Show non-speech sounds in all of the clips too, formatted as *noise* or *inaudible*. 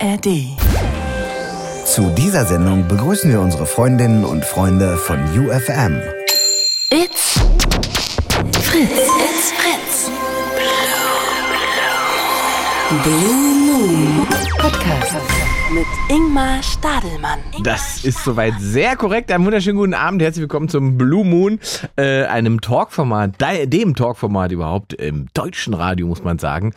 ARD. Zu dieser Sendung begrüßen wir unsere Freundinnen und Freunde von UFM. It's Fritz. It's Fritz. Blue Moon Podcast mit Ingmar Stadelmann. Das ist soweit sehr korrekt. Einen wunderschönen guten Abend. Herzlich willkommen zum Blue Moon, äh, einem Talkformat, dem Talkformat überhaupt im deutschen Radio, muss man sagen.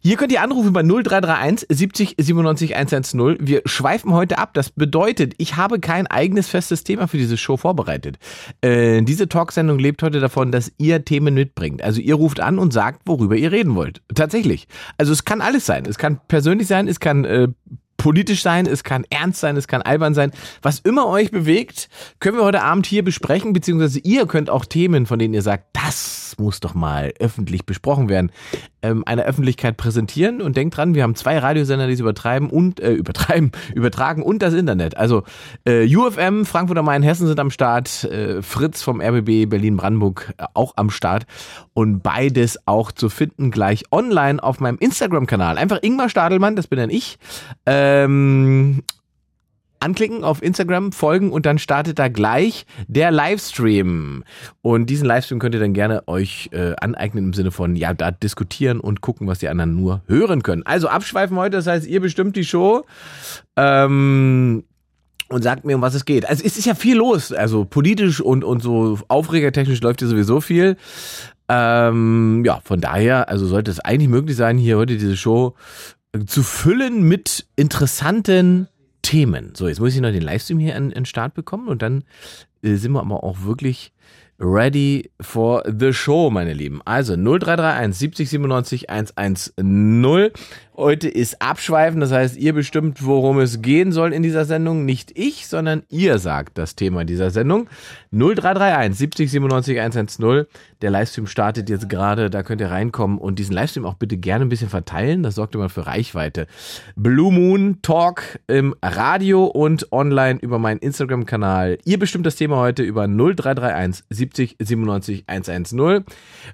Hier könnt ihr anrufen über 0331 70 97 110. Wir schweifen heute ab. Das bedeutet, ich habe kein eigenes festes Thema für diese Show vorbereitet. Äh, diese Talksendung lebt heute davon, dass ihr Themen mitbringt. Also ihr ruft an und sagt, worüber ihr reden wollt. Tatsächlich. Also es kann alles sein. Es kann persönlich sein, es kann äh, politisch sein, es kann ernst sein, es kann albern sein. Was immer euch bewegt, können wir heute Abend hier besprechen, beziehungsweise ihr könnt auch Themen, von denen ihr sagt, das muss doch mal öffentlich besprochen werden, ähm, einer Öffentlichkeit präsentieren und denkt dran, wir haben zwei Radiosender, die es übertreiben und äh, übertreiben, *laughs* übertragen und das Internet. Also äh, UFM, Frankfurt am Main, Hessen sind am Start, äh, Fritz vom RBB Berlin-Brandenburg äh, auch am Start und beides auch zu finden gleich online auf meinem Instagram-Kanal. Einfach Ingmar Stadelmann, das bin dann ich. Ähm, anklicken auf Instagram, folgen und dann startet da gleich der Livestream. Und diesen Livestream könnt ihr dann gerne euch äh, aneignen im Sinne von, ja, da diskutieren und gucken, was die anderen nur hören können. Also abschweifen heute, das heißt, ihr bestimmt die Show. Ähm, und sagt mir, um was es geht. Also es ist ja viel los, also politisch und, und so aufregertechnisch läuft ja sowieso viel. Ähm, ja, von daher, also sollte es eigentlich möglich sein, hier heute diese Show zu füllen mit interessanten Themen. So, jetzt muss ich noch den Livestream hier an den Start bekommen und dann äh, sind wir aber auch wirklich ready for the show, meine Lieben. Also 0331 70 97 110. Heute ist Abschweifen, das heißt, ihr bestimmt, worum es gehen soll in dieser Sendung. Nicht ich, sondern ihr sagt das Thema dieser Sendung. 0331 70 97 110. Der Livestream startet jetzt gerade, da könnt ihr reinkommen und diesen Livestream auch bitte gerne ein bisschen verteilen. Das sorgt immer für Reichweite. Blue Moon Talk im Radio und online über meinen Instagram-Kanal. Ihr bestimmt das Thema heute über 0331 70 97 110.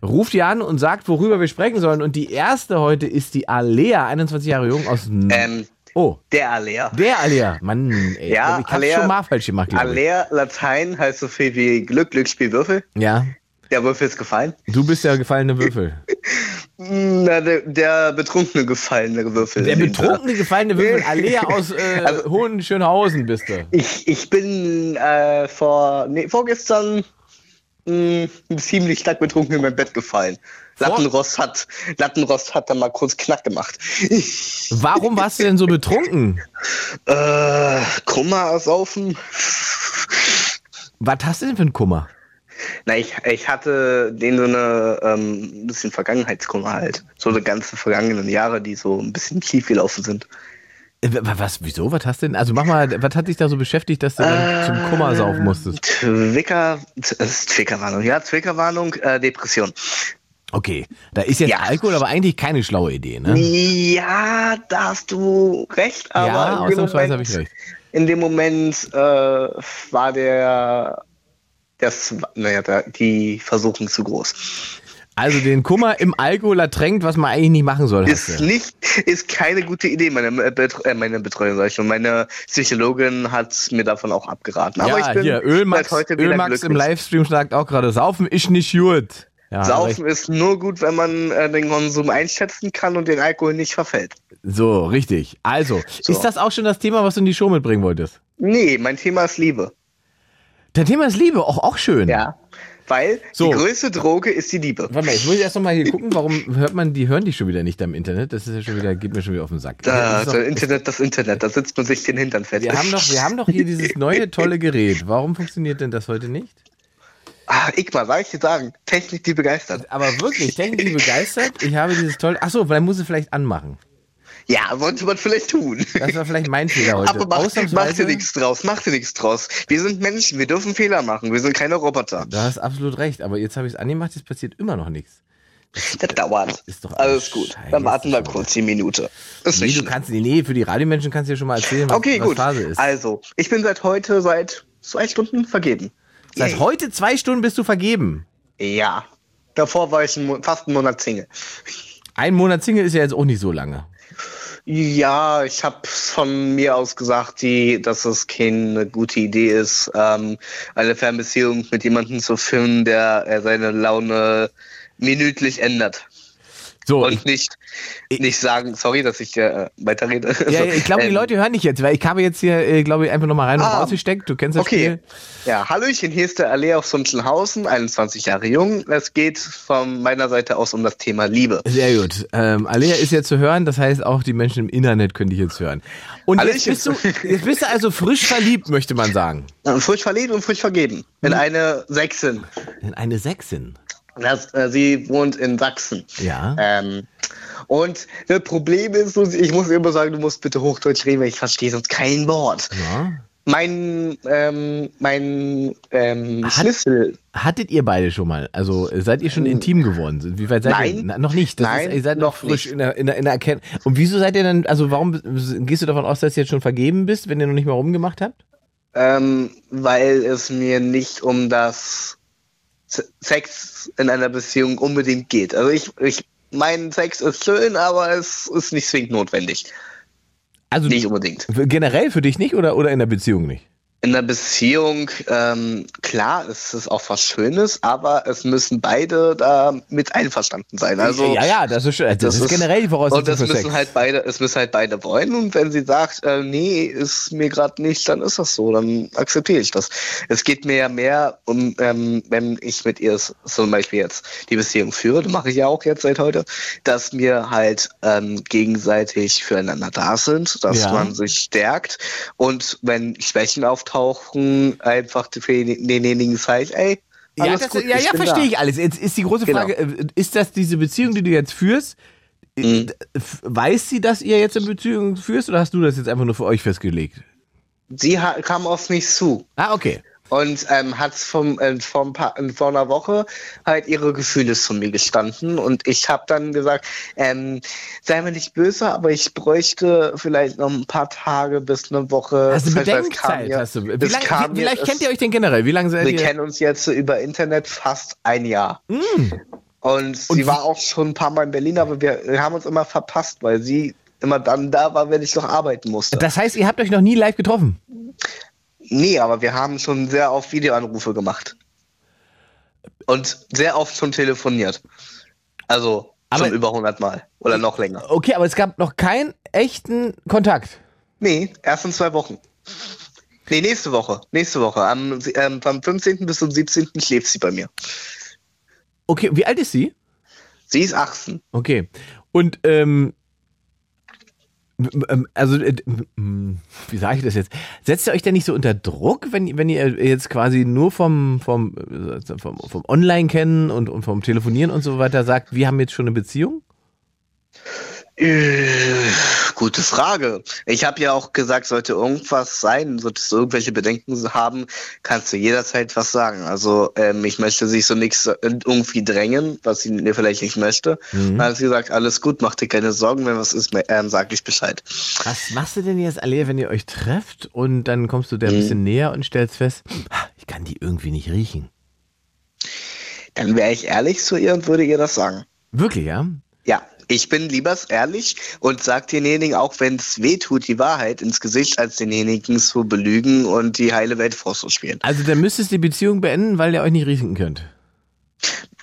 Ruft ihr an und sagt, worüber wir sprechen sollen. Und die erste heute ist die Alea, 21 Jahre jung aus Ähm, Oh, der Alea. der Alea. Mann, ey. *laughs* Ja, ich hab's schon mal falsch gemacht. Alea, Latein heißt so viel wie Glück, Glücksspiel, Würfel. Ja, Der Würfel ist gefallen. du bist der gefallene Würfel. *laughs* Na, der, der betrunkene gefallene Würfel. Der betrunkene gefallene Würfel. Alea aus äh, *laughs* Also- Hohenschönhausen bist du. Ich, ich bin äh, vor, nee, vorgestern mh, ziemlich stark betrunken in mein Bett gefallen. Lattenrost hat, Lattenrost hat dann mal kurz Knack gemacht. Warum warst du denn so betrunken? *laughs* äh, Kummer ersaufen. Was hast du denn für einen Kummer? Na, ich, ich hatte den so eine ähm, ein bisschen Vergangenheitskummer halt. So die ganzen vergangenen Jahre, die so ein bisschen schief gelaufen sind. Äh, wa- Was, wieso? Was hast denn? Also mach mal, was hat dich da so beschäftigt, dass du dann zum Kummer saufen musstest? Twicker, äh, Twickerwarnung, ja, Twickerwarnung, äh, Depression. Okay, da ist jetzt Ja. Alkohol, aber eigentlich keine schlaue Idee, ne? Ja, da hast du recht, aber Ja, in, dem ausnahmsweise Moment, habe ich recht. in dem Moment äh, war der, das, naja, die Versuchung zu groß. Also den Kummer im Alkohol ertränkt, was man eigentlich nicht machen soll. Ist nicht, ist keine gute Idee. Meine, äh, Betre äh, meine Betreuung, sag ich schon. Meine Psychologin hat mir davon auch abgeraten. Aber ja, ich bin hier, Ölmax, heute Ölmax im. Livestream sagt auch gerade, saufen ist nicht gut. Ja, Saufen ist nur gut, wenn man äh, den Konsum einschätzen kann und den Alkohol nicht verfällt. So, richtig. Also, So. ist das auch schon das Thema, was du in die Show mitbringen wolltest? Nee, mein Thema ist Liebe. Dein Thema ist Liebe, auch, auch schön. Ja. Weil So. die größte Droge ist die Liebe. Warte mal, ich muss erst noch mal hier gucken, warum hört man, die hören die schon wieder nicht da im Internet. Das ist ja schon wieder, geht mir schon wieder auf den Sack. Da, Das doch- Internet, das Internet, da sitzt man sich den Hintern fest. wir haben doch, wir haben doch hier dieses neue tolle Gerät. Warum funktioniert denn das heute nicht? Ah, Igmar, soll ich dir sagen, Technik, die begeistert. Aber wirklich, Technik die begeistert. Ich habe dieses tolle. Achso, dann muss es vielleicht anmachen. Ja, wollte man vielleicht tun. Das war vielleicht mein Fehler heute. Aber mach, mach dir nichts draus, mach dir nichts draus. Wir sind Menschen, wir dürfen Fehler machen, wir sind keine Roboter. Du hast absolut recht, aber jetzt habe ich es angemacht, jetzt passiert immer noch nichts. Das dauert. Ist doch Alles alles gut. scheiße. Dann warten wir kurz die Minute. Ist Nee, nicht du kannst, nee, für die Radiomenschen kannst du ja schon mal erzählen, was, Okay, was gut. Phase ist. Also, ich bin seit heute seit zwei Stunden vergeben. Seit Yay. heute zwei Stunden bist du vergeben. Ja. Davor war ich fast einen Monat Single. Ein Monat Single ist ja jetzt auch nicht so lange. Ja, ich habe von mir aus gesagt, die, dass es keine gute Idee ist, ähm, eine Fernbeziehung mit jemandem zu führen, der äh, seine Laune minütlich ändert. So, und ich, nicht, nicht sagen, sorry, dass ich äh, weiterrede. ja, Also, ich glaube, die ähm, Leute hören dich jetzt, weil ich habe jetzt hier, äh, glaube ich, einfach nochmal rein und Ah, rausgesteckt. Du kennst das Okay. Spiel. Ja, Hallöchen, hier ist der Allee aus Sundschenhausen, 21 Jahre jung. Es geht von meiner Seite aus um das Thema Liebe. Sehr gut. Ähm, Alea ist ja zu hören, das heißt auch die Menschen im Internet können dich jetzt hören. Und jetzt bist, du, jetzt bist du also frisch verliebt, möchte man sagen. Frisch verliebt und frisch vergeben. In Hm. eine Sechsin. In eine Sechsin. Das, äh, sie wohnt in Sachsen. Ja. Ähm, und das Problem ist, ich muss immer sagen, du musst bitte Hochdeutsch reden, weil ich verstehe sonst kein Wort. ja. Mein, ähm, mein ähm, Hat- Schlüssel, Hattet ihr beide schon mal? Also seid ihr schon intim geworden? Wie weit seid ihr? Nein. Na, noch nicht. Das Nein, ist, ihr seid noch frisch nicht. in der, in der, in der Erkenntnis. Und wieso seid ihr denn, also warum gehst du davon aus, dass ihr jetzt schon vergeben bist, wenn ihr noch nicht mal rumgemacht habt? ähm, weil es mir nicht um das Sex in einer Beziehung unbedingt geht. Also ich, ich, mein Sex ist schön, aber es ist nicht zwingend notwendig. Also Nicht unbedingt. generell für dich nicht oder, oder in der Beziehung nicht? In der Beziehung, ähm, klar, es ist auch was Schönes, aber es müssen beide da mit einverstanden sein. Also ja, ja, das ist, schon- das ist, generell die und Voraussetzung das für müssen Sex. halt beide, es müssen halt beide wollen. Und wenn sie sagt, äh, nee, ist mir gerade nicht, dann ist das so, dann akzeptiere ich das. Es geht mir ja mehr um, ähm, wenn ich mit ihr zum Beispiel jetzt die Beziehung führe, das mache ich ja auch jetzt seit heute, dass wir halt ähm, gegenseitig füreinander da sind, dass Ja. man sich stärkt und wenn Schwächen auftauchen, einfach für den- denjenigen zeigt, ey, Ja, das, gut, ja, ja verstehe ich alles. Jetzt ist die große Genau. Frage, äh, ist das diese Beziehung, die du jetzt führst, äh, Mhm. weiß sie, dass ihr jetzt eine Beziehung führst oder hast du das jetzt einfach nur für euch festgelegt? Sie kam auf mich zu. Ah, okay. Und ähm, hat vom, äh, paar, äh, vor einer Woche halt ihre Gefühle zu mir gestanden und ich habe dann gesagt, ähm, sei mir nicht böse, aber ich bräuchte vielleicht noch ein paar Tage bis eine Woche. Kam Bedenkzeit? Hast du, wie es lange kam wie, es- kennt ihr euch denn generell? Wie lange seid Wir ihr? kennen uns jetzt so über Internet fast ein Jahr. Mm. Und Und sie war auch schon ein paar Mal in Berlin, aber wir, wir haben uns immer verpasst, weil sie immer dann da war, wenn ich noch arbeiten musste. Das heißt, ihr habt euch noch nie live getroffen? Nee, aber wir haben schon sehr oft Videoanrufe gemacht. Und sehr oft schon telefoniert. Also Aber- schon über 100 Mal oder noch länger. Okay, aber es gab noch keinen echten Kontakt. Nee, erst in zwei Wochen. Nee, nächste Woche. Nächste Woche. Am, ähm, vom 15. bis zum 17. schläft sie bei mir. Okay, wie alt ist sie? Sie ist 18. Okay. Und ähm, also äh, m- wie sage ich das jetzt? Setzt ihr euch denn nicht so unter Druck, wenn, wenn ihr jetzt quasi nur vom vom äh, vom, vom Online kennen und, und vom Telefonieren und so weiter sagt, wir haben jetzt schon eine Beziehung? Äh, gute Frage. Ich habe ja auch gesagt, sollte irgendwas sein, solltest du irgendwelche Bedenken haben, kannst du jederzeit was sagen. Also ähm, ich möchte sich so nichts irgendwie drängen, was sie mir vielleicht nicht möchte. Mhm. Dann hat sie gesagt, alles gut, mach dir keine Sorgen, wenn was ist, ähm, sag ich Bescheid. Was machst du denn jetzt, Alea, wenn ihr euch trefft und dann kommst du der ein bisschen näher und stellst fest, "Ah, ich kann die irgendwie nicht riechen. Dann wäre ich ehrlich zu ihr und würde ihr das sagen. Wirklich, ja? Ja, ich bin lieber ehrlich und sag denjenigen, auch wenn es weh tut, die Wahrheit ins Gesicht, als denjenigen zu belügen und die heile Welt vorzuspielen. Also dann müsstest du die Beziehung beenden, weil ihr euch nicht riechen könnt.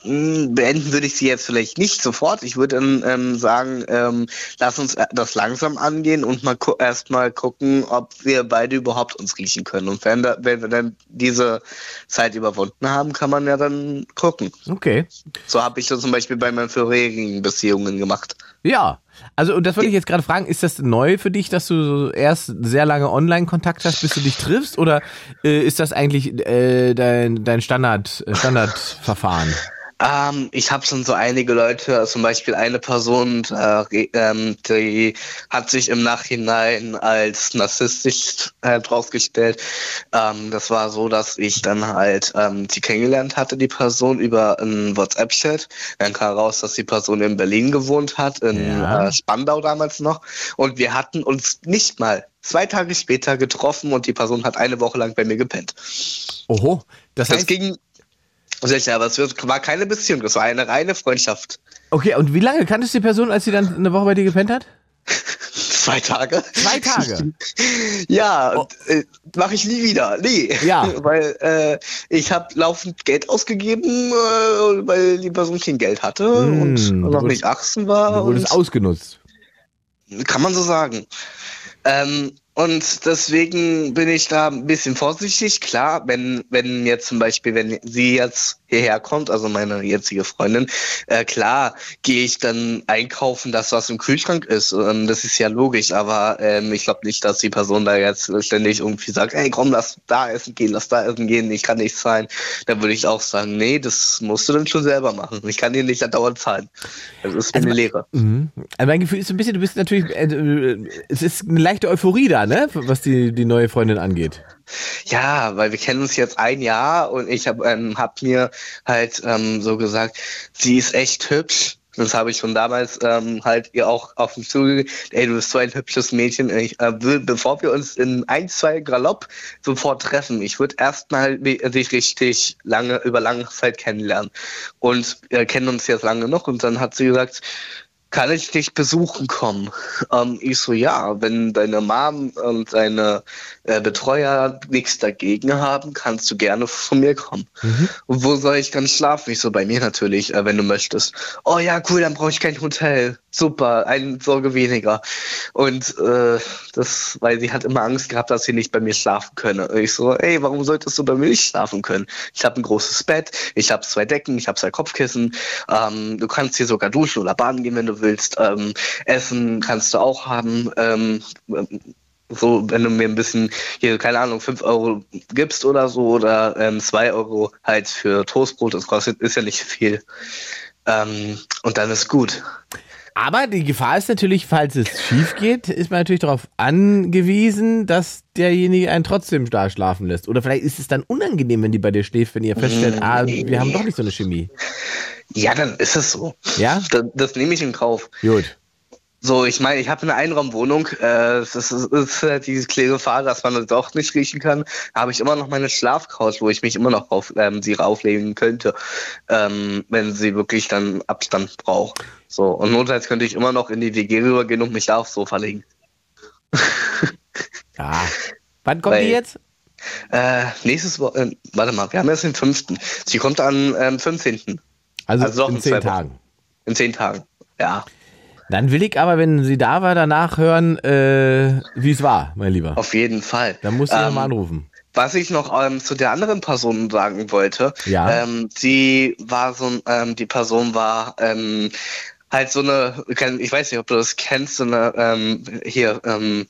Mm, Beenden würde ich sie jetzt vielleicht nicht sofort. Ich würde dann ähm, sagen, ähm, lass uns äh, das langsam angehen und mal gu erstmal gucken, ob wir beide überhaupt uns riechen können. Und wenn, da, wenn wir dann diese Zeit überwunden haben, kann man ja dann gucken. Okay. So habe ich das zum Beispiel bei meinen vorherigen Beziehungen gemacht. Ja, also und das wollte ich jetzt gerade fragen, ist das neu für dich, dass du erst sehr lange Online-Kontakt hast, bis du dich triffst oder äh, ist das eigentlich äh, dein, dein Standard, äh, Standardverfahren? Ähm, ich habe schon so einige Leute, zum Beispiel eine Person, äh, ähm, die hat sich im Nachhinein als narzisstisch äh, draufgestellt. Ähm, das war so, dass ich dann halt ähm, die kennengelernt hatte, die Person, über einen WhatsApp-Chat. Dann kam raus, dass die Person in Berlin gewohnt hat, in Ja. äh, Spandau damals noch. Und wir hatten uns nicht mal zwei Tage später getroffen und die Person hat eine Woche lang bei mir gepennt. Oho, das Das heißt, ging sicher, aber es war keine Beziehung, das war eine reine Freundschaft. okay, und wie lange kanntest du die Person, als sie dann eine Woche bei dir gepennt hat? *laughs* Zwei Tage. Zwei Tage? *laughs* ja, oh. äh, mache ich nie wieder. Nee. Ja. *laughs* weil äh, ich habe laufend Geld ausgegeben, äh, weil die Person kein Geld hatte mm, und noch nicht 18 war. Du wurdest ausgenutzt. Kann man so sagen. Ähm, und deswegen bin ich da ein bisschen vorsichtig. Klar, wenn, wenn jetzt zum Beispiel, wenn sie jetzt hierher kommt, also meine jetzige Freundin, äh, klar gehe ich dann einkaufen, dass was im Kühlschrank ist. Und das ist ja logisch, aber ähm, ich glaube nicht, dass die Person da jetzt ständig irgendwie sagt, hey komm, lass da essen gehen, lass da essen gehen, ich kann nicht zahlen. Da würde ich auch sagen, nee, das musst du dann schon selber machen. Ich kann dir nicht dauernd zahlen. Das ist also, eine Lehre. Mhm. Also mein Gefühl ist ein bisschen, du bist natürlich, äh, es ist eine leichte Euphorie da, ne? Was die, die neue Freundin angeht. Ja, weil wir kennen uns jetzt ein Jahr und ich habe ähm, hab mir halt ähm, so gesagt, sie ist echt hübsch. Das habe ich schon damals ähm, halt ihr auch auf dem Zuge, ey, du bist so ein hübsches Mädchen. Ich äh, bevor wir uns in ein, zwei Galopp sofort treffen, ich würde erstmal dich richtig lange, über lange Zeit kennenlernen. Und wir äh, kennen uns jetzt lange noch und dann hat sie gesagt, kann ich dich besuchen kommen? Ähm, ich so, ja, wenn deine Mom und deine äh, Betreuer nichts dagegen haben, kannst du gerne von mir kommen. Mhm. Und wo soll ich dann schlafen? Ich so, bei mir natürlich, äh, wenn du möchtest. Oh ja, cool, dann brauche ich kein Hotel. Super, eine Sorge weniger. Und äh, das, weil sie hat immer Angst gehabt, dass sie nicht bei mir schlafen könne. Und ich so, ey, warum solltest du bei mir nicht schlafen können? Ich habe ein großes Bett, ich habe zwei Decken, ich habe zwei Kopfkissen. Ähm, du kannst hier sogar duschen oder baden gehen, wenn du willst. Ähm, Essen kannst du auch haben. Ähm, so, wenn du mir ein bisschen hier, keine Ahnung, 5 Euro gibst oder so oder ähm, 2 Euro halt für Toastbrot, das kostet, ist ja nicht viel. Ähm, und dann ist gut. Aber die Gefahr ist natürlich, falls es schief geht, ist man natürlich darauf angewiesen, dass derjenige einen trotzdem da schlafen lässt. Oder vielleicht ist es dann unangenehm, wenn die bei dir schläft, wenn ihr feststellt, ah, wir haben doch nicht so eine Chemie. Ja, dann ist es so. Ja? Das, das nehme ich in Kauf. Gut. So, ich meine, ich habe eine Einraumwohnung. Äh, das ist, ist halt diese kleine Gefahr, dass man das doch nicht riechen kann. Da habe ich immer noch meine Schlafcouch, wo ich mich immer noch auf ähm, sie rauflegen könnte, ähm, wenn sie wirklich dann Abstand braucht. So, und notfalls könnte ich immer noch in die WG rübergehen und mich da aufs Sofa legen. *laughs* ja. Wann kommt Weil, die jetzt? Äh, nächstes Woche, äh, warte mal, wir haben erst den 5. Sie kommt am ähm, 15. Also, also in zehn Tagen. In zehn Tagen, ja. Dann will ich aber, wenn sie da war, danach hören, äh, wie es war, mein Lieber. Auf jeden Fall. Dann musst du ähm, mal anrufen. Was ich noch ähm, zu der anderen Person sagen wollte, ja. ähm, die war so, ähm, die Person war ähm, halt so eine, ich weiß nicht, ob du das kennst, so eine ähm, hier ähm,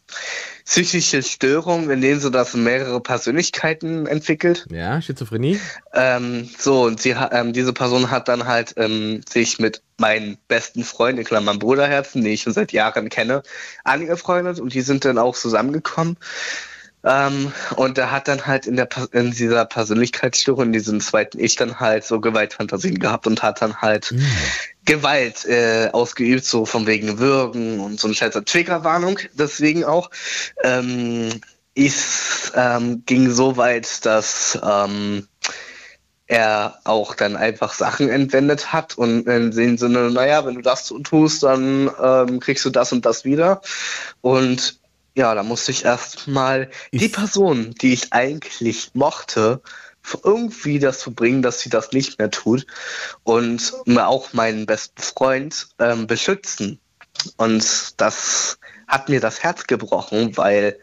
psychische Störung, in denen so das mehrere Persönlichkeiten entwickelt. Ja, Schizophrenie. Ähm, so und sie ähm, diese Person hat dann halt ähm, sich mit meinen besten Freund, in Klammern Bruderherzen, den ich schon seit Jahren kenne, angefreundet und die sind dann auch zusammengekommen. Ähm, und er hat dann halt in, der, in dieser Persönlichkeitsstörung, in diesem zweiten Ich dann halt so Gewaltfantasien gehabt und hat dann halt mhm. Gewalt äh, ausgeübt, so von wegen Würgen und so ein scheißer Triggerwarnung, deswegen auch. Ähm, es ähm, ging so weit, dass ähm, er auch dann einfach Sachen entwendet hat und in dem Sinne, naja, wenn du das tust, dann ähm, kriegst du das und das wieder. Und ja, da musste ich erstmal die Person, die ich eigentlich mochte, irgendwie dazu bringen, dass sie das nicht mehr tut und auch meinen besten Freund ähm, beschützen. Und das hat mir das Herz gebrochen, weil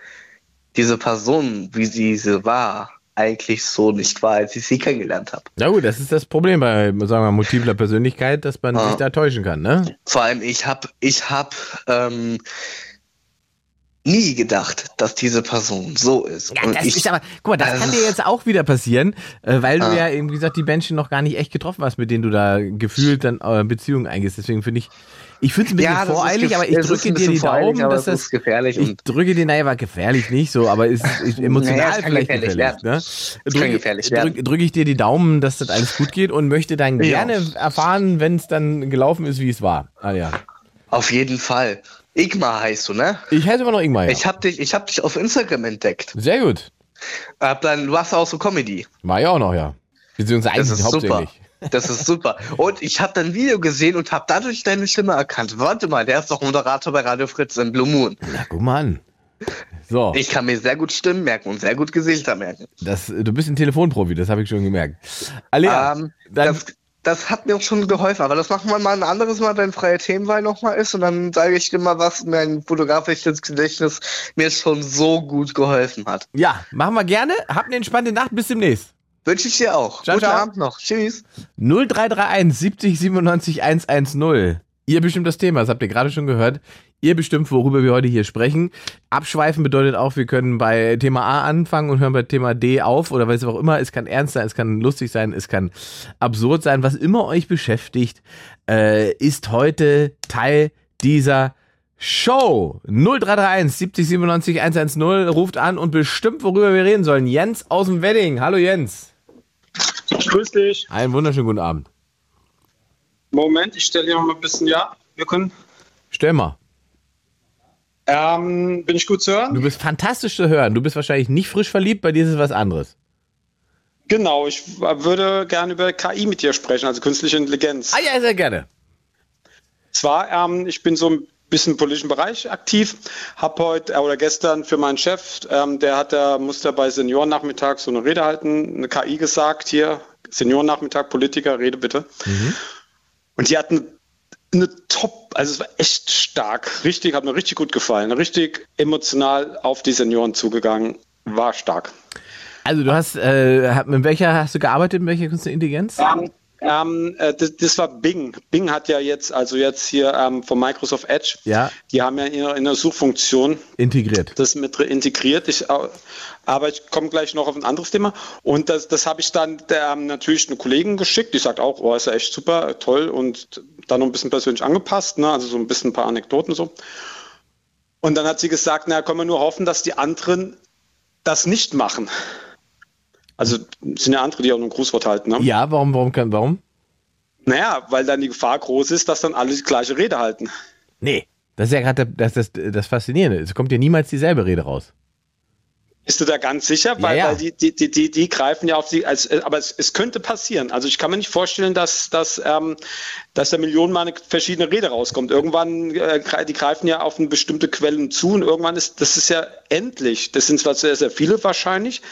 diese Person, wie sie sie war, eigentlich so nicht war, als ich sie kennengelernt habe. Na gut, das ist das Problem bei, sagen wir multipler Persönlichkeit, dass man ja. sich da täuschen kann, ne? Vor allem, ich habe ich hab, ähm, nie gedacht, dass diese Person so ist. Ja, das ich, ist aber, guck mal, das, das kann dir jetzt auch wieder passieren, äh, weil du ja, wie gesagt, die Menschen noch gar nicht echt getroffen hast, mit denen du da gefühlt dann äh, Beziehungen eingehst. Deswegen finde ich, ich finde es ein bisschen ja, voreilig, aber ich drücke dir die Daumen, dass das, gefährlich ich drücke dir, naja, war gefährlich nicht so, aber ist, ist *laughs* emotional naja, vielleicht gefährlich. gefährlich ne? Drücke drück, drück ich dir die Daumen, dass das alles gut geht und möchte dann ja. gerne erfahren, wenn es dann gelaufen ist, wie es war. Ah ja. Auf jeden Fall. Igmar heißt du, ne? Ich heiße immer noch Igmar, ja. Ich hab dich, ich hab dich auf Instagram entdeckt. Sehr gut. Hab dann, du hast auch so Comedy. War ja auch noch, ja. Beziehungsweise eigentlich das ist hauptsächlich. Super. Das ist super. Und ich habe dein Video gesehen und habe dadurch deine Stimme erkannt. Warte mal, der ist doch Moderator bei Radio Fritz in Blue Moon. Na, guck mal an. So. Ich kann mir sehr gut Stimmen merken und sehr gut Gesichter merken. Das, du bist ein Telefonprofi, das habe ich schon gemerkt. Alea, Ähm, das, das hat mir auch schon geholfen, aber das machen wir mal ein anderes Mal, wenn freie Themenwahl nochmal ist und dann sage ich dir mal, was mein fotografisches Gedächtnis mir schon so gut geholfen hat. ja, machen wir gerne. Habt eine entspannte Nacht, bis demnächst. Wünsche ich dir auch. Ciao, Guten ciao. Abend noch. Tschüss. 0331 70 97 110. Ihr bestimmt das Thema, das habt ihr gerade schon gehört. Ihr bestimmt, worüber wir heute hier sprechen. Abschweifen bedeutet auch, wir können bei Thema A anfangen und hören bei Thema D auf oder was auch immer. Es kann ernst sein, es kann lustig sein, es kann absurd sein. Was immer euch beschäftigt, äh, ist heute Teil dieser Show. 0331 70 97 110 ruft an und bestimmt, worüber wir reden sollen. Jens aus dem Wedding. Hallo Jens. Grüß dich. Einen wunderschönen guten Abend. Moment, ich stelle hier noch mal ein bisschen, ja, wir können. Stell mal. Ähm, bin ich gut zu hören? Du bist fantastisch zu hören. Du bist wahrscheinlich nicht frisch verliebt, bei dir ist es was anderes. Genau, ich würde gerne über KI mit dir sprechen, also künstliche Intelligenz. Ah ja, sehr gerne. Zwar, ähm, ich bin so ein bisschen im politischen Bereich aktiv, habe heute äh, oder gestern für meinen Chef, ähm, der hat, der musste bei Seniorennachmittag so eine Rede halten, eine KI gesagt, hier, Seniorennachmittag, Politiker, Rede bitte. Und die hatten eine Top, also es war echt stark, richtig, hat mir richtig gut gefallen, richtig emotional auf die Senioren zugegangen, war stark. Also du hast, äh, mit welcher hast du gearbeitet, mit welcher künstliche Intelligenz? Ähm, ähm, äh, das, das war Bing. Bing hat ja jetzt, also jetzt hier ähm, von Microsoft Edge, Ja. die haben ja in der, in der Suchfunktion Integriert. das mit integriert. Ich, aber ich komme gleich noch auf ein anderes Thema. Und das, das habe ich dann ähm, natürlich eine Kollegin geschickt, die sagt auch, oh, ist ja echt super, toll und dann noch ein bisschen persönlich angepasst, ne? also so ein bisschen ein paar Anekdoten so. Und dann hat sie gesagt, na, können wir nur hoffen, dass die anderen das nicht machen. Also es sind ja andere, die auch nur ein Grußwort halten. Ne? Ja, warum, warum kann, warum? Naja, weil dann die Gefahr groß ist, dass dann alle die gleiche Rede halten. Nee. Das ist ja gerade das, das, das Faszinierende. Es kommt ja niemals dieselbe Rede raus. Bist du da ganz sicher? Weil, ja. weil die, die, die, die, die greifen ja auf die, als, äh, aber es, es könnte passieren. Also ich kann mir nicht vorstellen, dass, dass, ähm, dass da Millionenmal eine verschiedene Rede rauskommt. Irgendwann, äh, die greifen ja auf eine bestimmte Quellen zu und irgendwann ist, das ist ja endlich. Das sind zwar sehr, sehr viele wahrscheinlich,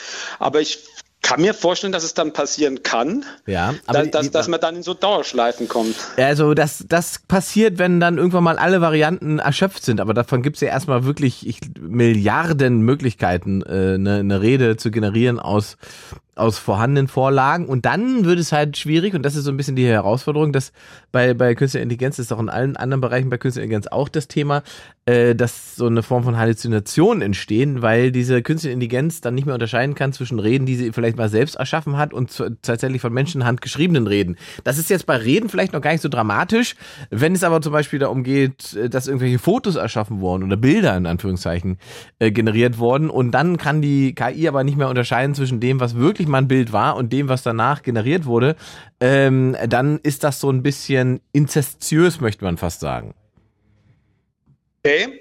aber ich kann mir vorstellen, dass es dann passieren kann, Ja, aber dass, dass, dass man dann in so Dauerschleifen kommt. Also das, das passiert, wenn dann irgendwann mal alle Varianten erschöpft sind. Aber davon gibt's ja erstmal wirklich ich, Milliarden Möglichkeiten, äh, eine, eine Rede zu generieren aus, aus vorhandenen Vorlagen. Und dann wird es halt schwierig, und das ist so ein bisschen die Herausforderung, dass bei, bei künstlicher Intelligenz, das ist auch in allen anderen Bereichen bei künstlicher Intelligenz auch das Thema, äh, dass so eine Form von Halluzinationen entstehen, weil diese künstliche Intelligenz dann nicht mehr unterscheiden kann zwischen Reden, die sie vielleicht mal selbst erschaffen hat und zu, tatsächlich von Menschenhand geschriebenen Reden. Das ist jetzt bei Reden vielleicht noch gar nicht so dramatisch. Wenn es aber zum Beispiel darum geht, äh, dass irgendwelche Fotos erschaffen wurden oder Bilder in Anführungszeichen äh, generiert wurden und dann kann die KI aber nicht mehr unterscheiden zwischen dem, was wirklich mal ein Bild war und dem, was danach generiert wurde, ähm, dann ist das so ein bisschen inzestiös, möchte man fast sagen. Okay?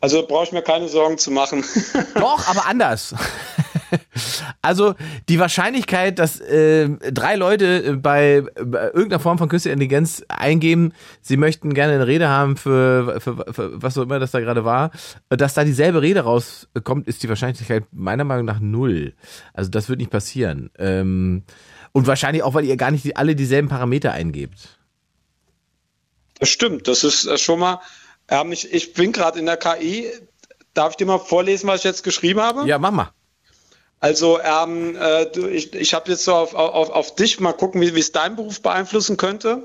Also brauche ich mir keine Sorgen zu machen. Doch, aber anders. *laughs* Also die Wahrscheinlichkeit, dass äh, drei Leute äh, bei, bei irgendeiner Form von künstlicher Intelligenz eingeben, sie möchten gerne eine Rede haben für, für, für was auch immer das da gerade war, dass da dieselbe Rede rauskommt, ist die Wahrscheinlichkeit meiner Meinung nach null. Also das wird nicht passieren. Ähm, und wahrscheinlich auch, weil ihr gar nicht alle dieselben Parameter eingebt. Das stimmt, das ist äh, schon mal. Ähm, ich, ich bin gerade in der KI. Darf ich dir mal vorlesen, was ich jetzt geschrieben habe? Ja, mach mal. Also ähm, äh, du, ich, ich habe jetzt so auf, auf, auf dich mal gucken, wie wie es deinen Beruf beeinflussen könnte.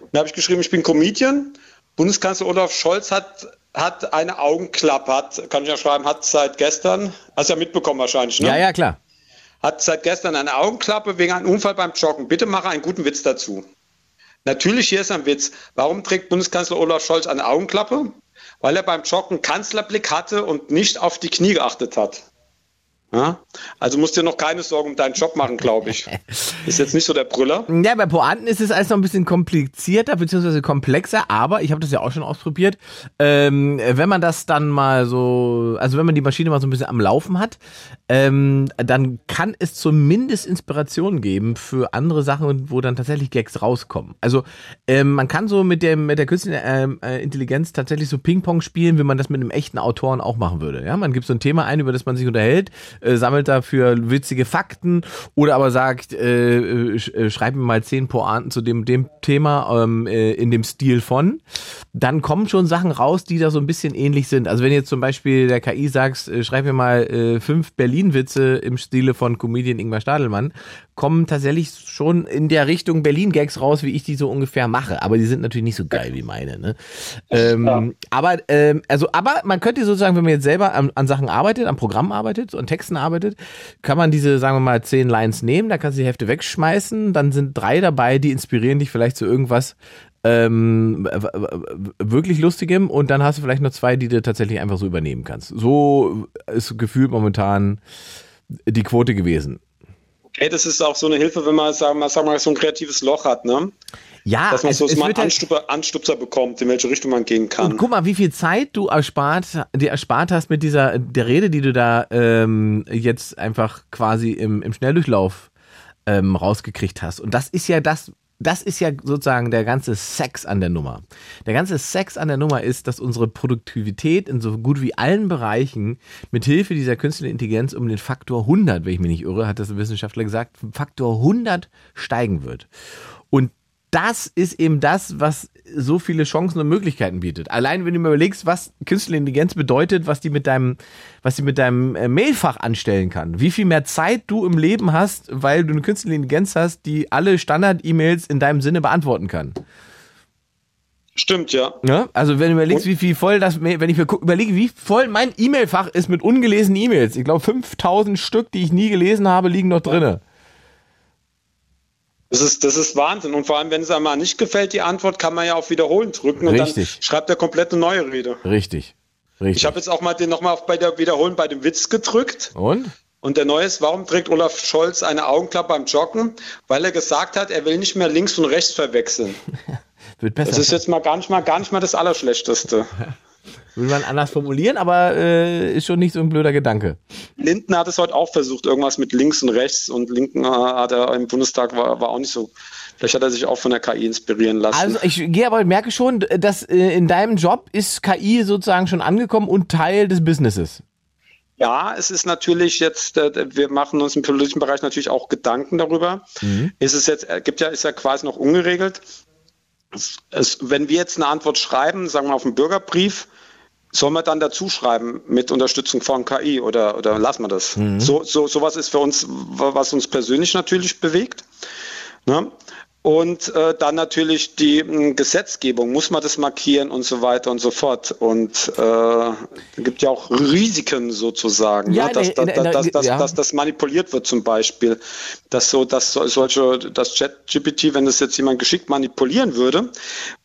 Und da habe ich geschrieben, ich bin Comedian. Bundeskanzler Olaf Scholz hat, hat eine Augenklappe, hat, kann ich ja schreiben, hat seit gestern, hast ja mitbekommen wahrscheinlich, ne? Ja, ja, klar. hat seit gestern eine Augenklappe wegen einem Unfall beim Joggen. Bitte mache einen guten Witz dazu. Natürlich, hier ist ein Witz. Warum trägt Bundeskanzler Olaf Scholz eine Augenklappe? Weil er beim Joggen Kanzlerblick hatte und nicht auf die Knie geachtet hat. Ja? Also musst dir noch keine Sorgen um deinen Job machen, glaube ich. *laughs* Ist jetzt nicht so der Brüller. Ja, bei Pointen ist es alles noch ein bisschen komplizierter beziehungsweise komplexer, aber ich habe das ja auch schon ausprobiert. Ähm, wenn man das dann mal so, also wenn man die Maschine mal so ein bisschen am Laufen hat, ähm, dann kann es zumindest Inspiration geben für andere Sachen, wo dann tatsächlich Gags rauskommen. Also ähm, man kann so mit dem mit der künstlichen ähm, äh, Intelligenz tatsächlich so Ping-Pong spielen, wie man das mit einem echten Autoren auch machen würde. Ja, man gibt so ein Thema ein, über das man sich unterhält äh, sammelt dafür witzige Fakten oder aber sagt, äh, äh, schreib mir mal zehn Pointen zu dem, dem Thema ähm, äh, in dem Stil von. Dann kommen schon Sachen raus, die da so ein bisschen ähnlich sind. Also wenn jetzt zum Beispiel der KI sagst, äh, schreib mir mal äh, fünf Berlin-Witze im Stile von Comedian Ingmar Stadelmann, kommen tatsächlich schon in der Richtung Berlin-Gags raus, wie ich die so ungefähr mache. Aber die sind natürlich nicht so geil wie meine. Ne? Ähm, ja. Aber ähm, also, aber man könnte sozusagen, wenn man jetzt selber an, an Sachen arbeitet, am Programm arbeitet, so an Texten arbeitet, kann man diese, sagen wir mal, zehn Lines nehmen, da kannst du die Hälfte wegschmeißen, dann sind drei dabei, die inspirieren dich vielleicht zu irgendwas ähm, wirklich lustigem und dann hast du vielleicht noch zwei, die du tatsächlich einfach so übernehmen kannst. So ist gefühlt momentan die Quote gewesen. Okay, das ist auch so eine Hilfe, wenn man, sagen sagen wir so ein kreatives Loch hat, ne? Ja, dass man es, so es mal einen Anstupser, Anstupser bekommt, in welche Richtung man gehen kann. Und guck mal, wie viel Zeit du erspart, dir erspart hast mit dieser der Rede, die du da ähm, jetzt einfach quasi im, im Schnelldurchlauf ähm, rausgekriegt hast. Und das ist ja das, das ist ja sozusagen der ganze Sex an der Nummer. Der ganze Sex an der Nummer ist, dass unsere Produktivität in so gut wie allen Bereichen mit Hilfe dieser künstlichen Intelligenz um den Faktor 100, wenn ich mich nicht irre, hat das ein Wissenschaftler gesagt, Faktor 100 steigen wird. Und das ist eben das, was so viele Chancen und Möglichkeiten bietet. Allein wenn du mir überlegst, was künstliche Intelligenz bedeutet, was die mit deinem, was die mit deinem äh, Mailfach anstellen kann, wie viel mehr Zeit du im Leben hast, weil du eine künstliche Intelligenz hast, die alle Standard-E-Mails in deinem Sinne beantworten kann. Stimmt, ja. ja. Also wenn du überlegst, wie viel voll das, wenn ich mir überlege, wie voll mein E-Mail-Fach ist mit ungelesenen E-Mails. Ich glaube 5000 Stück, die ich nie gelesen habe, liegen noch drinne. Das ist, das ist Wahnsinn. Und vor allem, wenn es einmal nicht gefällt, die Antwort, kann man ja auf Wiederholen drücken und Richtig. dann schreibt er komplett eine neue Rede. Richtig. Richtig. Ich habe jetzt auch mal den nochmal bei der Wiederholen bei dem Witz gedrückt. Und? Und der neue ist, warum trägt Olaf Scholz eine Augenklappe beim Joggen? Weil er gesagt hat, er will nicht mehr links und rechts verwechseln. *laughs* Wird besser. Das ist jetzt mal gar nicht mal, gar nicht mal das Allerschlechteste. *laughs* Will man anders formulieren, aber äh, ist schon nicht so ein blöder Gedanke. Linden hat es heute auch versucht, irgendwas mit links und rechts und linken hat er im Bundestag war, war auch nicht so. Vielleicht hat er sich auch von der KI inspirieren lassen. Also ich gehe aber merke schon, dass äh, in deinem Job ist KI sozusagen schon angekommen und Teil des Businesses. Ja, es ist natürlich jetzt, äh, wir machen uns im politischen Bereich natürlich auch Gedanken darüber. Mhm. Ist es jetzt, äh, gibt ja, ist ja quasi noch ungeregelt. Es, es, wenn wir jetzt eine Antwort schreiben, sagen wir auf einen Bürgerbrief, Sollen wir dann dazu schreiben mit Unterstützung von KI oder, oder lassen wir das? Mhm. So, so, sowas ist für uns, was uns persönlich natürlich bewegt. Ne? Und äh, dann natürlich die äh, Gesetzgebung, muss man das markieren und so weiter und so fort. Und äh, gibt ja auch Risiken sozusagen, ja, ne? dass, in, in, in, dass, dass, ja. dass, das manipuliert wird zum Beispiel. Dass so, dass solche, das Chat-GPT, wenn das jetzt jemand geschickt manipulieren würde,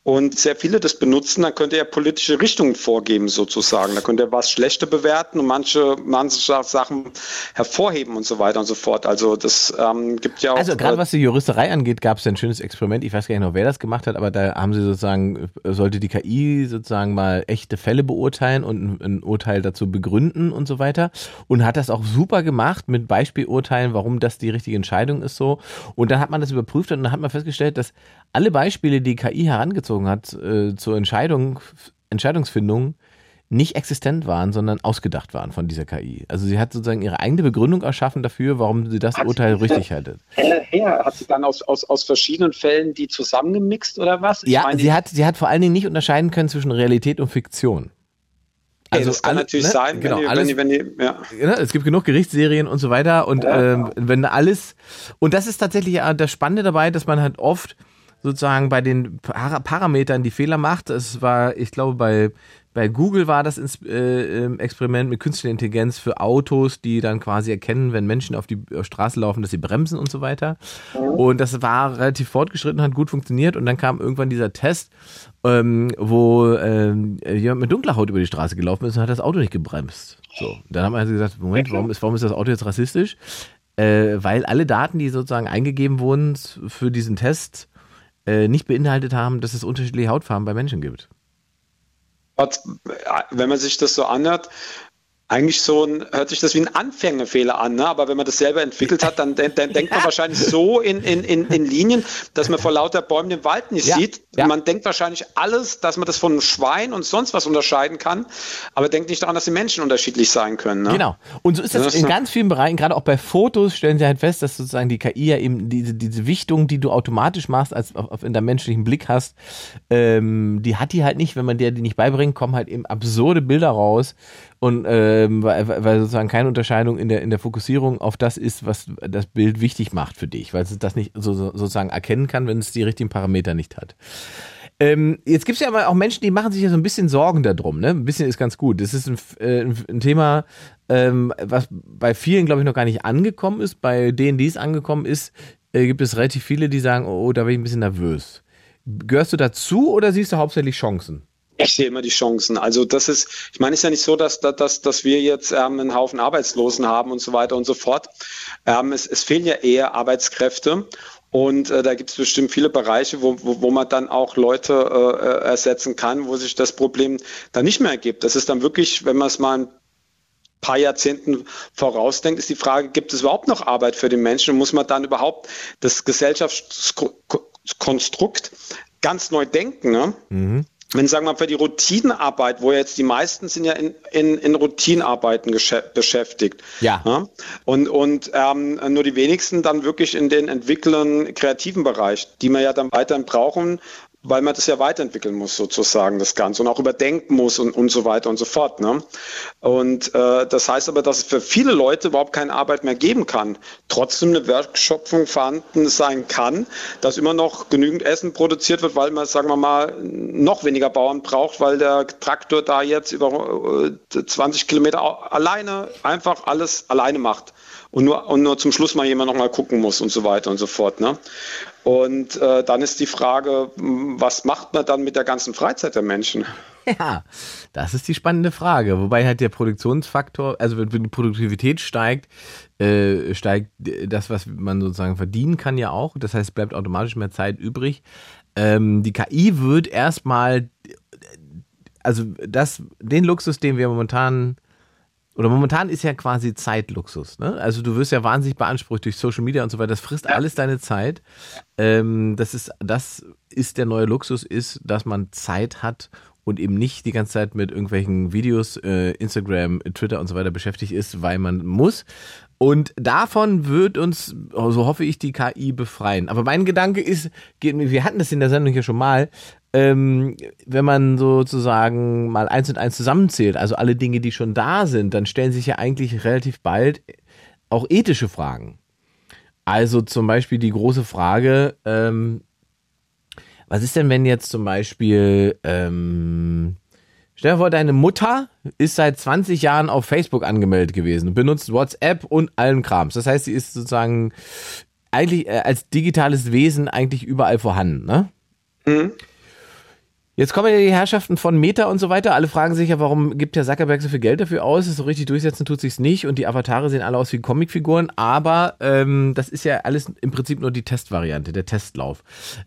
und sehr viele das benutzen, dann könnte er politische Richtungen vorgeben sozusagen. Da könnte er was Schlechte bewerten und manche, manche Sachen hervorheben und so weiter und so fort. Also das ähm, gibt ja auch. Also gerade was die Juristerei angeht, gab es ein schönes Experiment. Ich weiß gar nicht noch, wer das gemacht hat, aber da haben sie sozusagen, sollte die KI sozusagen mal echte Fälle beurteilen und ein, Urteil dazu begründen und so weiter. Und hat das auch super gemacht mit Beispielurteilen, warum das die richtige Entscheidung ist so. Und dann hat man das überprüft und dann hat man festgestellt, dass alle Beispiele, die KI herangezogen hat äh, zur Entscheidung, Entscheidungsfindung, nicht existent waren, sondern ausgedacht waren von dieser KI. Also sie hat sozusagen ihre eigene Begründung erschaffen dafür, warum sie das hat Urteil sie richtig haltet. Her, hat sie dann aus, aus, aus verschiedenen Fällen die zusammengemixt oder was? Ich ja, meine, sie hat, sie hat vor allen Dingen nicht unterscheiden können zwischen Realität und Fiktion. Okay, also das kann alle, natürlich ne? sein, genau, wenn die, alles, wenn die, wenn die ja. Ne? Es gibt genug Gerichtsserien und so weiter und ja, ähm, wenn alles und das ist tatsächlich das Spannende dabei, dass man halt oft sozusagen bei den Par Parametern die Fehler macht. Es war, ich glaube, bei, bei Google war das äh, Experiment mit künstlicher Intelligenz für Autos, die dann quasi erkennen, wenn Menschen auf die Straße laufen, dass sie bremsen und so weiter. Und das war relativ fortgeschritten, hat gut funktioniert. Und dann kam irgendwann dieser Test, ähm, wo ähm, jemand mit dunkler Haut über die Straße gelaufen ist und hat das Auto nicht gebremst. So, dann haben wir also gesagt, Moment, warum ist, warum ist das Auto jetzt rassistisch? Äh, weil alle Daten, die sozusagen eingegeben wurden für diesen Test, äh, nicht beinhaltet haben, dass es unterschiedliche Hautfarben bei Menschen gibt. Wenn man sich das so anhört, eigentlich so ein, hört sich das wie ein Anfängerfehler an, ne? aber wenn man das selber entwickelt hat, dann, dann, dann denkt man wahrscheinlich so in, in, in, in Linien, dass man vor lauter Bäumen den Wald nicht ja, sieht. Ja. Man denkt wahrscheinlich alles, dass man das von einem Schwein und sonst was unterscheiden kann, aber denkt nicht daran, dass die Menschen unterschiedlich sein können. Ne? Genau. Und so ist das, das in ganz vielen Bereichen, gerade auch bei Fotos, stellen Sie halt fest, dass sozusagen die KI ja eben diese, diese Wichtung, die du automatisch machst, als auf, auf in der menschlichen Blick hast, ähm, die hat die halt nicht, wenn man dir die nicht beibringt, kommen halt eben absurde Bilder raus und ähm, weil, weil sozusagen keine Unterscheidung in der in der Fokussierung auf das ist, was das Bild wichtig macht für dich, weil es das nicht so, so, sozusagen erkennen kann, wenn es die richtigen Parameter nicht hat. Ähm, jetzt gibt es ja aber auch Menschen, die machen sich ja so ein bisschen Sorgen darum. Ne? Ein bisschen ist ganz gut. Das ist ein, äh, ein Thema, ähm, was bei vielen, glaube ich, noch gar nicht angekommen ist. Bei denen, die es angekommen ist, äh, gibt es relativ viele, die sagen, oh, da bin ich ein bisschen nervös. Gehörst du dazu oder siehst du hauptsächlich Chancen? Ich sehe immer die Chancen. Also das ist, ich meine, es ist ja nicht so, dass, dass, dass wir jetzt ähm, einen Haufen Arbeitslosen haben und so weiter und so fort. Ähm, es, es fehlen ja eher Arbeitskräfte. Und äh, da gibt es bestimmt viele Bereiche, wo, wo, wo man dann auch Leute äh, ersetzen kann, wo sich das Problem dann nicht mehr ergibt. Das ist dann wirklich, wenn man es mal ein paar Jahrzehnten vorausdenkt, ist die Frage, gibt es überhaupt noch Arbeit für den Menschen? Muss man dann überhaupt das Gesellschaftskonstrukt ganz neu denken? Ne? Mhm wenn sagen wir mal für die Routinenarbeit, wo jetzt die meisten sind ja in, in, in Routinenarbeiten beschäftigt. Ja. ja. Und, und ähm, nur die wenigsten dann wirklich in den entwickelnden kreativen Bereich, die wir ja dann weiterhin brauchen, weil man das ja weiterentwickeln muss sozusagen, das Ganze und auch überdenken muss und, und so weiter und so fort. Ne? Und äh, das heißt aber, dass es für viele Leute überhaupt keine Arbeit mehr geben kann. Trotzdem eine Wertschöpfung vorhanden sein kann, dass immer noch genügend Essen produziert wird, weil man, sagen wir mal, noch weniger Bauern braucht, weil der Traktor da jetzt über äh, 20 Kilometer alleine einfach alles alleine macht und nur, und nur zum Schluss mal jemand noch mal gucken muss und so weiter und so fort. Ne? Und äh, dann ist die Frage, was macht man dann mit der ganzen Freizeit der Menschen? *laughs* Ja, das ist die spannende Frage. Wobei halt der Produktionsfaktor, also wenn die Produktivität steigt, äh, steigt das, was man sozusagen verdienen kann, ja auch. Das heißt, es bleibt automatisch mehr Zeit übrig. Ähm, die KI wird erstmal, also das, den Luxus, den wir momentan oder momentan ist ja quasi Zeitluxus. Ne? Also du wirst ja wahnsinnig beansprucht durch Social Media und so weiter. Das frisst ja. alles deine Zeit. Ähm, das ist, das ist der neue Luxus, ist, dass man Zeit hat und eben nicht die ganze Zeit mit irgendwelchen Videos, äh, Instagram, Twitter und so weiter beschäftigt ist, weil man muss. Und davon wird uns, so hoffe ich, die KI befreien. Aber mein Gedanke ist, wir hatten das in der Sendung ja schon mal, ähm, wenn man sozusagen mal eins und eins zusammenzählt, also alle Dinge, die schon da sind, dann stellen sich ja eigentlich relativ bald auch ethische Fragen. Also zum Beispiel die große Frage, ähm, was ist denn, wenn jetzt zum Beispiel, ähm, stell dir vor, deine Mutter ist seit 20 Jahren auf Facebook angemeldet gewesen, benutzt WhatsApp und allen Krams. Das heißt, sie ist sozusagen eigentlich äh, als digitales Wesen eigentlich überall vorhanden, ne? Mhm. Jetzt kommen ja die Herrschaften von Meta und so weiter. Alle fragen sich ja, warum gibt der Zuckerberg so viel Geld dafür aus? So richtig durchsetzen tut sich's nicht und die Avatare sehen alle aus wie Comicfiguren. Aber ähm, das ist ja alles im Prinzip nur die Testvariante, der Testlauf.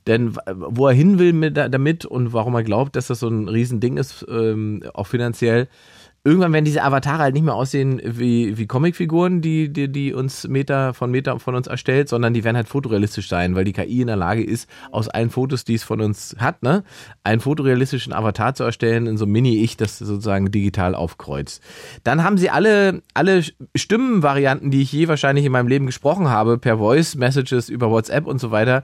Denn wo er hin will mit, damit und warum er glaubt, dass das so ein Riesending ist, ähm, auch finanziell, irgendwann werden diese Avatare halt nicht mehr aussehen wie, wie Comicfiguren, die, die, die uns Meta von Meta von uns erstellt, sondern die werden halt fotorealistisch sein, weil die KI in der Lage ist, aus allen Fotos, die es von uns hat, ne, einen fotorealistischen Avatar zu erstellen in so einem Mini-Ich, das sozusagen digital aufkreuzt. Dann haben sie alle, alle Stimmenvarianten, die ich je wahrscheinlich in meinem Leben gesprochen habe, per Voice Messages über WhatsApp und so weiter,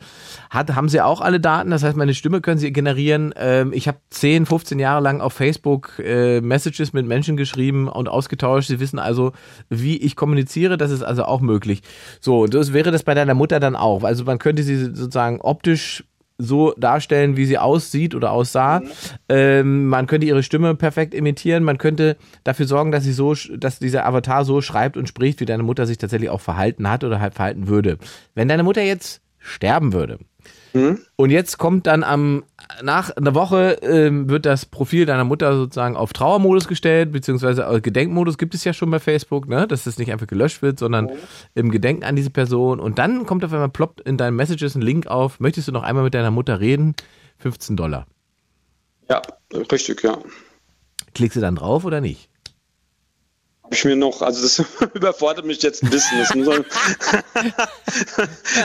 hat, haben sie auch alle Daten. Das heißt, meine Stimme können sie generieren. Ähm, ich habe 10, 15 Jahre lang auf Facebook äh, Messages mit Menschen Menschen geschrieben und ausgetauscht. Sie wissen also, wie ich kommuniziere. Das ist also auch möglich. So, das wäre das bei deiner Mutter dann auch. Also man könnte sie sozusagen optisch so darstellen, wie sie aussieht oder aussah. Mhm. Ähm, man könnte ihre Stimme perfekt imitieren. Man könnte dafür sorgen, dass sie so, dass dieser Avatar so schreibt und spricht, wie deine Mutter sich tatsächlich auch verhalten hat oder halt verhalten würde. Wenn deine Mutter jetzt sterben würde, Mhm. Und jetzt kommt dann am nach einer Woche ähm, wird das Profil deiner Mutter sozusagen auf Trauermodus gestellt, beziehungsweise Gedenkmodus gibt es ja schon bei Facebook, ne? dass das nicht einfach gelöscht wird, sondern im Gedenken an diese Person. Und dann kommt auf einmal ploppt in deinen Messages ein Link auf, möchtest du noch einmal mit deiner Mutter reden? 15 Dollar. Ja, richtig, ja. Klickst du dann drauf oder nicht? Habe ich mir noch, also das *laughs* überfordert mich jetzt ein bisschen. Das, man, *laughs*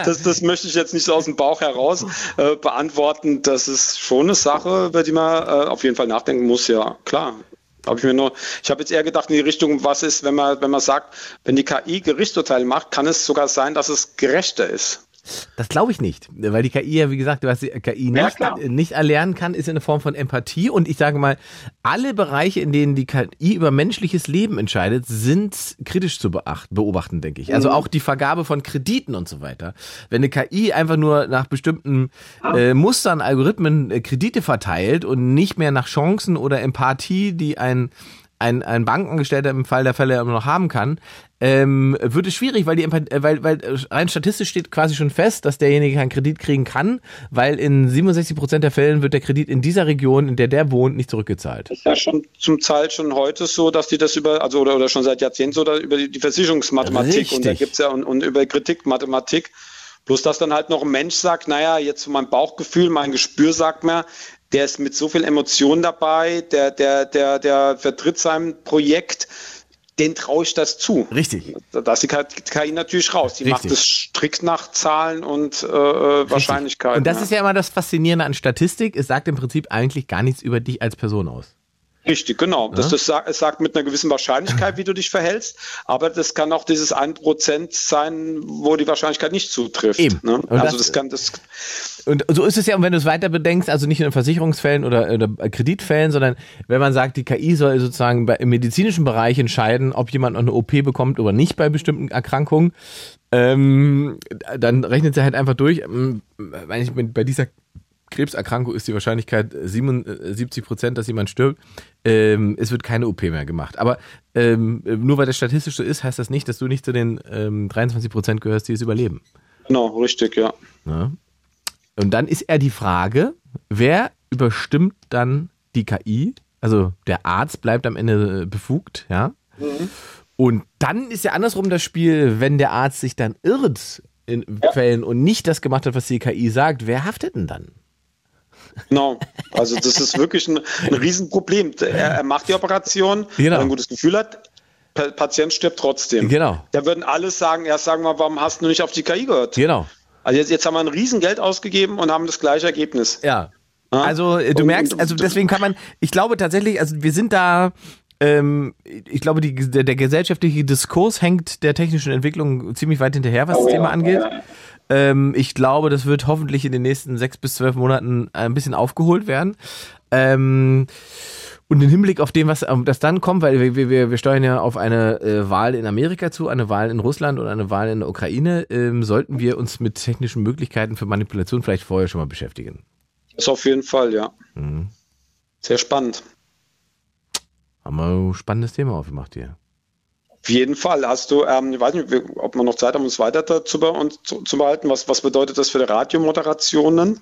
das, das, möchte ich jetzt nicht so aus dem Bauch heraus äh, beantworten. Das ist schon eine Sache, über die man äh, auf jeden Fall nachdenken muss, ja, klar. Habe ich mir nur, ich habe jetzt eher gedacht in die Richtung, was ist, wenn man, wenn man sagt, wenn die KI Gerichtsurteile macht, kann es sogar sein, dass es gerechter ist. Das glaube ich nicht, weil die KI ja, wie gesagt, was die KI nicht, ja, nicht erlernen kann, ist eine Form von Empathie. Und ich sage mal, alle Bereiche, in denen die KI über menschliches Leben entscheidet, sind kritisch zu beobachten, denke ich. Also mhm. auch die Vergabe von Krediten und so weiter. Wenn eine KI einfach nur nach bestimmten äh, Mustern, Algorithmen äh, Kredite verteilt und nicht mehr nach Chancen oder Empathie, die ein ein, ein Bankangestellter im Fall der Fälle immer noch haben kann, ähm, wird es schwierig, weil die äh, weil, weil rein statistisch steht quasi schon fest, dass derjenige keinen Kredit kriegen kann, weil in 67 Prozent der Fällen wird der Kredit in dieser Region, in der der wohnt, nicht zurückgezahlt. Das ist ja schon zum Teil schon heute so, dass die das über, also oder, oder schon seit Jahrzehnten so, über die, die Versicherungsmathematik Richtig. und da gibt's ja und, und über Kritikmathematik. Bloß dass dann halt noch ein Mensch sagt, naja, jetzt mein Bauchgefühl, mein Gespür sagt mir, der ist mit so viel Emotion dabei, der, der, der, der vertritt sein Projekt, den traue ich das zu. Richtig. Da ist die KI natürlich raus. Die Richtig. macht es strikt nach Zahlen und äh, äh Wahrscheinlichkeiten. Und das ja. ist ja immer das Faszinierende an Statistik. Es sagt im Prinzip eigentlich gar nichts über dich als Person aus. Richtig, genau. Das, das sagt, es sagt mit einer gewissen Wahrscheinlichkeit, wie du dich verhältst, aber das kann auch dieses 1% sein, wo die Wahrscheinlichkeit nicht zutrifft. Eben. Ne? Also das, das, kann das. Und so ist es ja, und wenn du es weiter bedenkst, also nicht nur in Versicherungsfällen oder, oder Kreditfällen, sondern wenn man sagt, die KI soll sozusagen bei, im medizinischen Bereich entscheiden, ob jemand noch eine OP bekommt oder nicht bei bestimmten Erkrankungen, ähm, dann rechnet sie halt einfach durch, ähm, wenn ich bei dieser Krebserkrankung ist die Wahrscheinlichkeit 77 Prozent, dass jemand stirbt. Ähm, es wird keine OP mehr gemacht. Aber ähm, nur weil das statistisch so ist, heißt das nicht, dass du nicht zu den ähm, 23 Prozent gehörst, die es überleben. Genau, richtig, ja. ja. Und dann ist eher die Frage, wer überstimmt dann die KI? Also der Arzt bleibt am Ende befugt, ja. Mhm. Und dann ist ja andersrum das Spiel, wenn der Arzt sich dann irrt in ja. Fällen und nicht das gemacht hat, was die KI sagt, wer haftet denn dann? Genau. Also das ist wirklich ein, ein Riesenproblem. Er, er, macht die Operation, genau. weil er ein gutes Gefühl hat. Patient stirbt trotzdem. Genau. Da würden alle sagen, ja, sagen wir, warum hast du nicht auf die KI gehört? Genau. Also jetzt, jetzt haben wir ein Riesengeld ausgegeben und haben das gleiche Ergebnis. Ja. Also äh, du merkst, also deswegen kann man, ich glaube tatsächlich, also wir sind da, ähm, ich glaube, die, der, der gesellschaftliche Diskurs hängt der technischen Entwicklung ziemlich weit hinterher, was oh, das Thema ja. angeht. Ähm, ich glaube, das wird hoffentlich in den nächsten sechs bis zwölf Monaten ein bisschen aufgeholt werden. Ähm, und im Hinblick auf dem, was das dann kommt, weil wir, wir, wir steuern ja auf eine äh, Wahl in Amerika zu, eine Wahl in Russland und eine Wahl in der Ukraine, ähm, sollten wir uns mit technischen Möglichkeiten für Manipulation vielleicht vorher schon mal beschäftigen. Das auf jeden Fall, ja. Mhm. Sehr spannend. Haben wir ein spannendes Thema aufgemacht hier. Auf jeden Fall. Hast du, ähm, ich weiß nicht, ob wir noch Zeit haben, uns weiter dazu bei uns zu, zu behalten. Was, was bedeutet das für die Radiomoderationen?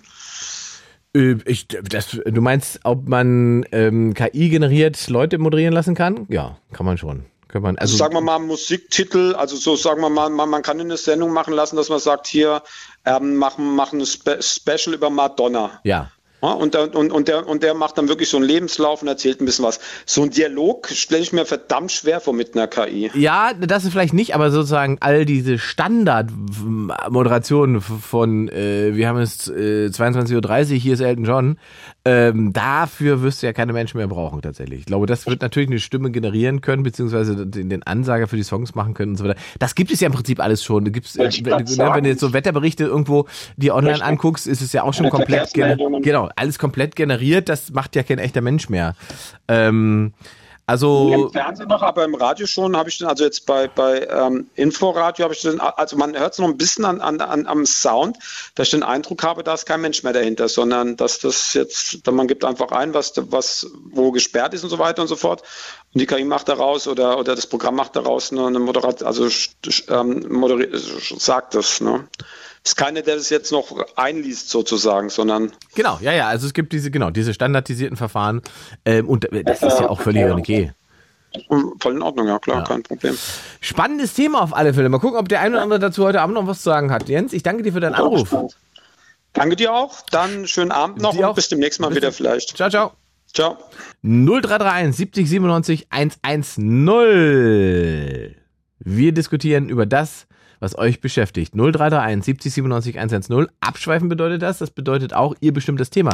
Äh, ich, das, du meinst, ob man ähm, KI generiert Leute moderieren lassen kann? Ja, kann man schon. Kann man, also, also sagen wir mal Musiktitel, also so sagen wir mal, man, man kann eine Sendung machen lassen, dass man sagt, hier ähm, machen, machen ein Spe Special über Madonna. Ja. Ja, und, der, und, und, der, und der macht dann wirklich so einen Lebenslauf und erzählt ein bisschen was. So ein Dialog stelle ich mir verdammt schwer vor mit einer KI. Ja, das ist vielleicht nicht, aber sozusagen all diese Standardmoderationen von, äh, wir haben es äh, 22.30 Uhr, hier ist Elton John, ähm, dafür wirst du ja keine Menschen mehr brauchen tatsächlich. Ich glaube, das wird natürlich eine Stimme generieren können, beziehungsweise den, den Ansager für die Songs machen können und so weiter. Das gibt es ja im Prinzip alles schon. Da gibt's, äh, wenn, wenn, du jetzt so Wetterberichte irgendwo die online anguckst, ist es ja auch schon komplett genau alles komplett generiert, das macht ja kein echter Mensch mehr. Ähm, also im Fernsehen noch, aber im Radio schon habe ich den, also jetzt bei, bei ähm, Inforadio habe ich den, also man hört es noch ein bisschen an, an, an, am Sound, dass ich den Eindruck habe, da ist kein Mensch mehr dahinter, sondern dass das jetzt, man gibt einfach ein, was, was wo gesperrt ist und so weiter und so fort. Und die KI macht daraus oder, oder das Programm macht daraus eine, eine Moderation, also ähm, sagt das, ne? Ist keiner, der das jetzt noch einliest sozusagen, sondern Genau, ja, ja, also es gibt diese, genau, diese standardisierten Verfahren ähm, und das ist ja auch völlig okay. voll in Ordnung, ja klar, kein Problem. Spannendes Thema auf alle Fälle. Mal gucken, ob der ein oder andere dazu heute Abend noch was zu sagen hat. Jens, ich danke dir für deinen Anruf. Danke dir auch. Dann schönen Abend noch Dir und auch. bis demnächst mal Bis wieder vielleicht. Ciao, ciao. Ciao. 0331 70 97 110. Wir diskutieren über das, was euch beschäftigt. 0331 70 97 110. Abschweifen bedeutet das. Das bedeutet auch, ihr bestimmt das Thema.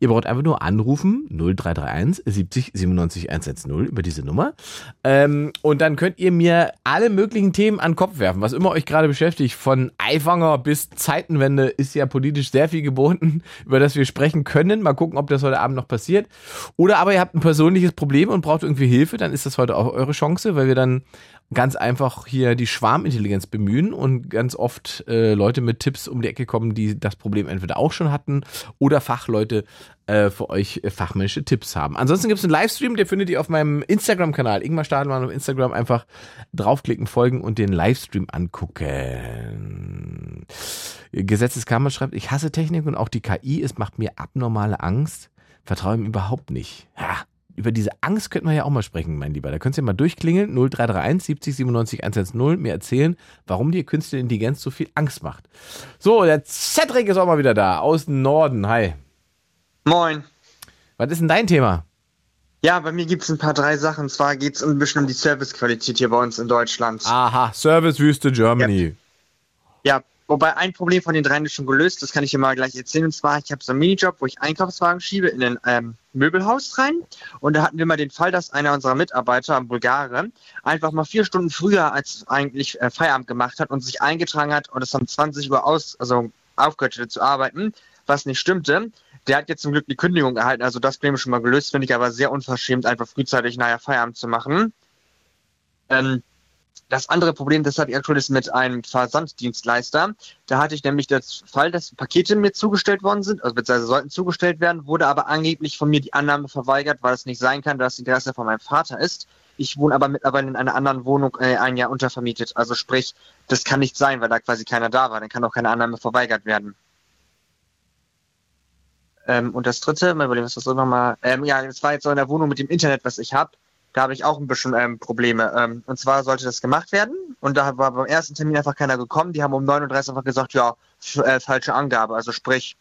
Ihr braucht einfach nur anrufen. 0331 70 97 110 über diese Nummer. Ähm, und dann könnt ihr mir alle möglichen Themen an den Kopf werfen, was immer euch gerade beschäftigt. Von Eifanger bis Zeitenwende ist ja politisch sehr viel geboten, *laughs* über das wir sprechen können. Mal gucken, ob das heute Abend noch passiert. Oder aber ihr habt ein persönliches Problem und braucht irgendwie Hilfe, dann ist das heute auch eure Chance, weil wir dann ganz einfach hier die Schwarmintelligenz bemühen und ganz oft äh, Leute mit Tipps um die Ecke kommen, die das Problem entweder auch schon hatten oder Fachleute äh, für euch äh, fachmännische Tipps haben. Ansonsten gibt es einen Livestream, der findet ihr auf meinem Instagram-Kanal. Ingmar Stadelmann auf Instagram einfach draufklicken, folgen und den Livestream angucken. Gesetzeskammer schreibt, ich hasse Technik und auch die KI, es macht mir abnormale Angst. Vertraue ihm überhaupt nicht. Ja, über diese Angst könnten wir ja auch mal sprechen, mein Lieber. Da könnt ihr mal durchklingeln, 0331 70 97 110, mir erzählen, warum dir künstliche Intelligenz so viel Angst macht. So, der Cedric ist auch mal wieder da, aus dem Norden. Hi. Moin. Was ist denn dein Thema? Ja, bei mir gibt es ein paar drei Sachen. Und zwar geht es ein bisschen um die Servicequalität hier bei uns in Deutschland. Aha, Servicewüste Germany. Ja, wobei ein Problem von den dreien ist schon gelöst, das kann ich dir mal gleich erzählen. Und zwar, ich habe so einen Minijob, wo ich Einkaufswagen schiebe in ein ähm, Möbelhaus rein. Und da hatten wir mal den Fall, dass einer unserer Mitarbeiter, ein Bulgare, einfach mal vier Stunden früher als eigentlich äh, Feierabend gemacht hat und sich eingetragen hat und es um 20 Uhr aus, also aufgehört hatte zu arbeiten, was nicht stimmte. Der hat jetzt zum Glück die Kündigung erhalten, also das Problem ist schon mal gelöst, finde ich aber sehr unverschämt, einfach frühzeitig nachher Feierabend zu machen. Ähm, das andere Problem, das hatte ich aktuell ist mit einem Versanddienstleister. Da hatte ich nämlich das Fall, dass Pakete mir zugestellt worden sind, also beziehungsweise sollten zugestellt werden, wurde aber angeblich von mir die Annahme verweigert, weil es nicht sein kann, dass das Interesse von meinem Vater ist. Ich wohne aber mittlerweile in einer anderen Wohnung äh, ein Jahr untervermietet. Also sprich, das kann nicht sein, weil da quasi keiner da war. Dann kann auch keine Annahme verweigert werden. Ähm, und das dritte, mal überlegen, was das so nochmal. Ähm, ja, das war jetzt so in der Wohnung mit dem Internet, was ich habe. Da habe ich auch ein bisschen ähm, Probleme. Ähm, und zwar sollte das gemacht werden. Und da war beim ersten Termin einfach keiner gekommen. Die haben um 39 einfach gesagt, ja, äh, falsche Angabe. Also sprich,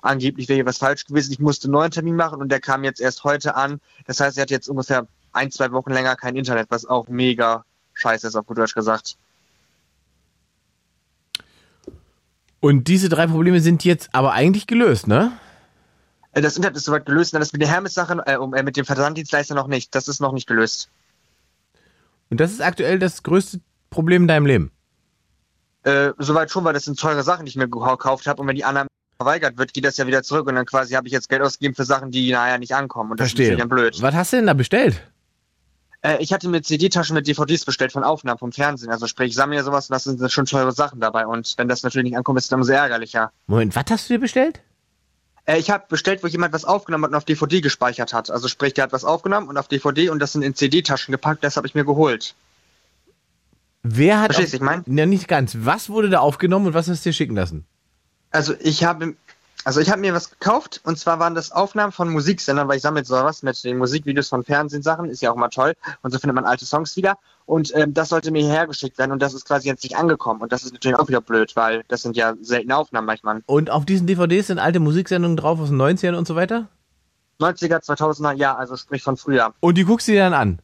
angeblich wäre hier was falsch gewesen. Ich musste einen neuen Termin machen und der kam jetzt erst heute an. Das heißt, er hat jetzt ungefähr ein, zwei Wochen länger kein Internet, was auch mega scheiße ist, auf gut Deutsch gesagt. Und diese drei Probleme sind jetzt aber eigentlich gelöst, ne? Äh, Das Internet ist soweit gelöst. Dann das mit der Hermes-Sache, äh, äh, mit dem Versanddienstleister noch nicht. Das ist noch nicht gelöst. Und das ist aktuell das größte Problem in deinem Leben. Äh, soweit schon, weil das sind teure Sachen, die ich mir gekauft habe. Und wenn die Annahme verweigert wird, geht das ja wieder zurück. Und dann quasi habe ich jetzt Geld ausgegeben für Sachen, die nachher nicht ankommen. Und das Verstehe. ist dann blöd. Was hast du denn da bestellt? Äh, ich hatte mir CD-Taschen mit DVDs bestellt von Aufnahmen vom Fernsehen. Also sprich, ich sammle ja sowas und das sind schon teure Sachen dabei. Und wenn das natürlich nicht ankommt, ist es dann umso ärgerlicher. Moment, was hast du dir bestellt? Äh, ich habe bestellt, wo jemand was aufgenommen hat und auf DVD gespeichert hat. Also sprich, der hat was aufgenommen und auf DVD und das sind in CD-Taschen gepackt. Das habe ich mir geholt. Wer hat. Verstehst du, ich mein? Ja, nicht ganz. Was wurde da aufgenommen und was hast du dir schicken lassen? Also ich habe also ich habe mir was gekauft und zwar waren das Aufnahmen von Musiksendern, weil ich sammle sowas mit den Musikvideos von Fernsehsachen, ist ja auch mal toll und so findet man alte Songs wieder und ähm, das sollte mir hierher geschickt werden und das ist quasi jetzt nicht angekommen und das ist natürlich auch wieder blöd, weil das sind ja seltene Aufnahmen manchmal. Und auf diesen DVDs sind alte Musiksendungen drauf aus den 90ern und so weiter? 90er, 2000er, ja, also sprich von früher. Und die guckst du dir dann an.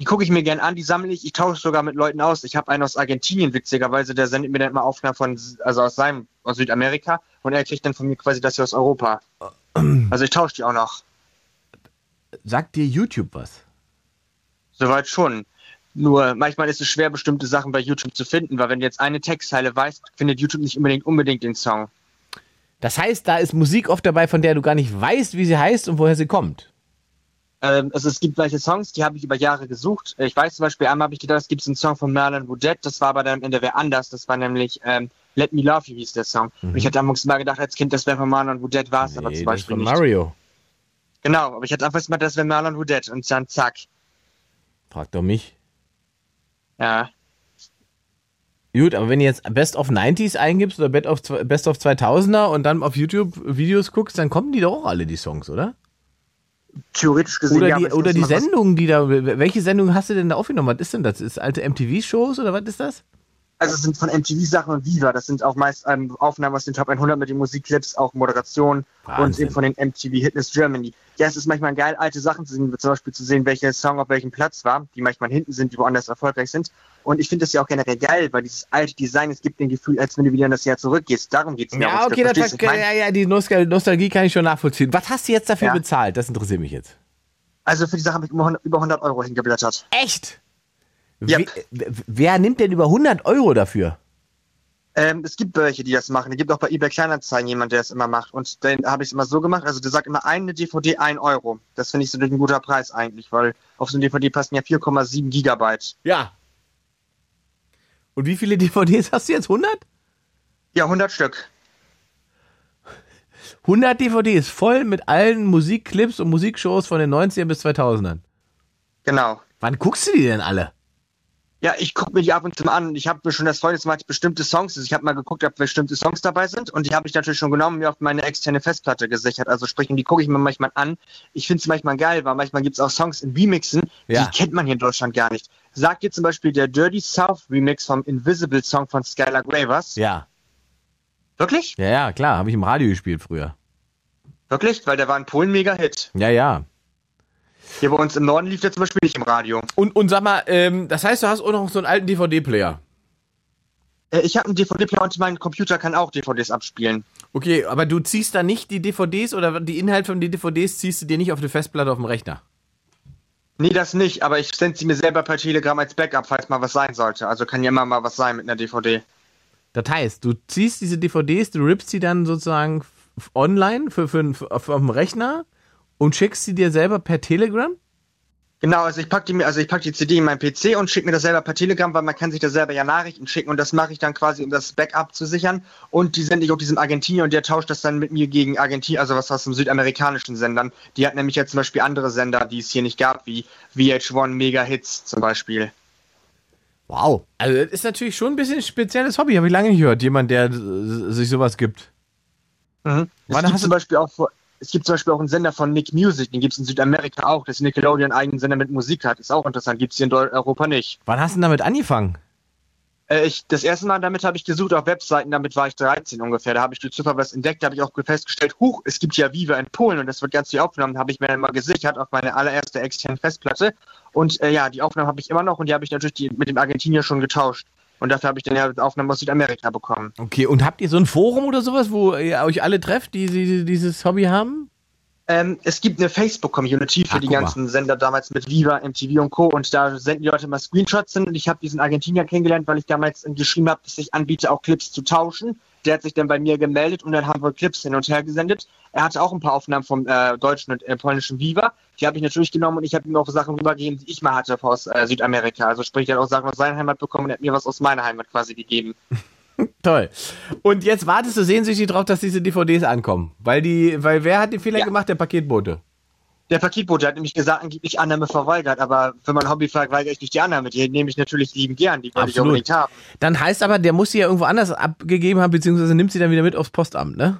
Die gucke ich mir gern an, die sammle ich, ich tausche sogar mit Leuten aus. Ich habe einen aus Argentinien, witzigerweise, der sendet mir dann immer Aufnahmen von, also aus seinem, aus Südamerika und er kriegt dann von mir quasi das hier aus Europa. Also ich tausche die auch noch. Sagt dir YouTube was? Soweit schon. Nur manchmal ist es schwer, bestimmte Sachen bei YouTube zu finden, weil wenn du jetzt eine Textzeile weißt, findet YouTube nicht unbedingt unbedingt den Song. Das heißt, da ist Musik oft dabei, von der du gar nicht weißt, wie sie heißt und woher sie kommt. Ähm, also es gibt welche Songs, die habe ich über Jahre gesucht. Ich weiß zum Beispiel, einmal habe ich gedacht, es gibt einen Song von Merlin Woodette, das war aber dann am Ende wer anders. Das war nämlich ähm, Let Me Love You hieß der Song. Und ich hatte damals mal gedacht, als Kind, das wäre von Marlon Woodette, war es aber Nee, zum das Beispiel von nicht. Mario. Genau, aber ich hatte einfach mal, das wäre Marlon Woodette und dann zack. Frag doch mich. Ja. Gut, aber wenn du jetzt Best of 90s eingibst oder Best of, Best of 2000er und dann auf YouTube Videos guckst, dann kommen die doch auch alle, die Songs, oder? Theoretisch gesehen, Oder ja, die, ich oder die Sendungen, die da, welche Sendung hast du denn da aufgenommen? Was ist denn das? Ist alte MTV-Shows oder was ist das? Also es sind von MTV-Sachen und Viva. Das sind auch meist ähm, Aufnahmen aus den Top 100 mit den Musikclips, auch Moderation und Wahnsinn. eben von den MTV Hitness Germany. Ja, es ist manchmal geil, alte Sachen zu sehen, zum Beispiel zu sehen, welcher Song auf welchem Platz war, die manchmal hinten sind, die woanders erfolgreich sind. Und ich finde das ja auch generell geil, weil dieses alte Design, es gibt den Gefühl, als wenn du wieder in das Jahr zurückgehst. Darum geht es mir Ja, okay, das, meine? ja, ja, die Nostal Nostalgie kann ich schon nachvollziehen. Was hast du jetzt dafür Ja. bezahlt? Das interessiert mich jetzt. Also für die Sache habe ich über 100 über 100 Euro hingeblättert. Echt? Ja. Wer, wer nimmt denn über 100 Euro dafür? Ähm, es gibt welche, die das machen. Es gibt auch bei eBay Kleinanzeigen jemand, der es immer macht. Und dann habe ich es immer so gemacht. Also der sagt immer eine DVD 1 Euro. Das finde ich so ein guter Preis eigentlich, weil auf so eine DVD passen ja 4,7 Gigabyte. Ja. Und wie viele DVDs hast du jetzt? 100? Ja, 100 Stück. 100 DVDs voll mit allen Musikclips und Musikshows von den 90ern bis 2000ern. Genau. Wann guckst du die denn alle? Ja, ich gucke mir die ab und zu mal an. Ich habe mir schon das Freundes gemacht, bestimmte Songs. Also ich habe mal geguckt, ob bestimmte Songs dabei sind. Und die habe ich natürlich schon genommen, mir auf meine externe Festplatte gesichert. Also sprich, und die gucke ich mir manchmal an. Ich finde es manchmal geil, weil manchmal gibt es auch Songs in Remixen, Ja. die kennt man hier in Deutschland gar nicht. Sagt dir zum Beispiel der Dirty South Remix vom Invisible Song von Skylar Grey was? Ja. Wirklich? Ja, ja, klar. Habe ich im Radio gespielt früher. Wirklich? Weil der war in Polen mega Hit. Ja, ja. Hier bei uns im Norden lief der zum Beispiel nicht im Radio. Und, und sag mal, ähm, das heißt, du hast auch noch so einen alten DVD-Player. Äh, ich habe einen DVD-Player und mein Computer kann auch DVDs abspielen. Okay, aber du ziehst da nicht die DVDs oder die Inhalte von den DVDs ziehst du dir nicht auf die Festplatte auf dem Rechner. Nee, das nicht, aber ich sende sie mir selber per Telegram als Backup, falls mal was sein sollte. Also kann ja immer mal was sein mit einer DVD. Das heißt, du ziehst diese DVDs, du rippst sie dann sozusagen online für, für, für, auf dem Rechner und schickst sie dir selber per Telegram? Genau, also ich pack die mir, also ich pack die CD in meinen PC und schicke mir das selber per Telegram, weil man kann sich da selber ja Nachrichten schicken und das mache ich dann quasi, um das Backup zu sichern. Und die sende ich auch diesem Argentinier und der tauscht das dann mit mir gegen Argentinien, also was aus den südamerikanischen Sendern. Die hat nämlich jetzt zum Beispiel andere Sender, die es hier nicht gab, wie VH1 Mega Hits zum Beispiel. Wow. Also das ist natürlich schon ein bisschen ein spezielles Hobby, habe ich lange nicht gehört. Jemand, der sich sowas gibt. Mhm. Wann hast zum du- Beispiel auch es gibt zum Beispiel auch einen Sender von Nick Music, den gibt es in Südamerika auch, dass Nickelodeon einen eigenen Sender mit Musik hat. Ist auch interessant, gibt es hier in Europa nicht. Wann hast du denn damit angefangen? Äh, ich, das erste Mal damit habe ich gesucht auf Webseiten, damit war ich 13 ungefähr. Da habe ich durch Zufall was entdeckt, da habe ich auch festgestellt, huch, es gibt ja Viva in Polen und das wird ganz viel aufgenommen. habe ich mir dann mal gesichert auf meine allererste externe Festplatte. Und äh, ja, die Aufnahmen habe ich immer noch und die habe ich natürlich die, mit dem Argentinier schon getauscht. Und dafür habe ich dann ja Aufnahmen aus Südamerika bekommen. Okay, und habt ihr so ein Forum oder sowas, wo ihr euch alle trefft, die, die dieses Hobby haben? Ähm, es gibt eine Facebook-Community für Ach, die guck mal. ganzen Sender damals mit Viva, MTV und Co. Und da senden die Leute mal Screenshots hin. Und ich habe diesen Argentinier kennengelernt, weil ich damals geschrieben habe, dass ich anbiete, auch Clips zu tauschen. Der hat sich dann bei mir gemeldet und dann haben wir Clips hin und her gesendet. Er hatte auch ein paar Aufnahmen vom äh, deutschen und äh, polnischen Viva. Die habe ich natürlich genommen und ich habe ihm auch Sachen rübergegeben, die ich mal hatte aus äh, Südamerika. Also sprich, er hat auch Sachen aus seiner Heimat bekommen und er hat mir was aus meiner Heimat quasi gegeben. *laughs* *laughs* Toll. Und jetzt wartest du sehnsüchtig drauf, dass diese DVDs ankommen. Weil die, weil wer hat den Fehler Ja. gemacht? Der Paketbote. Der Paketbote hat nämlich gesagt, angeblich Annahme verweigert, aber für mein Hobby verweigere ich nicht die Annahme. Die nehme ich natürlich lieben gern, die wollte ich unbedingt haben. Dann heißt aber, der muss sie ja irgendwo anders abgegeben haben, beziehungsweise nimmt sie dann wieder mit aufs Postamt, ne?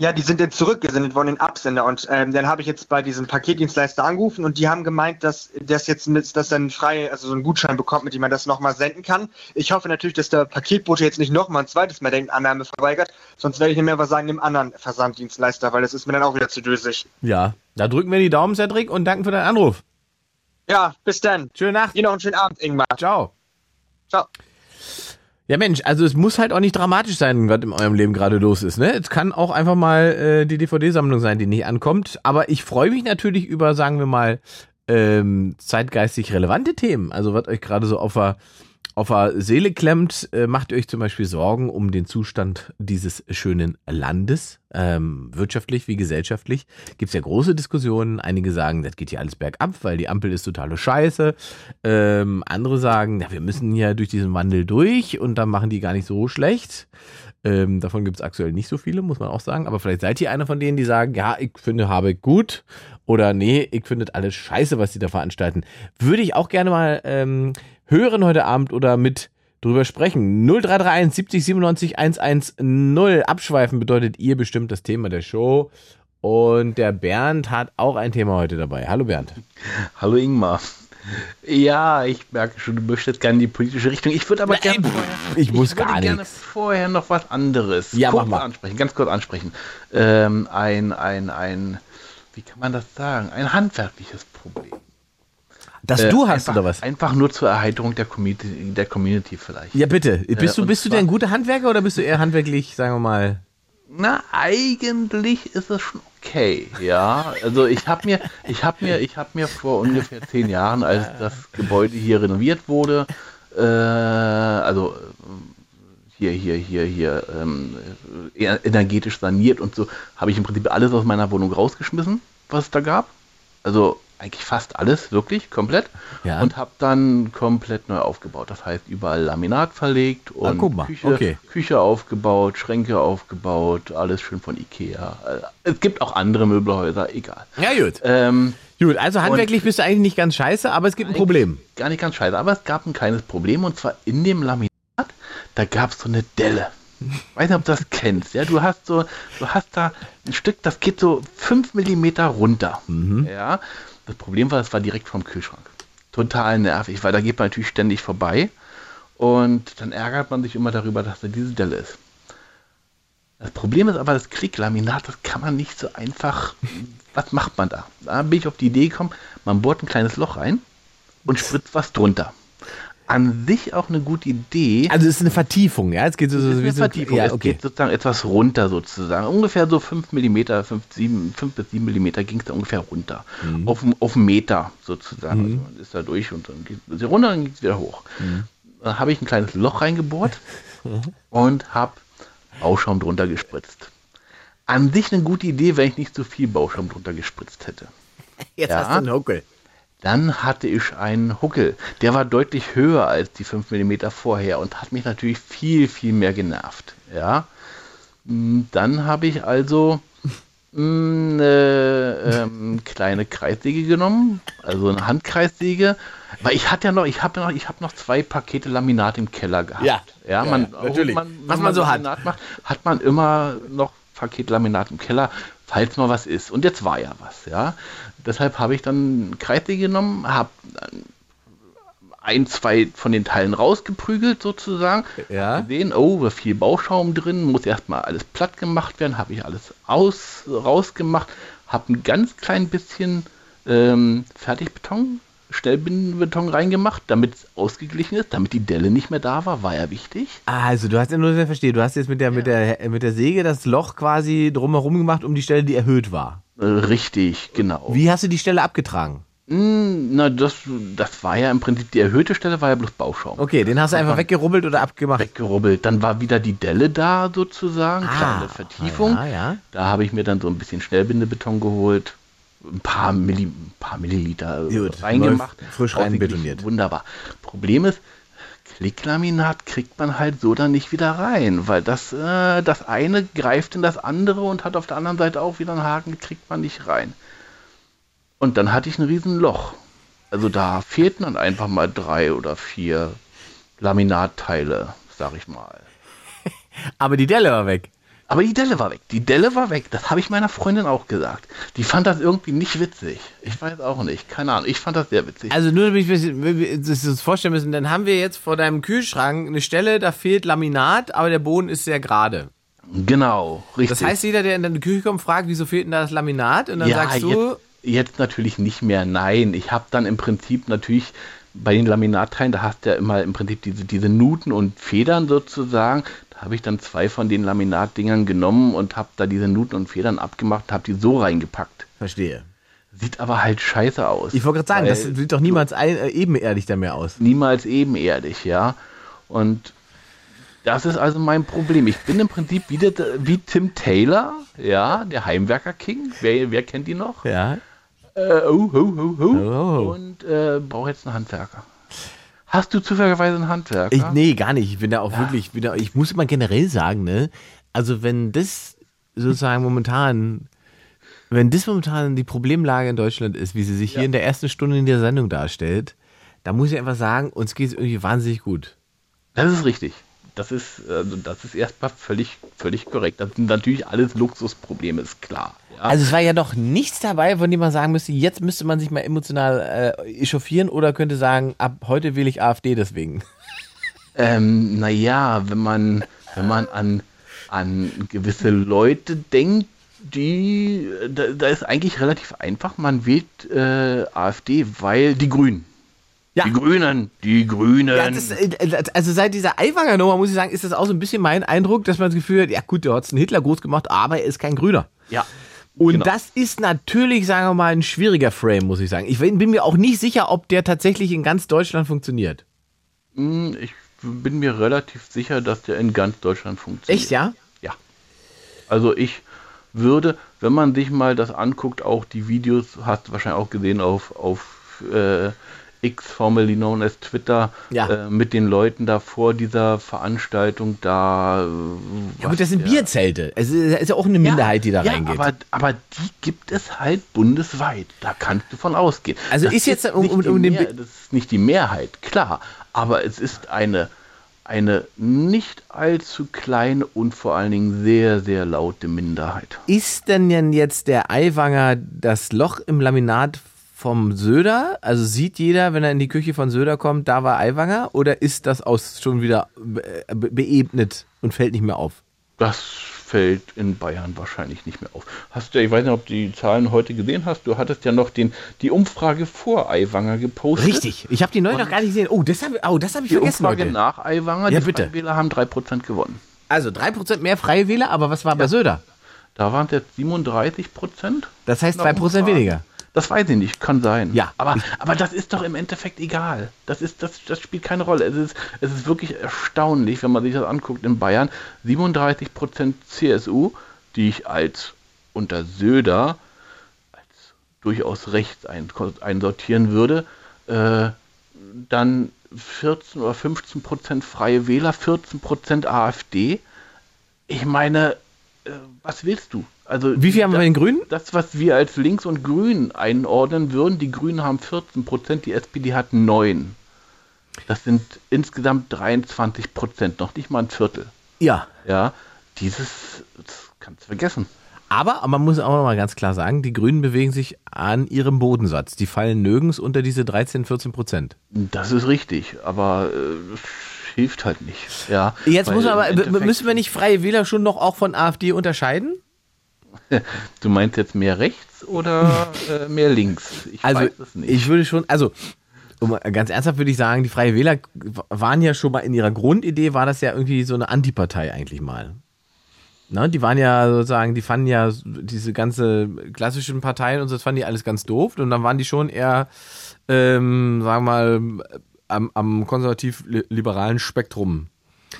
Ja, die sind dann zurückgesendet worden in Absender und ähm, dann habe ich jetzt bei diesem Paketdienstleister angerufen und die haben gemeint, dass das jetzt mit, dass dann frei, also so einen Gutschein bekommt, mit dem man das nochmal senden kann. Ich hoffe natürlich, dass der Paketbote jetzt nicht nochmal ein zweites Mal den Annahme verweigert, sonst werde ich nicht mehr was sagen dem anderen Versanddienstleister, weil das ist mir dann auch wieder zu dösig. Ja. Da drücken wir die Daumen, Cedric, und danken für deinen Anruf. Ja, bis dann. Schöne Nacht. Dir noch einen schönen Abend, Ingmar. Ciao. Ciao. Ja, Mensch, also es muss halt auch nicht dramatisch sein, was in eurem Leben gerade los ist. Ne? Es kann auch einfach mal äh, die DVD-Sammlung sein, die nicht ankommt. Aber ich freue mich natürlich über, sagen wir mal, ähm, zeitgeistig relevante Themen. Also was euch gerade so auf der, auf der Seele klemmt, äh, macht ihr euch zum Beispiel Sorgen um den Zustand dieses schönen Landes, ähm, wirtschaftlich wie gesellschaftlich. Gibt es ja große Diskussionen. Einige sagen, das geht hier alles bergab, weil die Ampel ist totale Scheiße. Ähm, andere sagen, ja, wir müssen ja durch diesen Wandel durch und dann machen die gar nicht so schlecht. Ähm, davon gibt es aktuell nicht so viele, muss man auch sagen. Aber vielleicht seid ihr einer von denen, die sagen, ja, ich finde Habeck gut oder nee, ich finde alles scheiße, was die da veranstalten. Würde ich auch gerne mal ähm, hören heute Abend oder mit drüber sprechen. 0331 70 97 110. Abschweifen bedeutet ihr bestimmt das Thema der Show. Und der Bernd hat auch ein Thema heute dabei. Hallo Bernd. Hallo Ingmar. Ja, ich merke schon, du möchtest gerne in die politische Richtung. Ich würde aber Nein, gerne ich muss würde gar gerne vorher noch was anderes Ja, kurz mach mal. ansprechen, ganz kurz ansprechen. Ähm, ein, ein, ein, wie kann man das sagen? Ein handwerkliches Problem. Das Äh, du hast einfach, oder was? Einfach nur zur Erheiterung der Community, der Community vielleicht. Ja, bitte. Bist du, und bist du denn ein guter Handwerker oder bist du eher handwerklich, sagen wir mal? Na, eigentlich ist es schon okay, ja. Also ich habe mir, ich habe mir, ich habe mir vor ungefähr zehn Jahren, als das Gebäude hier renoviert wurde, äh, also hier, hier, hier, hier, ähm, energetisch saniert und so, habe ich im Prinzip alles aus meiner Wohnung rausgeschmissen, was es da gab. Also eigentlich fast alles, wirklich, komplett. Ja. Und habe dann komplett neu aufgebaut. Das heißt, überall Laminat verlegt und Ah, guck mal, Küche, okay. Küche aufgebaut, Schränke aufgebaut, alles schön von Ikea. Äh, Es gibt auch andere Möbelhäuser, egal. Ja, gut. Ähm, Gut, also handwerklich bist du eigentlich nicht ganz scheiße, aber es gibt ein Problem. gar nicht ganz scheiße, aber es gab ein kleines Problem und zwar in dem Laminat, da gab es so eine Delle. Weiß nicht, ob du das kennst. Ja, du hast so, du hast da ein Stück, das geht so 5 mm runter. Ja. Das Problem war, es war direkt vom Kühlschrank. Total nervig, weil da geht man natürlich ständig vorbei und dann ärgert man sich immer darüber, dass da diese Delle ist. Das Problem ist aber, das Klicklaminat, das kann man nicht so einfach. Was macht man da? Da bin ich auf die Idee gekommen, man bohrt ein kleines Loch rein und spritzt was drunter. An sich auch eine gute Idee. Also es ist eine Vertiefung, ja? Es geht so, so ist eine so Vertiefung. Ja, Es okay. geht sozusagen etwas runter sozusagen. Ungefähr so 5 mm, 5, 7, 5 bis 7 mm ging es da ungefähr runter. Mhm. Auf, einen- auf einen Meter sozusagen. Also man ist da durch und dann geht es runter, dann geht es wieder hoch. Mhm. Dann habe ich ein kleines Loch reingebohrt *laughs* und habe Bauschaum drunter gespritzt. An sich eine gute Idee, wenn ich nicht so viel Bauschaum drunter gespritzt hätte. *laughs* Jetzt Ja. hast du einen Huckel. Dann hatte ich einen Huckel. Der war deutlich höher als die 5 mm vorher und hat mich natürlich viel, viel mehr genervt. Ja. Mm, Dann habe ich also mm, eine ähm, kleine Kreissäge genommen, also eine Handkreissäge. Weil ich hatte ja noch, ich habe noch, ich habe noch zwei Pakete Laminat im Keller gehabt. Ja. ja, man, ja, natürlich. Man, Was man so hat. Laminat macht, hat man immer noch Paket Laminat im Keller, falls mal was ist. Und jetzt war ja was, ja. Deshalb habe ich dann Kreissäge genommen, habe ein, zwei von den Teilen rausgeprügelt sozusagen. Ja. Gesehen, oh, da viel Bauschaum drin, muss erstmal alles platt gemacht werden, habe ich alles aus, rausgemacht, habe ein ganz klein bisschen ähm, Fertigbeton, Schnellbindenbeton reingemacht, damit es ausgeglichen ist, damit die Delle nicht mehr da war, war ja wichtig. Also, du hast ja nur, verstehe, du hast jetzt mit der, mit, der, mit der Säge das Loch quasi drumherum gemacht, um die Stelle, die erhöht war. Äh, richtig, genau. Wie hast du die Stelle abgetragen? Hm, na, das, das war ja im Prinzip, die erhöhte Stelle war ja bloß Bauschaum. Okay, den hast du einfach weggerubbelt oder abgemacht? weggerubbelt. Dann war wieder die Delle da sozusagen, kleine Vertiefung. Ah, ja, ja. Da habe ich mir dann so ein bisschen Schnellbindebeton geholt, ein paar, Milli, ein paar Milliliter äh, Gut, reingemacht. frisch reinbetoniert. Wunderbar. Problem ist, Klicklaminat kriegt man halt so dann nicht wieder rein, weil das, äh, das eine greift in das andere und hat auf der anderen Seite auch wieder einen Haken, kriegt man nicht rein. Und dann hatte ich ein riesen Loch. Also da fehlten dann einfach mal drei oder vier Laminatteile, sag ich mal. *laughs* Aber die Delle war weg. Aber die Delle war weg. Die Delle war weg. Das habe ich meiner Freundin auch gesagt. Die fand das irgendwie nicht witzig. Ich weiß auch nicht. Keine Ahnung. Ich fand das sehr witzig. Also nur, damit wir uns das vorstellen müssen, dann haben wir jetzt vor deinem Kühlschrank eine Stelle, da fehlt Laminat, aber der Boden ist sehr gerade. genau, richtig. Das heißt, jeder, der in deine Küche kommt, fragt, wieso fehlt denn da das Laminat? Und dann sagst du, jetzt, jetzt natürlich nicht mehr. Nein, ich habe dann im Prinzip natürlich bei den Laminatteilen, da hast du ja immer im Prinzip diese, diese Nuten und Federn sozusagen. Habe ich dann zwei von den Laminatdingern genommen und habe da diese Nuten und Federn abgemacht und habe die so reingepackt. verstehe. Sieht aber halt scheiße aus. Ich wollte gerade sagen, das sieht doch niemals ein, äh, ebenerdig da mehr aus. niemals ebenerdig, ja. Und das ist also mein Problem. Ich bin im Prinzip wieder wie Tim Taylor, ja, der Heimwerker King. Wer, wer kennt ihn noch? Ja. Äh, oh, ho, ho, ho. Oh. Und äh, brauche jetzt einen Handwerker. Hast du zufälligerweise einen Handwerker? Ich, nee, gar nicht. Ich bin da auch wirklich, ich da, ich muss mal generell sagen, ne, also wenn das sozusagen momentan, wenn das momentan die Problemlage in Deutschland ist, wie sie sich hier in der ersten Stunde in der Sendung darstellt, da muss ich einfach sagen, uns geht es irgendwie wahnsinnig gut. Das ist richtig. Das ist, also das ist erstmal völlig, völlig korrekt. Das sind natürlich alles Luxusprobleme, ist klar. Ja. Also es war ja doch nichts dabei, von dem man sagen müsste, jetzt müsste man sich mal emotional äh, echauffieren oder könnte sagen, ab heute wähle ich AfD deswegen. *laughs* Ähm, naja, wenn man, wenn man an, an gewisse Leute denkt, die, da, da ist eigentlich relativ einfach, man wählt äh, AfD, weil die Grünen. Ja. Die Grünen, die Grünen. Ja, das, äh, also seit dieser Aiwanger Nummer muss ich sagen, ist das auch so ein bisschen mein Eindruck, dass man das Gefühl hat, ja gut, der hat einen Hitler groß gemacht, aber er ist kein Grüner. ja. Und Genau. das ist natürlich, sagen wir mal, ein schwieriger Frame, muss ich sagen. Ich bin bin mir auch nicht sicher, ob der tatsächlich in ganz Deutschland funktioniert. Hm, Ich bin mir relativ sicher, dass der in ganz Deutschland funktioniert. Echt, ja? Ja. Also ich würde, wenn man sich mal das anguckt, auch die Videos, hast du wahrscheinlich auch gesehen auf, auf äh, X, formerly known as Twitter, Ja. äh, mit den Leuten da vor dieser Veranstaltung da. äh, Ja gut, das sind der- Bierzelte. Es ist, ist ja auch eine Minderheit, die da ja, reingeht. Aber, aber die gibt es halt bundesweit. Da kannst du von ausgehen. Also Das ist jetzt, um- nicht um- die um den Mehr, das ist nicht die Mehrheit, klar. Aber es ist eine, eine nicht allzu kleine und vor allen Dingen sehr, sehr laute Minderheit. Ist denn denn jetzt der Aiwanger das Loch im Laminat vom Söder? Also sieht jeder, wenn er in die Küche von Söder kommt, da war Aiwanger? Oder ist das aus schon wieder be be beebnet und fällt nicht mehr auf? Das fällt in Bayern wahrscheinlich nicht mehr auf. Hast du, ich weiß nicht, ob du die Zahlen heute gesehen hast, du hattest ja noch den, die Umfrage vor Aiwanger gepostet. Richtig. Ich habe die neu noch gar nicht gesehen. Oh, das habe oh, das hab ich Die vergessen Umfrage heute. nach Aiwanger, Ja, die bitte. Freien Wähler haben 3% gewonnen. Also 3% mehr Freie Wähler, aber was war bei Söder? Da waren es jetzt 37 Prozent. Das heißt 2% weniger. Das weiß ich nicht, kann sein. Ja. Aber, aber das ist doch im Endeffekt egal. Das, ist, das, das spielt keine Rolle. Es ist, es ist wirklich erstaunlich, wenn man sich das anguckt in Bayern. 37 Prozent CSU, die ich als unter Söder als durchaus rechts ein, einsortieren würde. Äh, dann 14 oder 15 Prozent Freie Wähler, 14 Prozent AfD. Ich meine, was willst du? Also Wie viel haben wir das- bei den Grünen? das, was wir als links und grün einordnen würden, die Grünen haben 14 Prozent, die SPD hat 9. Das sind insgesamt 23 Prozent, noch nicht mal ein Viertel. Ja. Ja, dieses kannst du vergessen. Aber man muss auch noch mal ganz klar sagen, die Grünen bewegen sich an ihrem Bodensatz. Die fallen nirgends unter diese 13, 14 Prozent. Das ist richtig, aber äh, hilft halt nicht. Ja, Jetzt muss aber, müssen wir nicht Freie Wähler schon noch auch von AfD unterscheiden? *laughs* Du meinst jetzt mehr rechts oder *laughs* äh, mehr links? Ich Also weiß es nicht. ich würde schon, also um, ganz ernsthaft würde ich sagen, die Freie Wähler waren ja schon mal in ihrer Grundidee, war das ja irgendwie so eine Antipartei eigentlich mal. Ne, die waren ja sozusagen, die fanden ja diese ganze klassischen Parteien und so, das fanden die alles ganz doof. Und dann waren die schon eher, ähm, sagen wir mal, am, am konservativ-liberalen Spektrum.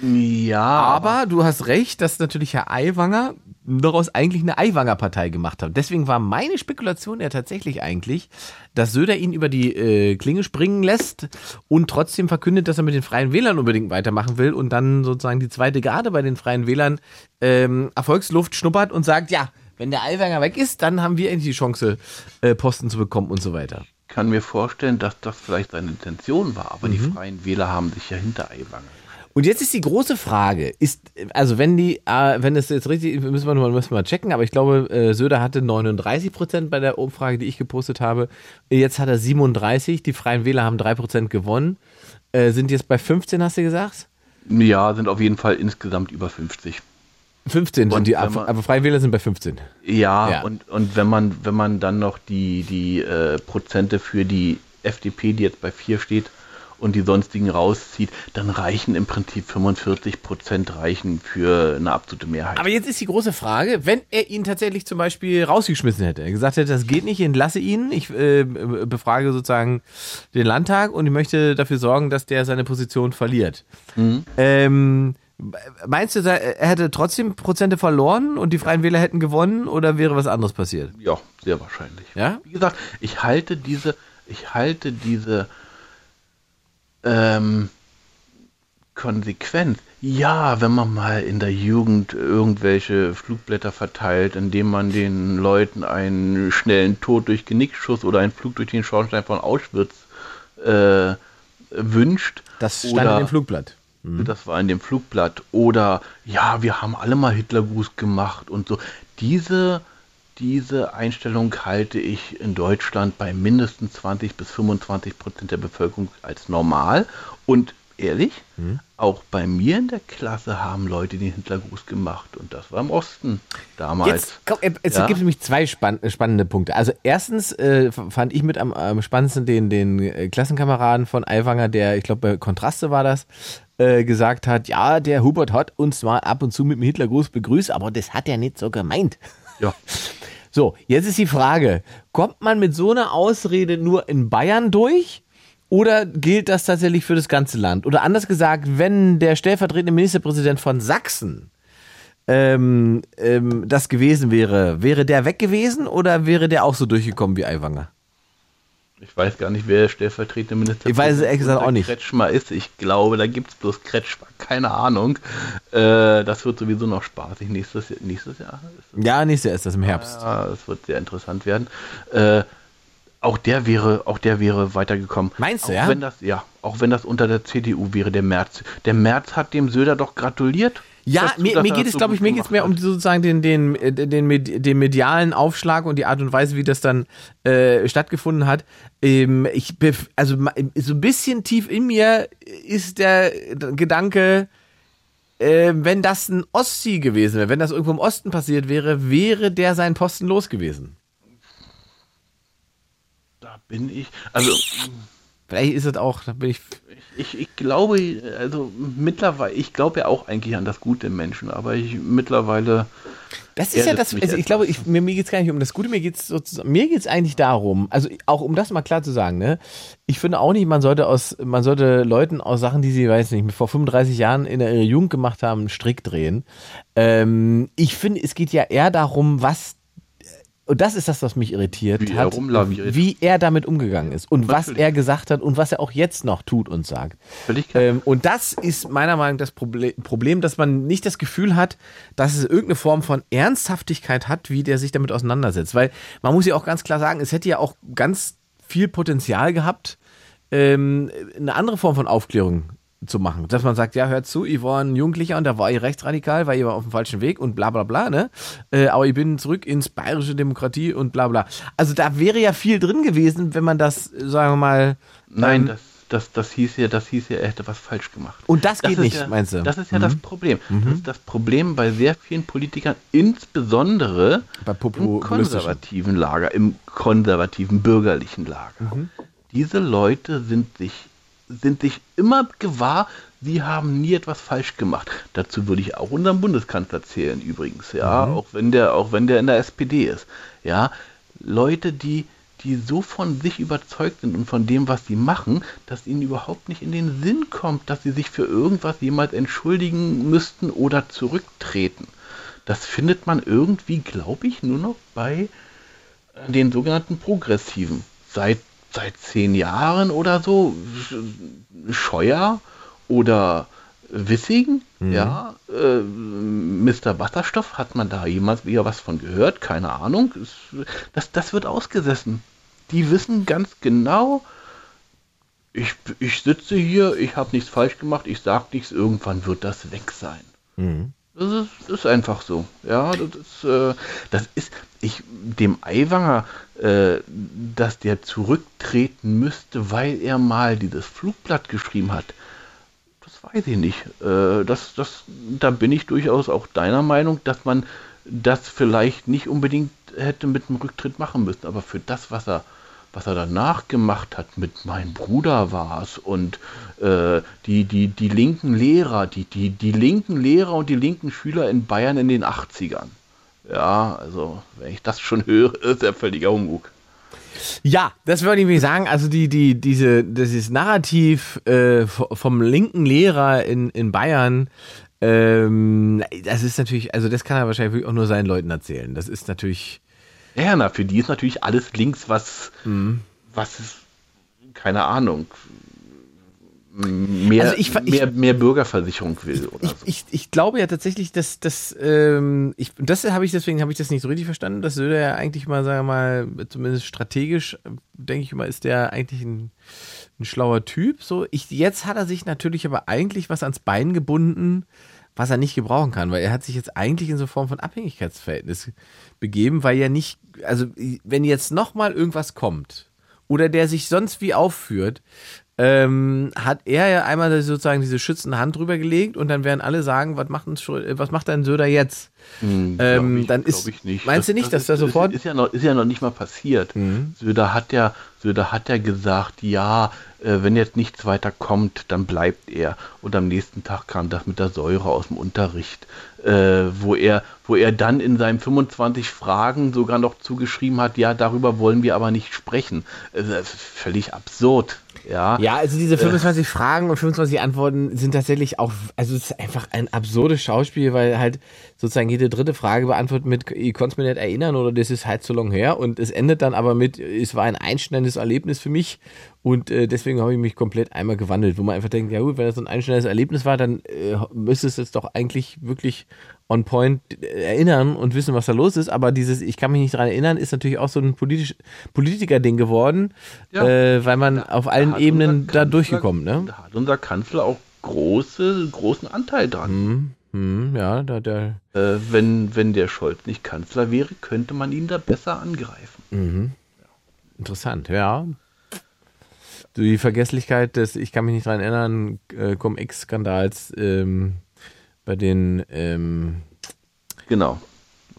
ja, Aber du hast recht, dass natürlich Herr Aiwanger daraus eigentlich eine Aiwanger-Partei gemacht hat. Deswegen war meine Spekulation ja tatsächlich eigentlich, dass Söder ihn über die äh, Klinge springen lässt und trotzdem verkündet, dass er mit den Freien Wählern unbedingt weitermachen will und dann sozusagen die zweite Garde bei den Freien Wählern ähm, Erfolgsluft schnuppert und sagt, ja, wenn der Aiwanger weg ist, dann haben wir endlich die Chance, äh, Posten zu bekommen und so weiter. Kann mir vorstellen, dass das vielleicht seine Intention war, aber Mhm. die Freien Wähler haben sich ja hinter Aiwanger. Und jetzt ist die große Frage, ist, also wenn die, äh, wenn es jetzt richtig, müssen wir, mal- müssen wir mal checken, aber ich glaube, äh, Söder hatte 39 Prozent bei der Umfrage, die ich gepostet habe. Jetzt hat er 37, die Freien Wähler haben 3 Prozent gewonnen. Äh, sind jetzt bei 15, hast du gesagt? Ja, sind auf jeden Fall insgesamt über 50. 15 Und sind die, man- aber Freie Wähler sind bei 15. Ja, Ja. Und, und wenn man, wenn man dann noch die, die äh, Prozente für die FDP, die jetzt bei 4 steht, und die sonstigen rauszieht, dann reichen im Prinzip 45 Prozent reichen für eine absolute Mehrheit. Aber jetzt ist die große Frage, wenn er ihn tatsächlich zum Beispiel rausgeschmissen hätte, er gesagt hätte, das geht nicht, ich entlasse ihn, ich äh, befrage sozusagen den Landtag und ich möchte dafür sorgen, dass der seine Position verliert. Ähm, meinst du, er hätte trotzdem Prozente verloren und die Freien Wähler hätten gewonnen oder wäre was anderes passiert? ja, sehr wahrscheinlich. Ja? Wie gesagt, ich halte diese, ich halte diese ähm, Konsequenz. Ja, wenn man mal in der Jugend irgendwelche Flugblätter verteilt, indem man den Leuten einen schnellen Tod durch Genickschuss oder einen Flug durch den Schornstein von Auschwitz äh, wünscht. Das stand Oder- in dem Flugblatt. Das war in dem Flugblatt. Oder ja, wir haben alle mal Hitlergruß gemacht und so. Diese, diese Einstellung halte ich in Deutschland bei mindestens 20 bis 25 Prozent der Bevölkerung als normal. Und ehrlich, auch bei mir in der Klasse haben Leute den Hitlergruß gemacht. Und das war im Osten damals. Jetzt, komm, äh, jetzt Ja. gibt es nämlich zwei spann spannende Punkte. Also erstens äh, fand ich mit am, am spannendsten den, den äh, Klassenkameraden von Aiwanger, der, ich glaube, bei Kontraste war das, äh, gesagt hat, ja, der Hubert hat uns mal ab und zu mit dem Hitlergruß begrüßt, aber das hat er nicht so gemeint. Ja. *laughs* So, jetzt ist die Frage, kommt man mit so einer Ausrede nur in Bayern durch? Oder gilt das tatsächlich für das ganze Land? Oder anders gesagt, wenn der stellvertretende Ministerpräsident von Sachsen ähm, ähm, das gewesen wäre, wäre der weg gewesen oder wäre der auch so durchgekommen wie Aiwanger? Ich weiß gar nicht, wer der stellvertretende Minister Ich weiß es ehrlich gesagt auch nicht. Kretschmer ist. Ich glaube, da gibt es bloß Kretschmer. Keine Ahnung. Äh, das wird sowieso noch spaßig nächstes, Jahr- nächstes Jahr. Ist Ja, nächstes Jahr ist das im Herbst. Ja, es wird sehr interessant werden. Äh, auch der wäre, auch der wäre weitergekommen. Meinst du, auch ja? Wenn das, ja, auch wenn das unter der CDU wäre, der Merz. Der Merz hat dem Söder doch gratuliert. Ja, dazu, mir, mir geht es, so glaube ich, mir geht es mehr um sozusagen den, den, äh, den, den medialen Aufschlag und die Art und Weise, wie das dann äh, stattgefunden hat. Ähm, ich also so ein bisschen tief in mir ist der Gedanke, äh, wenn das ein Ostsee gewesen wäre, wenn das irgendwo im Osten passiert wäre, wäre der seinen Posten los gewesen. Bin ich, also Vielleicht ist es auch, da bin ich. ich, ich glaube, also mittlerweile, ich glaube ja auch eigentlich an das Gute im Menschen, aber ich mittlerweile, Das ist ja das, also ich glaube, ich, mir, mir geht es gar nicht um das Gute, mir geht es sozusagen, mir geht es eigentlich darum, also auch um das mal klar zu sagen, ne, ich finde auch nicht, man sollte aus, man sollte Leuten aus Sachen, die sie, weiß nicht, vor 35 Jahren in ihrer Jugend gemacht haben, einen Strick drehen. Ähm, ich finde, es geht ja eher darum, was und das ist das, was mich irritiert Wie er hat, rumlaviert. wie er damit umgegangen ist und was Natürlich. er gesagt hat und was er auch jetzt noch tut und sagt. Ähm, und das ist meiner Meinung nach das Proble Problem, dass man nicht das Gefühl hat, dass es irgendeine Form von Ernsthaftigkeit hat, wie der sich damit auseinandersetzt. Weil man muss ja auch ganz klar sagen, es hätte ja auch ganz viel Potenzial gehabt, ähm, eine andere Form von Aufklärung zu machen. Dass man sagt, ja, hört zu, ich war ein Jugendlicher und da war ich rechtsradikal, weil ihr war auf dem falschen Weg und bla bla bla, ne? Äh, aber ich bin zurück ins bayerische Demokratie und bla bla. Also da wäre ja viel drin gewesen, wenn man das, sagen wir mal, Nein, ähm, das, das, das hieß ja, das hieß ja, er hätte was falsch gemacht. Und das geht ist nicht, ja, meinst du? Das ist ja das Problem. Das ist das Problem bei sehr vielen Politikern, insbesondere Bei im konservativen Lager, im konservativen bürgerlichen Lager. Diese Leute sind sich, sind sich immer gewahr, sie haben nie etwas falsch gemacht. Dazu würde ich auch unseren Bundeskanzler zählen übrigens, ja, auch wenn der, auch wenn der in der SPD ist. Ja, Leute, die die so von sich überzeugt sind und von dem, was sie machen, dass ihnen überhaupt nicht in den Sinn kommt, dass sie sich für irgendwas jemals entschuldigen müssten oder zurücktreten. Das findet man irgendwie, glaube ich, nur noch bei den sogenannten Progressiven. Seit, seit zehn Jahren oder so, Sch- Scheuer oder Wissing, ja, äh, Mr. Wasserstoff, hat man da jemals wieder was von gehört? Keine Ahnung. Das, das wird ausgesessen. Die wissen ganz genau, ich, ich sitze hier, ich habe nichts falsch gemacht, ich sage nichts, irgendwann wird das weg sein. Mhm. Das ist, ist einfach so. Ja, das ist, äh, das ist ich dem Aiwanger, äh, dass der zurücktreten müsste, weil er mal dieses Flugblatt geschrieben hat. Das weiß ich nicht. Äh, das, das, da bin ich durchaus auch deiner Meinung, dass man das vielleicht nicht unbedingt hätte mit dem Rücktritt machen müssen. Aber für das, was er, was er danach gemacht hat, mit meinem Bruder war es und äh, die, die, die linken Lehrer, die, die, die linken Lehrer und die linken Schüler in Bayern in den 80ern. Ja, also, wenn ich das schon höre, *laughs* ist er völliger Humbug. Ja, das würde ich mir sagen. Also die, die, diese, dieses Narrativ äh, vom linken Lehrer in, in Bayern, ähm, das ist natürlich, also das kann er wahrscheinlich wirklich auch nur seinen Leuten erzählen. Das ist natürlich, Ja, na, für die ist natürlich alles links, was, was ist, keine Ahnung, mehr, Also ich ich- mehr, mehr Bürgerversicherung will oder Ich, so. ich, ich glaube ja tatsächlich, dass das, ähm, ich, das habe ich deswegen habe ich das nicht so richtig verstanden, dass Söder ja eigentlich mal, sagen wir mal, zumindest strategisch, denke ich mal, ist der eigentlich ein, ein schlauer Typ. So, ich, jetzt hat er sich natürlich aber eigentlich was ans Bein gebunden, was er nicht gebrauchen kann, weil er hat sich jetzt eigentlich in so Form von Abhängigkeitsverhältnis begeben, weil ja nicht, also wenn jetzt noch mal irgendwas kommt oder der sich sonst wie aufführt, ähm, hat er ja einmal sozusagen diese schützende Hand drüber gelegt und dann werden alle sagen, was macht, denn, Schrö- äh, was macht denn Söder jetzt? Hm, ähm, ich, dann ist- meinst du nicht, dass da ist, sofort- Mhm. Ist, ja noch, ist ja noch nicht mal passiert. Söder hat ja, Söder hat ja gesagt, ja, äh, wenn jetzt nichts weiter kommt, dann bleibt er. Und am nächsten Tag kam das mit der Säure aus dem Unterricht, äh, wo er, wo er dann in seinen 25 Fragen sogar noch zugeschrieben hat, ja, darüber wollen wir aber nicht sprechen. Äh, völlig absurd. Ja, Ja, also diese 25 Fragen und 25 Antworten sind tatsächlich auch, also es ist einfach ein absurdes Schauspiel, weil halt sozusagen jede dritte Frage beantwortet mit, ich konnte es mir nicht erinnern oder das ist halt so lang her und es endet dann aber mit, es war ein einschneidendes Erlebnis für mich und äh, deswegen habe ich mich komplett einmal gewandelt, wo man einfach denkt, ja gut, wenn das so ein einschneidendes Erlebnis war, dann äh, müsste es jetzt doch eigentlich wirklich on point äh, erinnern und wissen, was da los ist, aber dieses, ich kann mich nicht dran erinnern, ist natürlich auch so ein politisch, Politiker-Ding geworden, Ja. äh, weil man auf allen Ebenen da durchgekommen, ne? Da hat unser Kanzler auch große, großen Anteil dran. Hm, hm, ja, da, der, Äh, wenn, wenn der Scholz nicht Kanzler wäre, könnte man ihn da besser angreifen. interessant, ja. Die Vergesslichkeit des, ich kann mich nicht dran erinnern, äh, Cum-Ex-Skandals ähm, bei den ähm, Genau.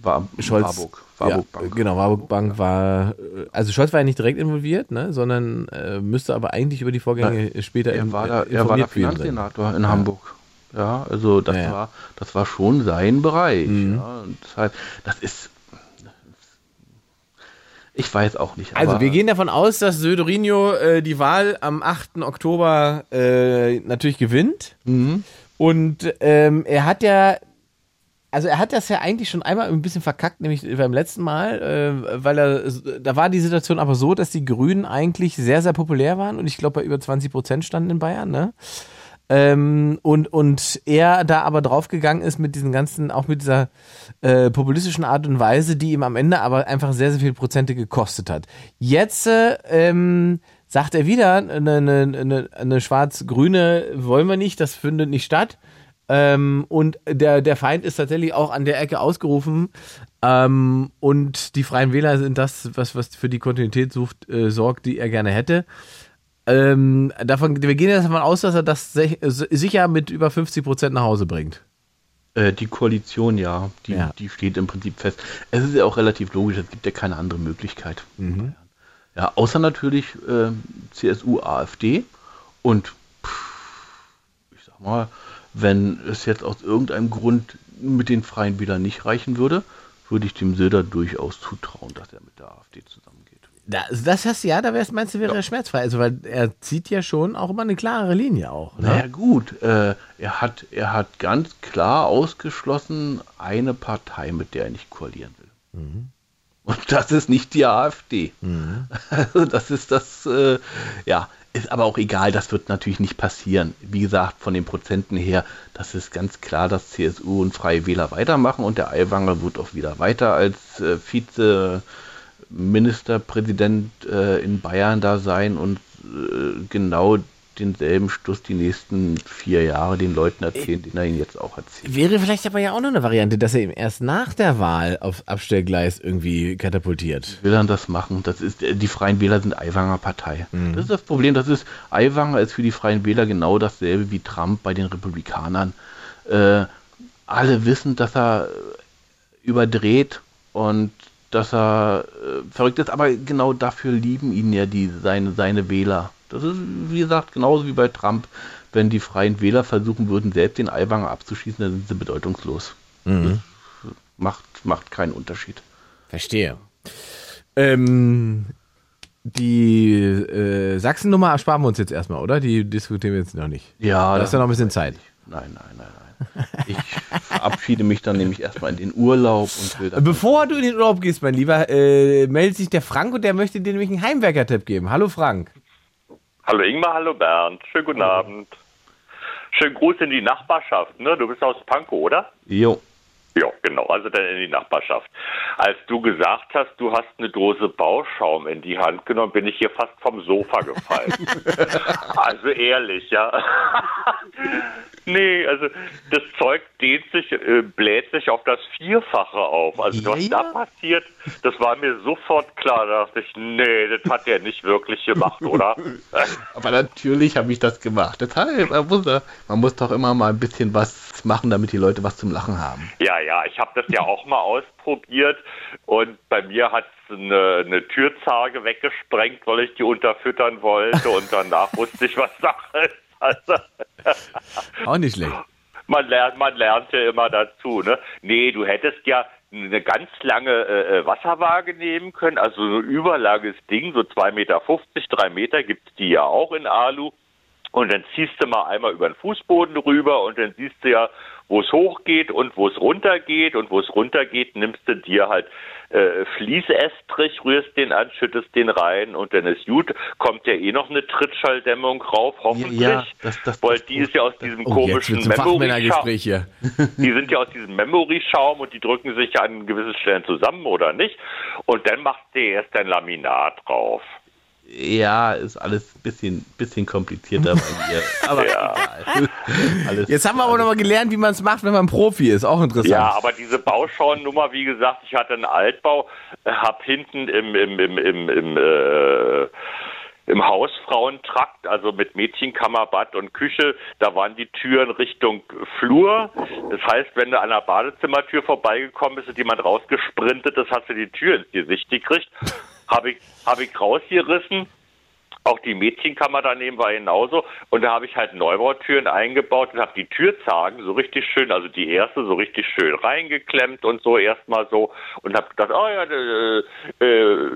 War Scholz. Warburg. Warburg ja, Bank. Genau, Warburg Bank war, äh, also Scholz war ja nicht direkt involviert, ne, sondern äh, müsste aber eigentlich über die Vorgänge später Er in- war, da, äh, er war der. Finanzsenator in Hamburg. Ja, also das Ja, ja. war das war schon sein Bereich. Mhm. Ja, und deshalb, das ist ich weiß auch nicht. Also wir gehen davon aus, dass Söderinho äh, die Wahl am 8. Oktober äh, natürlich gewinnt. Mhm. Und ähm, er hat ja, also er hat das ja eigentlich schon einmal ein bisschen verkackt, nämlich beim letzten Mal, äh, weil er, da war die Situation aber so, dass die Grünen eigentlich sehr, sehr populär waren und ich glaube bei über 20 Prozent standen in Bayern, ne? Ähm, und, und er da aber draufgegangen ist mit diesen ganzen, auch mit dieser äh, populistischen Art und Weise, die ihm am Ende aber einfach sehr, sehr viele Prozente gekostet hat. Jetzt äh, ähm, sagt er wieder, eine, eine, eine, eine schwarz-grüne wollen wir nicht, das findet nicht statt. Ähm, und der, der Feind ist tatsächlich auch an der Ecke ausgerufen. Ähm, und die Freien Wähler sind das, was, was für die Kontinuität sucht, äh, sorgt, die er gerne hätte. Ähm, davon, wir gehen jetzt davon aus, dass er das sicher mit über 50 Prozent nach Hause bringt. Äh, die Koalition, ja, die, Ja. die steht im Prinzip fest. Es ist ja auch relativ logisch, es gibt ja keine andere Möglichkeit. Mhm. Ja, außer natürlich äh, CSU, AfD und pff, ich sag mal, wenn es jetzt aus irgendeinem Grund mit den Freien Wählern nicht reichen würde, würde ich dem Söder durchaus zutrauen, dass er mit der AfD zusammengeht. Das, das heißt, ja, da wär's, meinst du, wäre er schmerzfrei. Also, weil er zieht ja schon auch immer eine klare Linie auch. Naja Ne? gut, äh, er, hat, er hat ganz klar ausgeschlossen eine Partei, mit der er nicht koalieren will. Und das ist nicht die AfD. Also das ist das, äh, ja, ist aber auch egal, das wird natürlich nicht passieren. Wie gesagt, von den Prozenten her, das ist ganz klar, dass CSU und Freie Wähler weitermachen und der Aiwanger wird auch wieder weiter als äh, Vize Ministerpräsident äh, in Bayern da sein und äh, genau denselben Stuss die nächsten vier Jahre den Leuten erzählen, den er ihnen jetzt auch erzählt. Wäre vielleicht aber ja auch noch eine Variante, dass er ihm erst nach der Wahl aufs Abstellgleis irgendwie katapultiert. will er das machen? Das ist, äh, die Freien Wähler sind Aiwanger Partei. Das ist das Problem. Das ist, Aiwanger ist für die Freien Wähler genau dasselbe wie Trump bei den Republikanern. Äh, alle wissen, dass er überdreht und dass er äh, verrückt ist, aber genau dafür lieben ihn ja die, seine, seine Wähler. Das ist, wie gesagt, genauso wie bei Trump. Wenn die Freien Wähler versuchen würden, selbst den Aiwanger abzuschießen, dann sind sie bedeutungslos. Das macht, macht keinen Unterschied. Verstehe. Ähm, die äh, Sachsen-Nummer ersparen wir uns jetzt erstmal, oder? Die diskutieren wir jetzt noch nicht. Ja, Da ist ja noch ein bisschen Zeit. Nein, nein, nein. Ich verabschiede mich dann nämlich erstmal in den Urlaub und will dann. Bevor du in den Urlaub gehst, mein Lieber, äh, meldet sich der Frank und der möchte dir nämlich einen Heimwerker-Tipp geben. Hallo Frank. Hallo Ingmar, hallo Bernd. Schönen guten Abend. Schönen Gruß in die Nachbarschaft. Ne? Du bist aus Pankow, oder? Jo. Ja, genau. Also dann in die Nachbarschaft. Als du gesagt hast, du hast eine Dose Bauschaum in die Hand genommen, bin ich hier fast vom Sofa gefallen. *laughs* also ehrlich, ja. Nee, also das Zeug dehnt sich, äh, bläht sich auf das Vierfache auf. Also was Ja, da ja. passiert, das war mir sofort klar. Da dachte ich, nee, das hat er nicht wirklich gemacht, oder? *laughs* Aber natürlich habe ich das gemacht. Deshalb, man muss, man muss doch immer mal ein bisschen was machen, damit die Leute was zum Lachen haben. Ja, ja, ich habe das ja auch mal ausprobiert und bei mir hat eine, eine Türzarge weggesprengt, weil ich die unterfüttern wollte und danach wusste ich, was Sache ist. *laughs* Also, Auch nicht schlecht. man lernt, man lernt ja immer dazu, ne? Nee, du hättest ja eine ganz lange äh, äh, Wasserwaage nehmen können, also so ein überlanges Ding, so 2,50 Meter, 3 Meter gibt's die ja auch in Alu. Und dann ziehst du mal einmal über den Fußboden rüber und dann siehst du ja, wo es hochgeht und wo es runtergeht. Und wo es runtergeht, nimmst du dir halt äh, Fließestrich, rührst den an, schüttest den rein und dann ist gut. Kommt ja eh noch eine Trittschalldämmung rauf, hoffentlich. Ja, das- das- weil das- die ist ja aus diesem Oh, komischen Memory-Schaum. Hier. *laughs* Die sind ja aus diesem Memory-Schaum und die drücken sich ja an gewissen Stellen zusammen oder nicht. Und dann machst du erst ein Laminat drauf. Ja, ist alles ein bisschen, bisschen komplizierter bei mir. *laughs* Aber Ja. egal. *laughs* Alles, Jetzt haben wir aber noch mal gelernt, wie man es macht, wenn man Profi ist. Auch interessant. Ja, aber diese Bauschauen-Nummer, wie gesagt, ich hatte einen Altbau, hab hinten im, im, im, im, im, äh, im Hausfrauentrakt, also mit Mädchenkammer, Bad und Küche, da waren die Türen Richtung Flur. Das heißt, wenn du an der Badezimmertür vorbeigekommen bist und jemand rausgesprintet ist, hast du die Tür ins Gesicht gekriegt. Habe ich, hab ich rausgerissen. Auch die Mädchenkammer daneben war genauso. Und da habe ich halt Neubautüren eingebaut und habe die Türzagen so richtig schön, also die erste so richtig schön reingeklemmt und so erstmal so. Und habe gedacht, oh ja, äh, äh,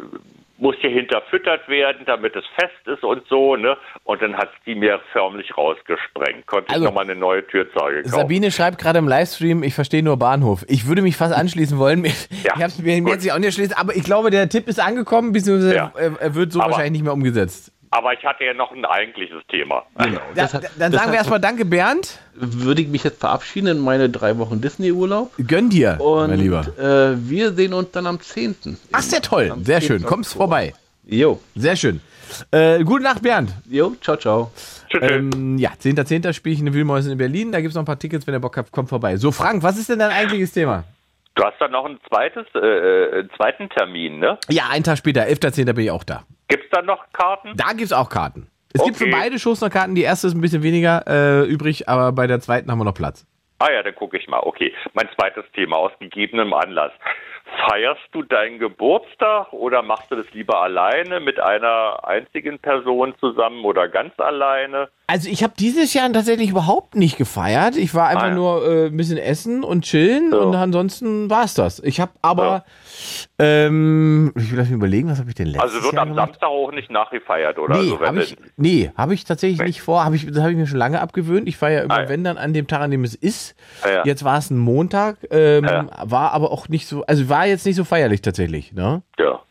muss hier hinterfüttert werden, damit es fest ist und so. ne? Und dann hat die mir förmlich rausgesprengt. Konnte Also, ich nochmal eine neue Türzage kaufen. Sabine schreibt gerade im Livestream, ich verstehe nur Bahnhof. Ich würde mich fast anschließen wollen. Ich Ja, habe mir jetzt nicht auch nicht erschließen, aber ich glaube, der Tipp ist angekommen, beziehungsweise Ja. er, er wird so Aber- wahrscheinlich nicht mehr umgesetzt. Aber ich hatte ja noch ein eigentliches Thema. Genau. Da, Deshalb- dann sagen wir erstmal Danke, Bernd. Würde ich mich jetzt verabschieden in meine drei Wochen Disney-Urlaub. Gönn dir, Und mein Lieber. Äh, wir sehen uns dann am 10. Ach, sehr toll. Am Sehr 10. schön. Kommst vorbei. Jo, Sehr schön. Äh, gute Nacht, Bernd. jo, ciao, ciao. Tschüss. tschüss. Ähm, ja, 10.10. spiele ich in den Wühlmäusen in Berlin. Da gibt es noch ein paar Tickets, wenn ihr Bock habt, kommt vorbei. So, Frank, was ist denn dein eigentliches Thema? Du hast dann noch ein zweites, äh, äh, einen zweiten Termin, ne? Ja, einen Tag später, 11.10. bin ich auch da. Gibt's da noch Karten? Da gibt es auch Karten. Es gibt für Okay. beide Shows noch Karten. Die erste ist ein bisschen weniger äh, übrig, aber bei der zweiten haben wir noch Platz. Ah ja, dann gucke ich mal. Okay, mein zweites Thema aus gegebenem Anlass. Feierst du deinen Geburtstag oder machst du das lieber alleine mit einer einzigen Person zusammen oder ganz alleine? Also ich habe dieses Jahr tatsächlich überhaupt nicht gefeiert. Ich war einfach Ah, ja. nur äh, ein bisschen essen und chillen Ja. und ansonsten war es das. Ich habe aber, ähm, ich will lass mich überlegen, was habe ich denn letztes Also wird Jahr am? Samstag auch nicht nachgefeiert oder Nee, so, wenn habe ich, nee, hab ich tatsächlich Nee. nicht vor. Hab ich, das habe ich mir schon lange abgewöhnt. Ich feiere immer, Ah, ja. wenn dann an dem Tag, an dem es ist. Ah, ja. Jetzt war es ein Montag, ähm, Ja. war aber auch nicht so, also war jetzt nicht so feierlich tatsächlich. Ne? Ja.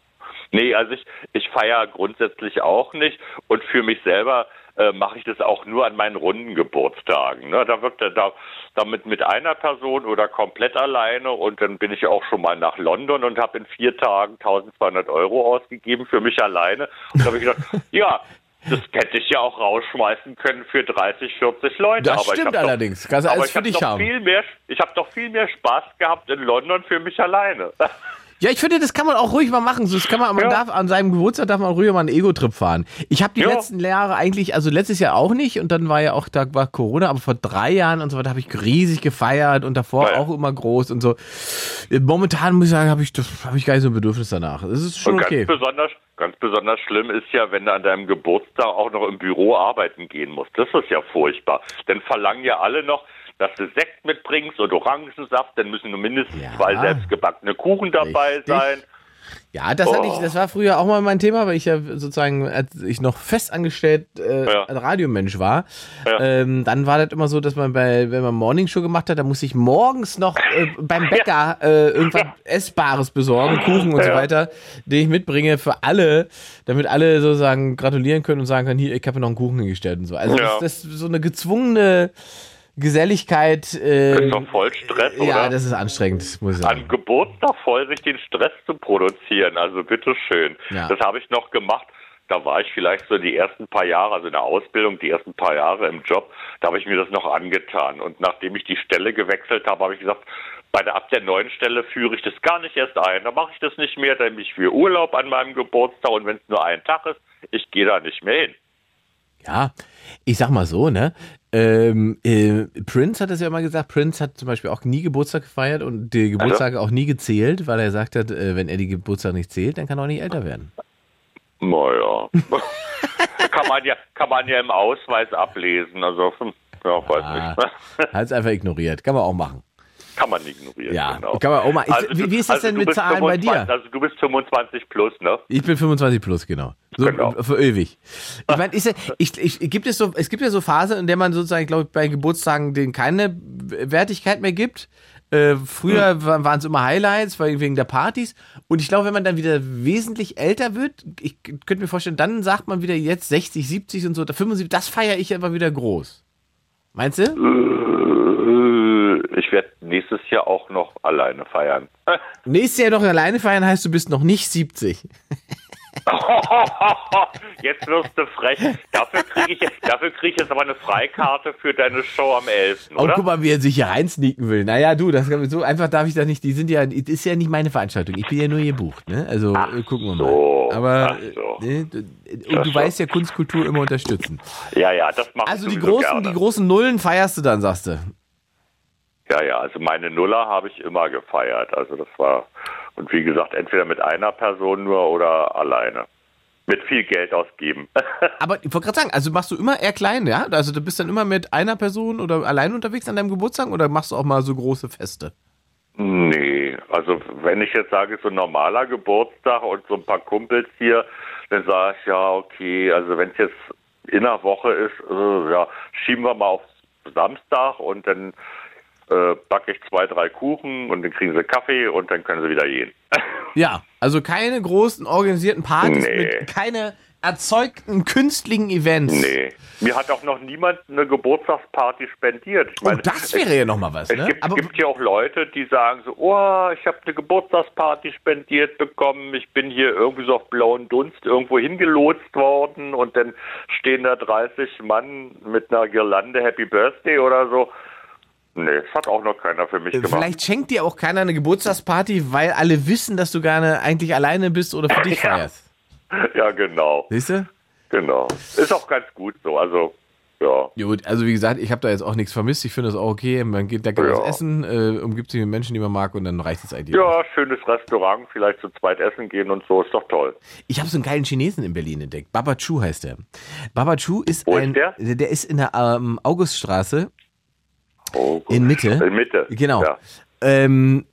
Nee, also ich, ich feiere grundsätzlich auch nicht und für mich selber äh, mache ich das auch nur an meinen runden Geburtstagen. Ne? Da wird da damit mit einer Person oder komplett alleine und dann bin ich auch schon mal nach London und habe in vier Tagen 1200 Euro ausgegeben für mich alleine. Und da habe ich gedacht, *laughs* ja, das hätte ich ja auch rausschmeißen können für 30, 40 Leute. Das aber stimmt allerdings. Kannst du alles ich für habe dich doch haben. viel mehr, ich habe doch viel mehr Spaß gehabt in London für mich alleine. *laughs* Ja, ich finde, das kann man auch ruhig mal machen. So, Das kann man, man Ja. darf an seinem Geburtstag darf man auch ruhig mal einen Ego-Trip fahren. Ich habe die Ja. letzten Jahre eigentlich, also letztes Jahr auch nicht und dann war ja auch, da war Corona, aber vor drei Jahren und so weiter habe ich riesig gefeiert und davor Ja, auch immer groß und so. Momentan muss ich sagen, habe ich habe ich gar nicht so ein Bedürfnis danach. Das ist schon Und okay. ganz besonders, ganz besonders schlimm ist ja, wenn du an deinem Geburtstag auch noch im Büro arbeiten gehen musst. Das ist ja furchtbar. Dann verlangen ja alle noch, dass du Sekt mitbringst und Orangensaft, dann müssen nur mindestens Ja. zwei selbstgebackene Kuchen dabei Richtig. sein. Ja, das hatte ich, das war früher auch mal mein Thema, weil ich ja sozusagen, als ich noch festangestellt äh, Ja. ein Radiomensch war, Ja. ähm, dann war das immer so, dass man bei, wenn man Morningshow gemacht hat, da musste ich morgens noch äh, beim Bäcker äh, irgendwas Essbares besorgen, Kuchen und so Ja. weiter, den ich mitbringe für alle, damit alle sozusagen gratulieren können und sagen können, hier, ich habe mir noch einen Kuchen hingestellt und so. Also Ja. das, das ist so eine gezwungene Geselligkeit. Äh, Das ist doch voll Stress, ja, oder? das ist anstrengend, muss ich sagen. An Geburtstag voll sich den Stress zu produzieren. Also bitteschön. Ja. Das habe ich noch gemacht. Da war ich vielleicht so die ersten paar Jahre, also in der Ausbildung, die ersten paar Jahre im Job, da habe ich mir das noch angetan. Und nachdem ich die Stelle gewechselt habe, habe ich gesagt, bei der ab der neuen Stelle führe ich das gar nicht erst ein. Da mache ich das nicht mehr, denn ich für Urlaub an meinem Geburtstag und wenn es nur ein Tag ist, ich gehe da nicht mehr hin. Ja, ich sag mal so, ne? Ähm, äh, Prince hat es ja immer gesagt, Prince hat zum Beispiel auch nie Geburtstag gefeiert und die Geburtstage auch nie gezählt, weil er gesagt hat, äh, wenn er die Geburtstage nicht zählt, dann kann er auch nicht älter werden. Naja. *laughs* kann man ja, kann man ja im Ausweis ablesen. Also, hm, ja, weiß Ah, nicht. hat es einfach ignoriert. Kann man auch machen. Kann man ignorieren. Ja, genau. kann man auch mal. Also wie, wie ist das also denn mit Zahlen bei 25 dir? Also du bist 25 plus, ne? Ich bin 25 plus, genau. So, Genau. Für ewig. Ich meine, ist ja, *laughs* ich, ich, gibt es so, es gibt ja so Phase, in der man sozusagen, glaube ich, bei Geburtstagen denen keine Wertigkeit mehr gibt. Äh, früher Hm. waren es immer Highlights, wegen der Partys. Und ich glaube, wenn man dann wieder wesentlich älter wird, ich könnte mir vorstellen, dann sagt man wieder jetzt 60, 70 und so, 75, das feiere ich aber wieder groß. Meinst du? Äh, Ich werde nächstes Jahr auch noch alleine feiern. *laughs* Nächstes Jahr noch alleine feiern heißt, du bist noch nicht 70. *laughs* Jetzt wirst du frech. Dafür kriege ich, dafür krieg ich jetzt aber eine Freikarte für deine Show am 11. Oh, Oder? guck mal, wie er sich hier reinsneaken will. Naja, du, das so einfach darf ich das nicht. Die sind ja, das ist ja nicht meine Veranstaltung. Ich bin ja nur gebucht, ne? Also äh, gucken wir mal. so, Aber ach so. äh, ne, und Ach du weißt ja Kunstkultur immer unterstützen. Ja, ja, das mache Also ich die großen, die großen Nullen feierst du dann, sagst du. Ja, ja, also meine Nuller habe ich immer gefeiert. Also das war, und wie gesagt, entweder mit einer Person nur oder alleine. Mit viel Geld ausgeben. *laughs* Aber ich wollte gerade sagen, also machst du immer eher klein, ja? Also du bist dann immer mit einer Person oder allein unterwegs an deinem Geburtstag oder machst du auch mal so große Feste? nee, also wenn ich jetzt sage, so ein normaler Geburtstag und so ein paar Kumpels hier, dann sage ich, ja, okay, also wenn es jetzt in der Woche ist, äh, ja, schieben wir mal auf Samstag und dann äh, backe ich zwei, drei Kuchen und dann kriegen sie Kaffee und dann können sie wieder gehen. *laughs* Ja, also keine großen organisierten Partys Nee. mit keine erzeugten künstlichen Events. Nee. Mir hat auch noch niemand eine Geburtstagsparty spendiert. Ich Oh, das wäre ja noch mal was, Es ne? gibt, Aber gibt ja auch Leute, die sagen so, oh, ich habe eine Geburtstagsparty spendiert bekommen, ich bin hier irgendwie so auf blauen Dunst irgendwo hingelotst worden und dann stehen da 30 Mann mit einer Girlande Happy Birthday oder so. Nee, das hat auch noch keiner für mich gemacht. Vielleicht schenkt dir auch keiner eine Geburtstagsparty, weil alle wissen, dass du gerne eigentlich alleine bist oder für dich *laughs* feierst. Ja, genau, Siehst du? genau. Ist auch ganz gut so, also, ja. Gut, also wie gesagt, ich habe da jetzt auch nichts vermisst. Ich finde das auch okay. Man geht lecker Ja. was essen, äh, umgibt sich mit Menschen, die man mag und dann reicht es eigentlich. Ja, schönes Restaurant, vielleicht zu zweit essen gehen und so, ist doch toll. Ich habe so einen geilen Chinesen in Berlin entdeckt. Baba Chu heißt der. Baba Chu ist Wo ist ein, der? der ist in der ähm, Auguststraße Oh, in Mitte. In Mitte. Genau. Ja. Ähm,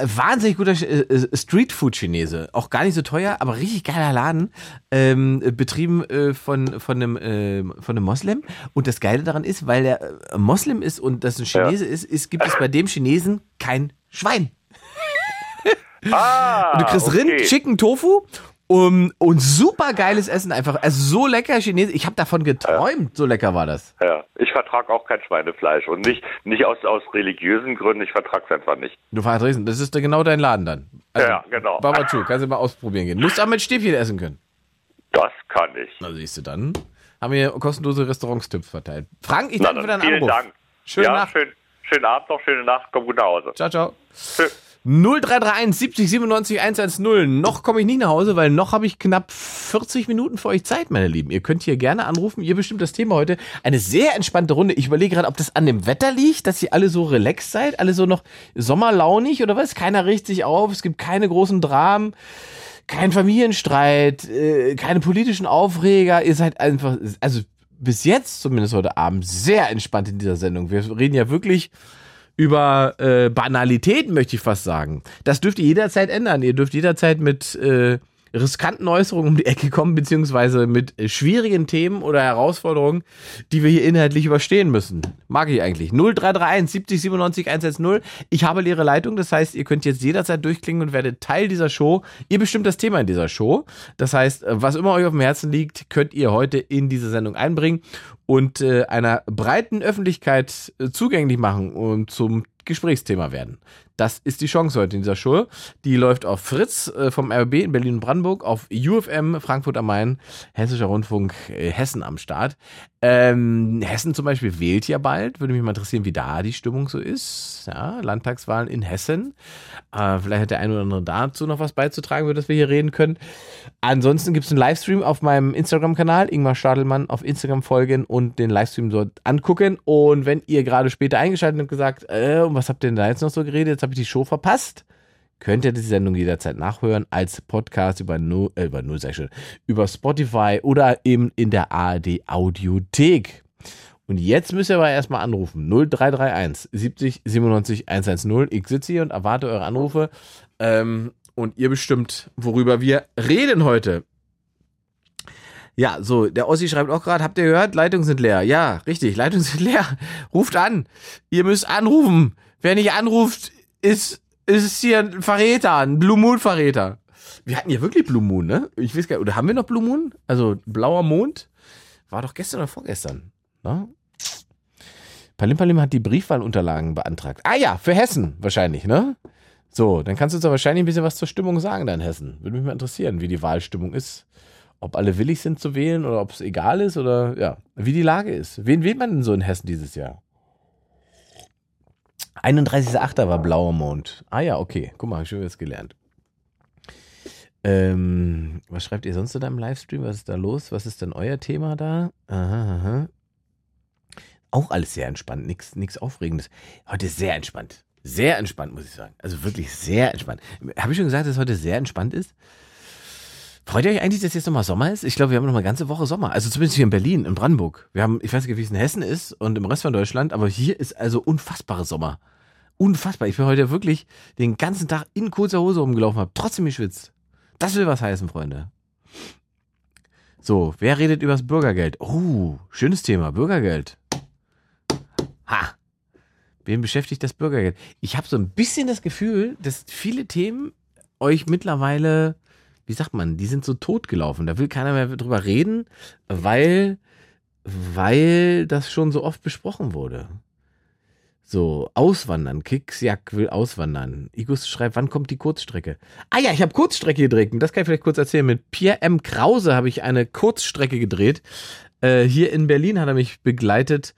wahnsinnig guter äh, äh, Streetfood-Chinese. Auch gar nicht so teuer, aber richtig geiler Laden. Ähm, äh, betrieben äh, von, von, einem, äh, von einem Moslem. Und das Geile daran ist, weil der äh, Moslem ist und das ein Chinese ist, ist, gibt es bei dem Chinesen kein Schwein. Ah, *laughs* Und du kriegst okay. Rind, Chicken, Tofu um, und super geiles Essen einfach. Also so lecker Chinesisch. Ich habe davon geträumt, so lecker war das. Ja, ich vertrage auch kein Schweinefleisch und nicht, nicht aus, aus religiösen Gründen, ich vertrage es einfach nicht. Du Dresden, das ist genau dein Laden dann. Also, Ja, genau. Baba Chu, kannst du mal ausprobieren gehen. Musst auch mit Stäbchen essen können. Das kann ich. Na siehst du dann. Haben wir kostenlose Restaurantstipps verteilt. Frank, ich danke für deinen vielen Anruf. Dank. Schöne ja, Nacht. Schön, schönen Abend noch, schöne Nacht, komm gut nach Hause. Ciao, ciao. Tschüss. 0331 70 97 110. Noch komme ich nicht nach Hause, weil noch habe ich knapp 40 Minuten für euch Zeit, meine Lieben. Ihr könnt hier gerne anrufen. Ihr bestimmt das Thema heute. Eine sehr entspannte Runde. Ich überlege gerade, ob das an dem Wetter liegt, dass ihr alle so relaxed seid, alle so noch sommerlaunig oder was? Keiner regt sich auf. Es gibt keine großen Dramen. Kein Familienstreit, äh, keine politischen Aufreger. Ihr seid einfach, also bis jetzt, zumindest heute Abend, sehr entspannt in dieser Sendung. Wir reden ja wirklich über äh, Banalitäten, möchte ich fast sagen. Das dürft ihr jederzeit ändern. Ihr dürft jederzeit mit äh, riskanten Äußerungen um die Ecke kommen, beziehungsweise mit äh, schwierigen Themen oder Herausforderungen, die wir hier inhaltlich überstehen müssen. Mag ich eigentlich. 0331 70 97 110. Ich habe leere Leitung, das heißt, ihr könnt jetzt jederzeit durchklingen und werdet Teil dieser Show. Ihr bestimmt das Thema in dieser Show. Das heißt, äh, was immer euch auf dem Herzen liegt, könnt ihr heute in diese Sendung einbringen und äh, einer breiten Öffentlichkeit äh, zugänglich machen und zum Gesprächsthema werden. Das ist die Chance heute in dieser Show. Die läuft auf Fritz äh, vom RB in Berlin und Brandenburg, auf UFM Frankfurt am Main, Hessischer Rundfunk äh, Hessen am Start. Ähm, Hessen zum Beispiel wählt ja bald. Würde mich mal interessieren, wie da die Stimmung so ist. Ja, Landtagswahlen in Hessen. Äh, vielleicht hat der eine oder andere dazu noch was beizutragen, über das wir hier reden können. Ansonsten gibt es einen Livestream auf meinem Instagram-Kanal, Ingmar Stadelmann, auf Instagram folgen und den Livestream dort angucken. Und wenn ihr gerade später eingeschaltet habt und gesagt, äh, was habt ihr denn da jetzt noch so geredet? Jetzt habe ich die Show verpasst könnt ihr die Sendung jederzeit nachhören als Podcast über, no, äh, über, no, schon, über Spotify oder eben in der ARD Audiothek. Und jetzt müsst ihr aber erstmal anrufen. 0331 70 97 110. Ich sitze hier und erwarte eure Anrufe. Ähm, und ihr bestimmt, worüber wir reden heute. Ja, so, der Ossi schreibt auch gerade, habt ihr gehört? Leitungen sind leer. Ja, richtig, Leitungen sind leer. *laughs* Ruft an. Ihr müsst anrufen. Wer nicht anruft, ist ist hier ein Verräter, ein Blue Moon Verräter. Wir hatten ja wirklich Blue Moon, ne? Ich weiß gar nicht, oder haben wir noch Blue Moon? Also blauer Mond? War doch gestern oder vorgestern, ne? Palim Palim hat die Briefwahlunterlagen beantragt. Ah ja, für Hessen wahrscheinlich, ne? So, dann kannst du uns ja wahrscheinlich ein bisschen was zur Stimmung sagen da in Hessen. Würde mich mal interessieren, wie die Wahlstimmung ist. Ob alle willig sind zu wählen oder ob es egal ist oder ja, wie die Lage ist. Wen wählt man denn so in Hessen dieses Jahr? 31.8. war blauer Mond. Ah ja, okay. Guck mal, schön was gelernt. Ähm, was schreibt ihr sonst in deinem Livestream? Was ist da los? Was ist denn euer Thema da? Aha, aha. Auch alles sehr entspannt, nichts Aufregendes. Heute sehr entspannt. Sehr entspannt, muss ich sagen. Also wirklich sehr entspannt. Habe ich schon gesagt, dass heute sehr entspannt ist? Freut ihr euch eigentlich, dass jetzt nochmal Sommer ist? Ich glaube, wir haben noch mal eine ganze Woche Sommer. Also zumindest hier in Berlin, in Brandenburg. Wir haben, ich weiß nicht, wie es in Hessen ist und im Rest von Deutschland, aber hier ist also unfassbare Sommer. Unfassbar. Ich bin heute wirklich den ganzen Tag in kurzer Hose rumgelaufen, habe trotzdem geschwitzt. Das will was heißen, Freunde. So, wer redet übers Bürgergeld? Oh, schönes Thema, Bürgergeld. Ha. Wen beschäftigt das Bürgergeld? Ich habe so ein bisschen das Gefühl, dass viele Themen euch mittlerweile wie sagt man, die sind so totgelaufen. Da will keiner mehr drüber reden, weil, weil das schon so oft besprochen wurde. So, auswandern. Kicksjack will auswandern. Igus schreibt, wann kommt die Kurzstrecke? Ah ja, ich habe Kurzstrecke gedreht. das kann ich vielleicht kurz erzählen. Mit Pierre M. Krause habe ich eine Kurzstrecke gedreht. Äh, hier in Berlin hat er mich begleitet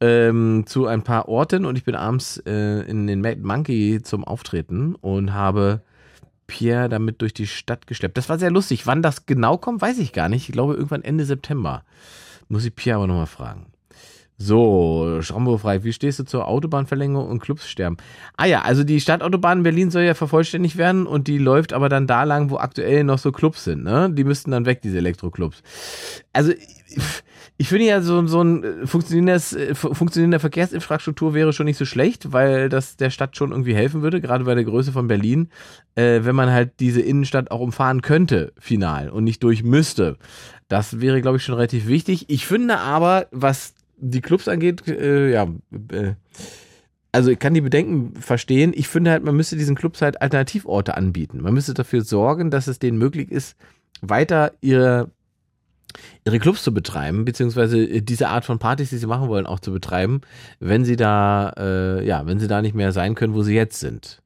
ähm, zu ein paar Orten und ich bin abends äh, in den Mad Monkey zum Auftreten und habe Pierre damit durch die Stadt geschleppt. Das war sehr lustig. Wann das genau kommt, weiß ich gar nicht. Ich glaube irgendwann Ende September. Muss ich Pierre aber nochmal fragen. So, Schrambo frei. Wie stehst du zur Autobahnverlängerung und Clubs sterben? Ah ja, also die Stadtautobahn in Berlin soll ja vervollständigt werden und die läuft aber dann da lang, wo aktuell noch so Clubs sind, ne? Die müssten dann weg, diese Elektroclubs. Also, ich finde ja, so, so ein äh, funktionierendes, äh, funktionierende Verkehrsinfrastruktur wäre schon nicht so schlecht, weil das der Stadt schon irgendwie helfen würde, gerade bei der Größe von Berlin, äh, wenn man halt diese Innenstadt auch umfahren könnte, final, und nicht durch müsste. Das wäre, glaube ich, schon relativ wichtig. Ich finde aber, was die Clubs angeht, äh, ja, äh, also ich kann die Bedenken verstehen. Ich finde halt, man müsste diesen Clubs halt Alternativorte anbieten. Man müsste dafür sorgen, dass es denen möglich ist, weiter ihre ihre Clubs zu betreiben, beziehungsweise äh, diese Art von Partys, die sie machen wollen, auch zu betreiben, wenn sie da, äh, ja, wenn sie da nicht mehr sein können, wo sie jetzt sind.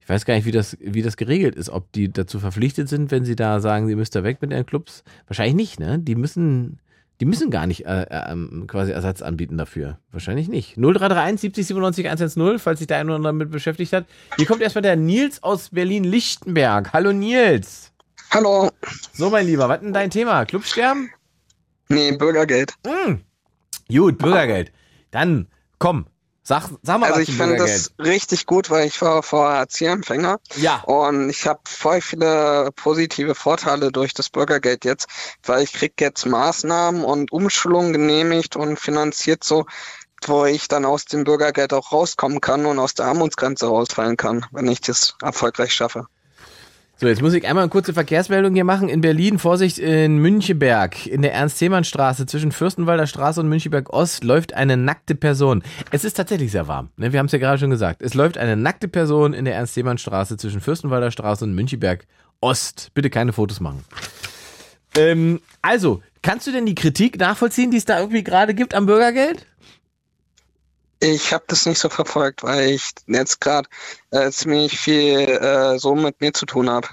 Ich weiß gar nicht, wie das, wie das geregelt ist, ob die dazu verpflichtet sind, wenn sie da sagen, sie müsst da weg mit ihren Clubs. Wahrscheinlich nicht, ne? Die müssen, die müssen gar nicht äh, äh, ähm, quasi Ersatz anbieten dafür. Wahrscheinlich nicht. 0331 70 97 110, falls sich der eine oder andere damit beschäftigt hat. Hier kommt erstmal der Nils aus Berlin-Lichtenberg. Hallo Nils. Hallo. So, mein Lieber, was denn dein Thema? Clubsterben? Nee, Bürgergeld. Hm. Gut, Bürgergeld. Dann, komm, Sag, sag mal also was ich finde das richtig gut, weil ich war vorher Erzieherempfänger. Ja. Und ich habe voll viele positive Vorteile durch das Bürgergeld jetzt, weil ich krieg jetzt Maßnahmen und Umschulungen genehmigt und finanziert so wo ich dann aus dem Bürgergeld auch rauskommen kann und aus der Armutsgrenze rausfallen kann, wenn ich das erfolgreich schaffe. So, jetzt muss ich einmal eine kurze Verkehrsmeldung hier machen. In Berlin, Vorsicht, in Münchenberg, in der Ernst-Thälmann-Straße zwischen Fürstenwalder Straße und Münchenberg-Ost läuft eine nackte Person. Es ist tatsächlich sehr warm, ne? wir haben es ja gerade schon gesagt. Es läuft eine nackte Person in der Ernst-Thälmann-Straße zwischen Fürstenwalder Straße und Münchenberg-Ost. Bitte keine Fotos machen. Ähm, also, kannst du denn die Kritik nachvollziehen, die es da irgendwie gerade gibt am Bürgergeld? Ich habe das nicht so verfolgt, weil ich jetzt gerade äh, ziemlich viel äh, so mit mir zu tun habe.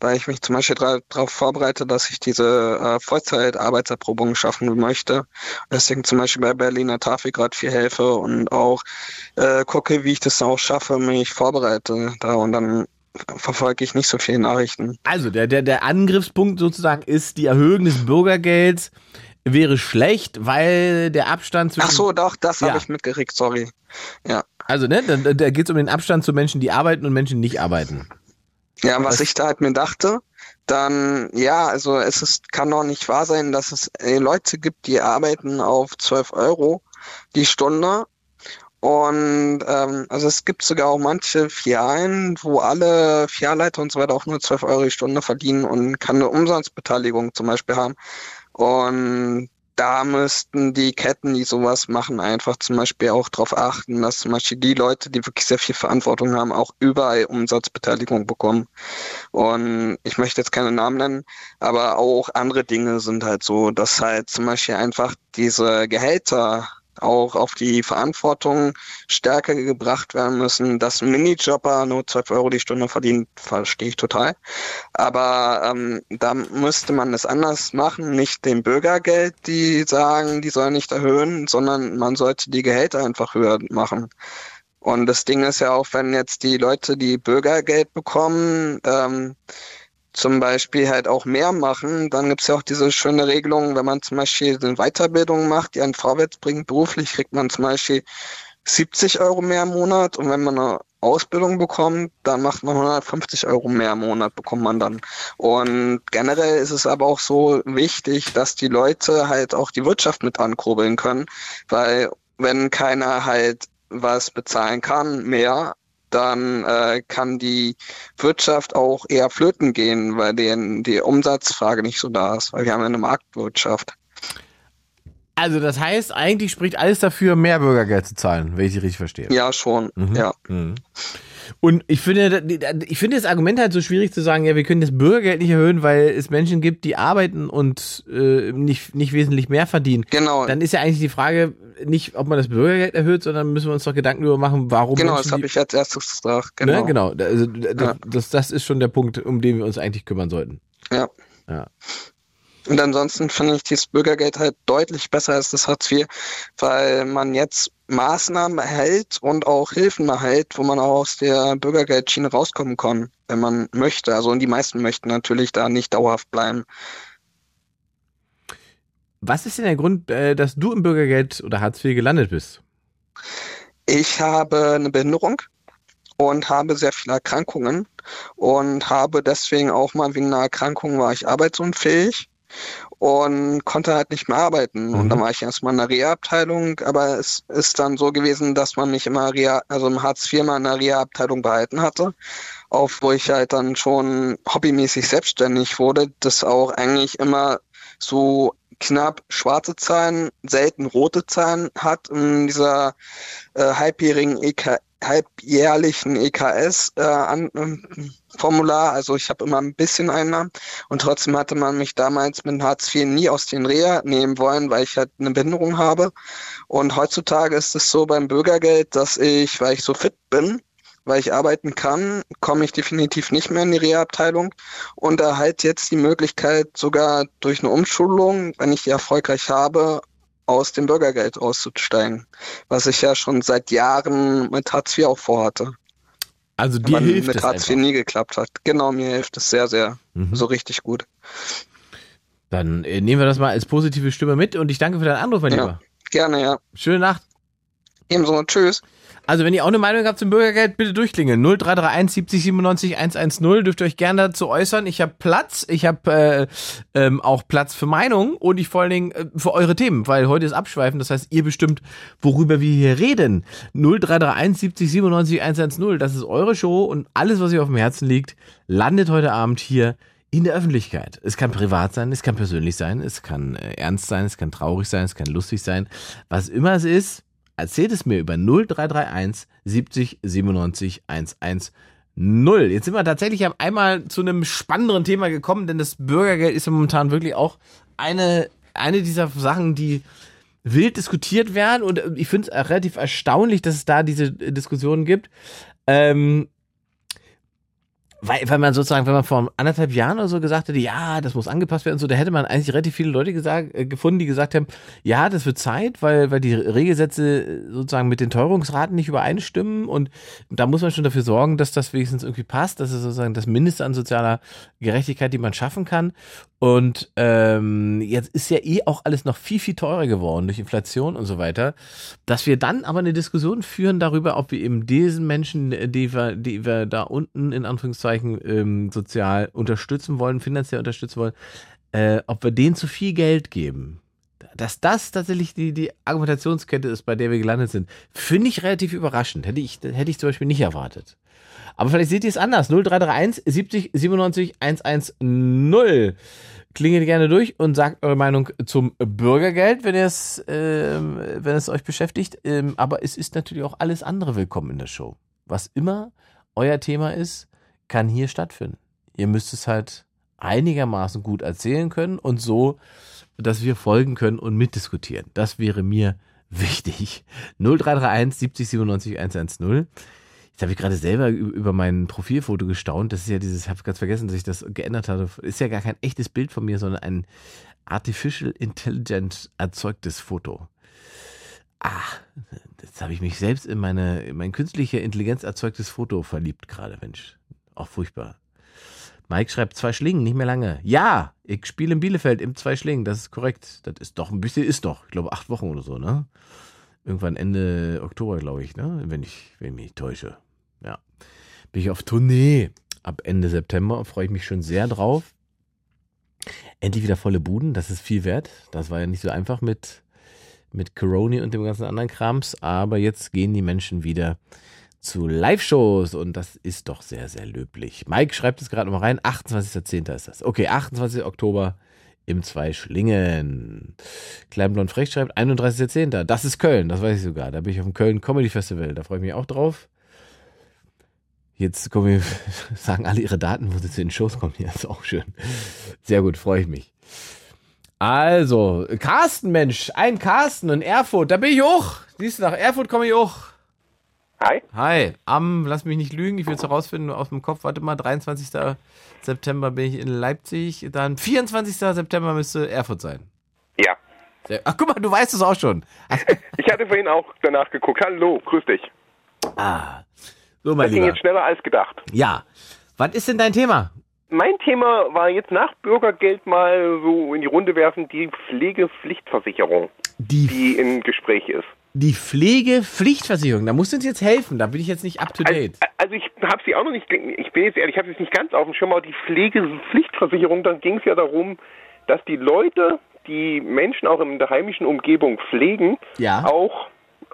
Weil ich mich zum Beispiel darauf vorbereite, dass ich diese äh, Vollzeit-Arbeitserprobung schaffen möchte. Deswegen zum Beispiel bei Berliner Tafel gerade viel helfe und auch äh, gucke, wie ich das auch schaffe, mich vorbereite. Da und dann verfolge ich nicht so viele Nachrichten. Also der, der, der Angriffspunkt sozusagen ist die Erhöhung des Bürgergelds wäre schlecht, weil der Abstand zwischen. Ach so, doch, das ja. habe ich mitgekriegt, sorry. Ja. Also, ne, da, da geht es um den Abstand zu Menschen, die arbeiten und Menschen, die nicht arbeiten. Ja, was das ich da halt mir dachte, dann, ja, also es ist, kann doch nicht wahr sein, dass es äh, Leute gibt, die arbeiten auf 12 Euro die Stunde. Und ähm, also es gibt sogar auch manche Filialen, wo alle Filialleiter und so weiter auch nur 12 Euro die Stunde verdienen und kann eine Umsatzbeteiligung zum Beispiel haben. Und da müssten die Ketten, die sowas machen, einfach zum Beispiel auch darauf achten, dass zum Beispiel die Leute, die wirklich sehr viel Verantwortung haben, auch überall Umsatzbeteiligung bekommen. Und ich möchte jetzt keine Namen nennen, aber auch andere Dinge sind halt so, dass halt zum Beispiel einfach diese Gehälter auch auf die Verantwortung stärker gebracht werden müssen. Dass Minijobber nur 12 Euro die Stunde verdient, verstehe ich total. Aber ähm, da müsste man es anders machen, nicht dem Bürgergeld, die sagen, die sollen nicht erhöhen, sondern man sollte die Gehälter einfach höher machen. Und das Ding ist ja auch, wenn jetzt die Leute, die Bürgergeld bekommen, ähm, zum Beispiel halt auch mehr machen, dann gibt's ja auch diese schöne Regelung, wenn man zum Beispiel eine Weiterbildung macht, die einen vorwärts bringt, beruflich kriegt man zum Beispiel 70 Euro mehr im Monat und wenn man eine Ausbildung bekommt, dann macht man 150 Euro mehr im Monat, bekommt man dann. Und generell ist es aber auch so wichtig, dass die Leute halt auch die Wirtschaft mit ankurbeln können, weil wenn keiner halt was bezahlen kann, mehr, dann äh, kann die Wirtschaft auch eher flöten gehen, weil die, die Umsatzfrage nicht so da ist, weil wir haben eine Marktwirtschaft. Also das heißt, eigentlich spricht alles dafür, mehr Bürgergeld zu zahlen, wenn ich Sie richtig verstehe. Ja, schon. Mhm. Ja. Mhm. Und ich finde, ich finde das Argument halt so schwierig zu sagen, ja, wir können das Bürgergeld nicht erhöhen, weil es Menschen gibt, die arbeiten und äh, nicht, nicht wesentlich mehr verdienen. Genau. Dann ist ja eigentlich die Frage nicht, ob man das Bürgergeld erhöht, sondern müssen wir uns doch Gedanken darüber machen, warum. Genau, Menschen, das habe ich als erstes gesagt. Genau. Ne? genau. Also, das, ja. das, das ist schon der Punkt, um den wir uns eigentlich kümmern sollten. Ja. Ja. Und ansonsten finde ich dieses Bürgergeld halt deutlich besser als das Hartz IV, weil man jetzt Maßnahmen erhält und auch Hilfen erhält, wo man auch aus der Bürgergeldschiene rauskommen kann, wenn man möchte. Also und die meisten möchten natürlich da nicht dauerhaft bleiben. Was ist denn der Grund, äh, dass du im Bürgergeld oder Hartz IV gelandet bist? Ich habe eine Behinderung und habe sehr viele Erkrankungen und habe deswegen auch mal wegen einer Erkrankung war ich arbeitsunfähig und konnte halt nicht mehr arbeiten. Mhm. Und dann war ich erstmal in der Reha-Abteilung, aber es ist dann so gewesen, dass man mich immer Reha, also im Hartz IV mal in der Reha-Abteilung behalten hatte, auf wo ich halt dann schon hobbymäßig selbstständig wurde, das auch eigentlich immer so knapp schwarze Zahlen, selten rote Zahlen hat in dieser äh, halbjährigen EK, halbjährlichen EKS äh, äh, Formular. Also ich habe immer ein bisschen Einnahmen und trotzdem hatte man mich damals mit Hartz IV nie aus den Reha nehmen wollen, weil ich halt eine Behinderung habe. Und heutzutage ist es so beim Bürgergeld, dass ich, weil ich so fit bin, weil ich arbeiten kann, komme ich definitiv nicht mehr in die Reha-Abteilung und erhalte jetzt die Möglichkeit, sogar durch eine Umschulung, wenn ich die erfolgreich habe, aus dem Bürgergeld auszusteigen, was ich ja schon seit Jahren mit Hartz IV auch vorhatte. Also dir hilft mit es Hartz IV nie geklappt hat. Genau, mir hilft es sehr, sehr, mhm. so richtig gut. Dann äh, nehmen wir das mal als positive Stimme mit und ich danke für deinen Anruf, mein ja, Lieber. Gerne, ja. Schöne Nacht. Ebenso, tschüss. Also, wenn ihr auch eine Meinung habt zum Bürgergeld, bitte durchklingeln. 0331 70 97 110. Dürft ihr euch gerne dazu äußern. Ich habe Platz. Ich habe äh, ähm, auch Platz für Meinungen und ich vor allen Dingen äh, für eure Themen, weil heute ist Abschweifen. Das heißt, ihr bestimmt, worüber wir hier reden. 0331 70 97 110. Das ist eure Show und alles, was euch auf dem Herzen liegt, landet heute Abend hier in der Öffentlichkeit. Es kann privat sein, es kann persönlich sein, es kann äh, ernst sein, es kann traurig sein, es kann lustig sein. Was immer es ist, erzählt es mir über 0331 70 97 110. Jetzt sind wir tatsächlich einmal zu einem spannenderen Thema gekommen, denn das Bürgergeld ist ja momentan wirklich auch eine, eine dieser Sachen, die wild diskutiert werden und ich finde es relativ erstaunlich, dass es da diese Diskussionen gibt. Ähm, weil, weil man sozusagen, wenn man vor anderthalb Jahren oder so gesagt hätte, ja, das muss angepasst werden und so, da hätte man eigentlich relativ viele Leute gesagt, äh, gefunden, die gesagt haben, ja, das wird Zeit, weil, weil die Regelsätze sozusagen mit den Teuerungsraten nicht übereinstimmen und da muss man schon dafür sorgen, dass das wenigstens irgendwie passt, dass es sozusagen das Mindeste an sozialer Gerechtigkeit, die man schaffen kann. Und ähm, jetzt ist ja eh auch alles noch viel, viel teurer geworden durch Inflation und so weiter, dass wir dann aber eine Diskussion führen darüber, ob wir eben diesen Menschen, die wir, die wir da unten in Anführungszeichen ähm, sozial unterstützen wollen, finanziell unterstützen wollen, äh, ob wir denen zu viel Geld geben. Dass das tatsächlich die, die Argumentationskette ist, bei der wir gelandet sind, finde ich relativ überraschend. Hätte ich, hätte ich zum Beispiel nicht erwartet. Aber vielleicht seht ihr es anders. 0331 70 97 110. Klingelt gerne durch und sagt eure Meinung zum Bürgergeld, wenn, es, äh, wenn es euch beschäftigt. Ähm, aber es ist natürlich auch alles andere willkommen in der Show. Was immer euer Thema ist, kann hier stattfinden. Ihr müsst es halt einigermaßen gut erzählen können und so, dass wir folgen können und mitdiskutieren. Das wäre mir wichtig. 0331 70 97 110. Jetzt habe ich gerade selber über mein Profilfoto gestaunt. Das ist ja dieses, ich habe ganz vergessen, dass ich das geändert habe. Ist ja gar kein echtes Bild von mir, sondern ein Artificial Intelligent erzeugtes Foto. Ah, jetzt habe ich mich selbst in meine, in mein künstliche Intelligenz erzeugtes Foto verliebt gerade, Mensch. Auch furchtbar. Mike schreibt zwei Schlingen, nicht mehr lange. Ja, ich spiele in Bielefeld im zwei Schlingen, das ist korrekt. Das ist doch ein bisschen, ist doch, ich glaube, acht Wochen oder so, ne? Irgendwann Ende Oktober, glaube ich, ne? Wenn ich, wenn ich mich täusche. Ja. Bin ich auf Tournee. Ab Ende September freue ich mich schon sehr drauf. Endlich wieder volle Buden, das ist viel wert. Das war ja nicht so einfach mit, mit Corona und dem ganzen anderen Krams, aber jetzt gehen die Menschen wieder zu Live-Shows und das ist doch sehr, sehr löblich. Mike schreibt es gerade nochmal rein, 28.10. ist das. Okay, 28. Oktober im Zweischlingen. Kleinblond Frech schreibt 31.10. Das ist Köln, das weiß ich sogar. Da bin ich auf dem Köln Comedy Festival, da freue ich mich auch drauf. Jetzt kommen wir, *laughs* sagen alle ihre Daten, wo sie zu den Shows kommen. Ja, ist auch schön. Sehr gut, freue ich mich. Also, Carsten, Mensch, ein Carsten in Erfurt, da bin ich hoch. Siehst du, nach Erfurt komme ich hoch. Hi. Hi, am, lass mich nicht lügen, ich will es herausfinden, aus dem Kopf, warte mal, 23. September bin ich in Leipzig, dann 24. September müsste Erfurt sein. Ja. Ach, guck mal, du weißt es auch schon. *laughs* ich hatte vorhin auch danach geguckt. Hallo, grüß dich. Ah, so mein das ging Lieber. jetzt schneller als gedacht. Ja. Was ist denn dein Thema? Mein Thema war jetzt nach Bürgergeld mal so in die Runde werfen, die Pflegepflichtversicherung, Die, die im Gespräch ist. Die Pflegepflichtversicherung, da musst du uns jetzt helfen, da bin ich jetzt nicht up to date. Also ich habe sie auch noch nicht, ich bin jetzt ehrlich, ich habe es nicht ganz auf dem Schirm, aber die Pflegepflichtversicherung, dann ging es ja darum, dass die Leute, die Menschen auch in der heimischen Umgebung pflegen, Ja. auch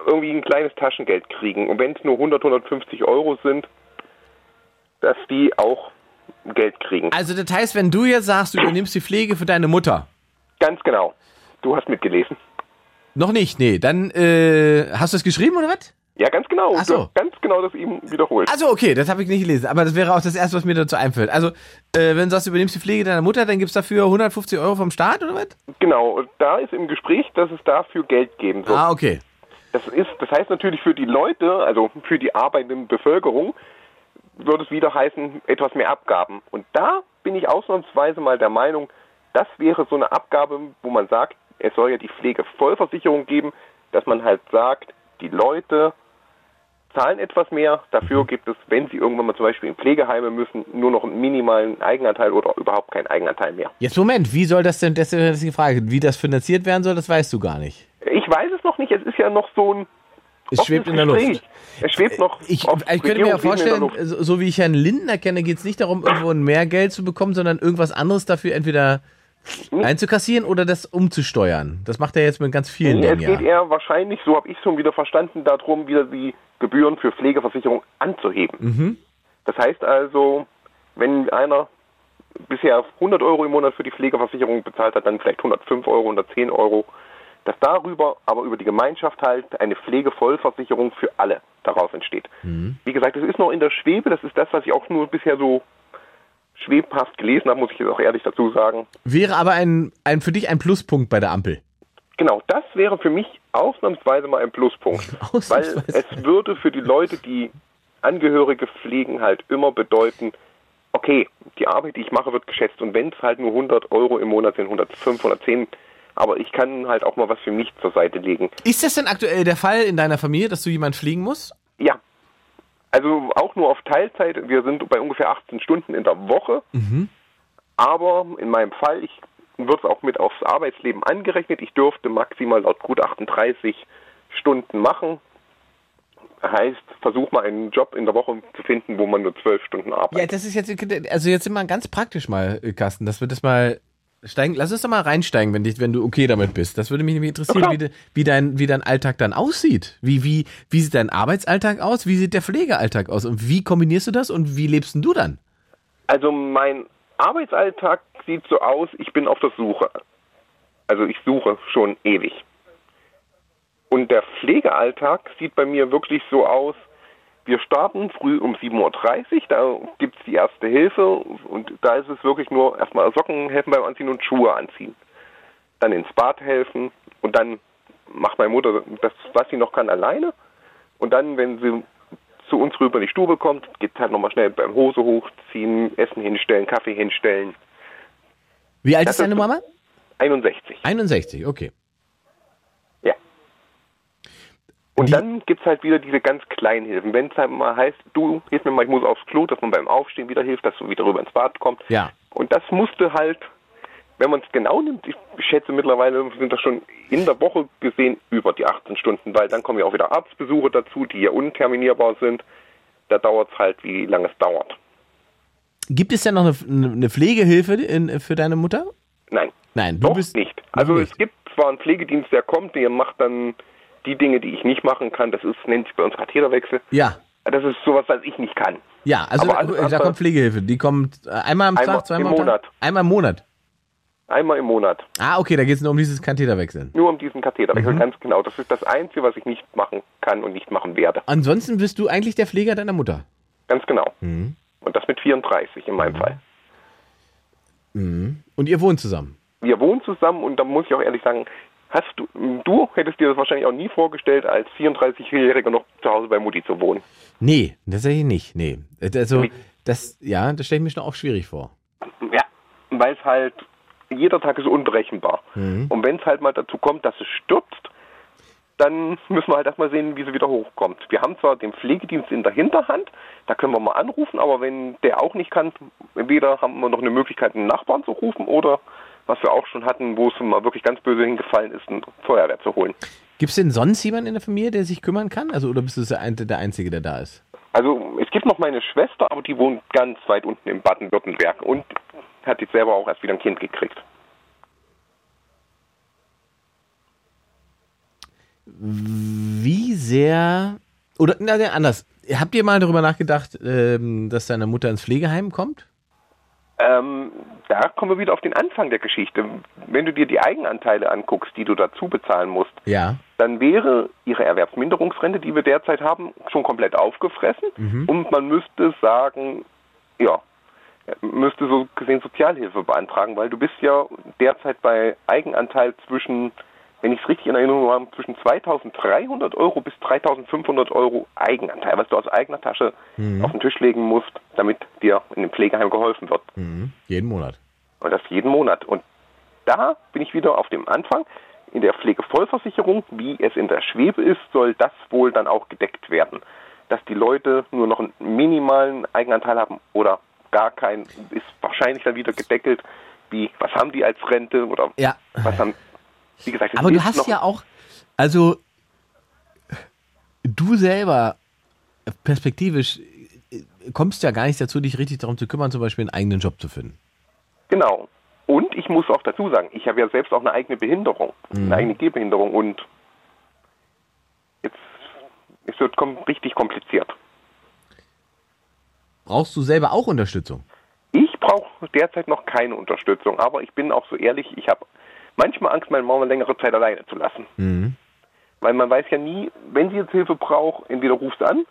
irgendwie ein kleines Taschengeld kriegen. Und wenn es nur 100, 150 Euro sind, dass die auch Geld kriegen. Also das heißt, wenn du jetzt sagst, du übernimmst die Pflege für deine Mutter. Ganz genau. Du hast mitgelesen. Noch nicht, nee. Dann äh, hast du es geschrieben oder was? Ja, ganz genau. Ach so. Ganz genau das eben wiederholt. Also okay, das habe ich nicht gelesen, aber das wäre auch das Erste, was mir dazu einfällt. Also, äh, wenn du sagst, du übernimmst die Pflege deiner Mutter, dann gibt's dafür 150 Euro vom Staat oder was? Genau. Und da ist im Gespräch, dass es dafür Geld geben soll. Ah, okay. Das ist, das heißt natürlich für die Leute, also für die arbeitende Bevölkerung, würde es wieder heißen, etwas mehr Abgaben. Und da bin ich ausnahmsweise mal der Meinung, das wäre so eine Abgabe, wo man sagt, es soll ja die Pflegevollversicherung geben, dass man halt sagt, die Leute zahlen etwas mehr, dafür gibt es, wenn sie irgendwann mal zum Beispiel in Pflegeheime müssen, nur noch einen minimalen Eigenanteil oder überhaupt keinen Eigenanteil mehr. Jetzt Moment, wie soll das denn, das ist die Frage, wie das finanziert werden soll, das weißt du gar nicht. Ich weiß es noch nicht, es ist ja noch so ein Es schwebt in der. Luft. Es schwebt noch. Ich, ich könnte mir ja vorstellen, so wie ich Herrn Lindner kenne, geht es nicht darum, irgendwo mehr Geld zu bekommen, sondern irgendwas anderes dafür entweder einzukassieren oder das umzusteuern. Das macht er jetzt mit ganz vielen Nee, es Dingen geht ja. eher wahrscheinlich, so habe ich schon wieder verstanden, darum, wieder die Gebühren für Pflegeversicherung anzuheben. Mhm. Das heißt also, wenn einer bisher 100 Euro im Monat für die Pflegeversicherung bezahlt hat, dann vielleicht 105 Euro, 110 Euro, dass darüber, aber über die Gemeinschaft halt eine Pflegevollversicherung für alle daraus entsteht. Wie gesagt, es ist noch in der Schwebe, das ist das, was ich auch nur bisher so schwebhaft gelesen habe, muss ich jetzt auch ehrlich dazu sagen. Wäre aber ein, ein für dich ein Pluspunkt bei der Ampel. Genau, das wäre für mich ausnahmsweise mal ein Pluspunkt. *laughs* weil es würde für die Leute, die Angehörige pflegen, halt immer bedeuten, okay, die Arbeit, die ich mache, wird geschätzt. Und wenn es halt nur 100 Euro im Monat sind, 105, 110, aber ich kann halt auch mal was für mich zur Seite legen. Ist das denn aktuell der Fall in deiner Familie, dass du jemand fliegen musst? Ja, also auch nur auf Teilzeit. Wir sind bei ungefähr 18 Stunden in der Woche. Aber in meinem Fall, ich wird es auch mit aufs Arbeitsleben angerechnet. Ich dürfte maximal laut Gutachten 30 Stunden machen. Heißt, versuch mal einen Job in der Woche zu finden, wo man nur 12 Stunden arbeitet. Ja, das ist jetzt, also jetzt sind wir ganz praktisch mal, äh, Carsten, dass wir das mal steigen, lass uns doch mal reinsteigen, wenn, dich, wenn du okay damit bist. Das würde mich nämlich interessieren, Ja, wie, wie, dein, wie dein Alltag dann aussieht. Wie, wie, wie sieht dein Arbeitsalltag aus? Wie sieht der Pflegealltag aus? Und wie kombinierst du das und wie lebst denn du dann? Also mein Arbeitsalltag sieht so aus, ich bin auf der Suche. Also ich suche schon ewig. Und der Pflegealltag sieht bei mir wirklich so aus, wir starten früh um 7.30 Uhr, da gibt's die erste Hilfe und da ist es wirklich nur erstmal Socken helfen beim Anziehen und Schuhe anziehen. Dann ins Bad helfen und dann macht meine Mutter das, was sie noch kann, alleine. Und dann, wenn sie zu uns rüber in die Stube kommt, geht halt nochmal schnell beim Hose hochziehen, Essen hinstellen, Kaffee hinstellen. Wie alt Das ist deine Mama? 61. 61, okay. Ja. Und dann gibt's halt wieder diese ganz kleinen Hilfen. Wenn es halt mal heißt, du, hilf mir mal, ich muss aufs Klo, dass man beim Aufstehen wieder hilft, dass du wieder rüber ins Bad kommst. Ja. Und das musste halt, wenn man es genau nimmt, ich schätze mittlerweile sind das schon in der Woche gesehen über die 18 Stunden, weil dann kommen ja auch wieder Arztbesuche dazu, die ja unterminierbar sind. Da dauert es halt, wie lange es dauert. Gibt es denn noch eine, eine Pflegehilfe in, für deine Mutter? Nein. Nein, du Doch bist nicht. Also es gibt zwar einen Pflegedienst, der kommt, der macht dann die Dinge, die ich nicht machen kann. Das ist, nennt sich bei uns Katheterwechsel. Ja. Das ist sowas, was ich nicht kann. Ja, also da, alles da andere- kommt Pflegehilfe. Die kommt äh, einmal am Einmal Tag, zweimal im am Tag? Monat. Einmal im Monat. Einmal im Monat. Ah, okay, da geht es nur um dieses Katheterwechseln. Nur um diesen Katheterwechsel, Mhm. ganz genau. Das ist das Einzige, was ich nicht machen kann und nicht machen werde. Ansonsten bist du eigentlich der Pfleger deiner Mutter. Ganz genau. Mhm. Und das mit 34 in meinem Fall. Mhm. Und ihr wohnt zusammen. Wir wohnen zusammen und da muss ich auch ehrlich sagen, hast du, du hättest dir das wahrscheinlich auch nie vorgestellt, als 34-Jähriger noch zu Hause bei Mutti zu wohnen. Nee, tatsächlich nicht. Nee. Also, das, ja, das stelle ich mir schon auch schwierig vor. Ja, weil es halt, jeder Tag ist unberechenbar. Mhm. Und wenn es halt mal dazu kommt, dass es stürzt, dann müssen wir halt erstmal sehen, wie sie wieder hochkommt. Wir haben zwar den Pflegedienst in der Hinterhand, da können wir mal anrufen, aber wenn der auch nicht kann, entweder haben wir noch eine Möglichkeit, einen Nachbarn zu rufen oder was wir auch schon hatten, wo es mal wirklich ganz böse hingefallen ist, eine Feuerwehr zu holen. Gibt es denn sonst jemanden in der Familie, der sich kümmern kann? Also, oder bist du der Ein- Einzige, der da ist? Also es gibt noch meine Schwester, aber die wohnt ganz weit unten in Baden-Württemberg und hat jetzt selber auch erst wieder ein Kind gekriegt. Wie sehr, oder na, anders. Habt ihr mal darüber nachgedacht, ähm, dass deine Mutter ins Pflegeheim kommt? Ähm, da kommen wir wieder auf den Anfang der Geschichte. Wenn du dir die Eigenanteile anguckst, die du dazu bezahlen musst, Ja. dann wäre ihre Erwerbsminderungsrente, die wir derzeit haben, schon komplett aufgefressen. Mhm. Und man müsste sagen, ja, müsste so gesehen Sozialhilfe beantragen, weil du bist ja derzeit bei Eigenanteil zwischen, wenn ich es richtig in Erinnerung habe, zwischen 2300 Euro bis 3500 Euro Eigenanteil, was du aus eigener Tasche Mhm. auf den Tisch legen musst, damit dir in dem Pflegeheim geholfen wird. Mhm. Jeden Monat. Und das jeden Monat. Und da bin ich wieder auf dem Anfang. In der Pflegevollversicherung, wie es in der Schwebe ist, soll das wohl dann auch gedeckt werden. Dass die Leute nur noch einen minimalen Eigenanteil haben oder gar keinen, ist wahrscheinlich dann wieder gedeckelt. Wie, was haben die als Rente oder Ja. was haben, wie gesagt, es Aber du hast noch, ja auch, also du selber perspektivisch äh, kommst ja gar nicht dazu, dich richtig darum zu kümmern, zum Beispiel einen eigenen Job zu finden. Genau. Und ich muss auch dazu sagen, ich habe ja selbst auch eine eigene Behinderung, Mhm. eine eigene Gehbehinderung und jetzt es wird kom richtig kompliziert. Brauchst du selber auch Unterstützung? Ich brauche derzeit noch keine Unterstützung, aber ich bin auch so ehrlich, ich habe manchmal Angst, meine Mama längere Zeit alleine zu lassen. Mhm. Weil man weiß ja nie, wenn sie jetzt Hilfe braucht, entweder ruft sie an,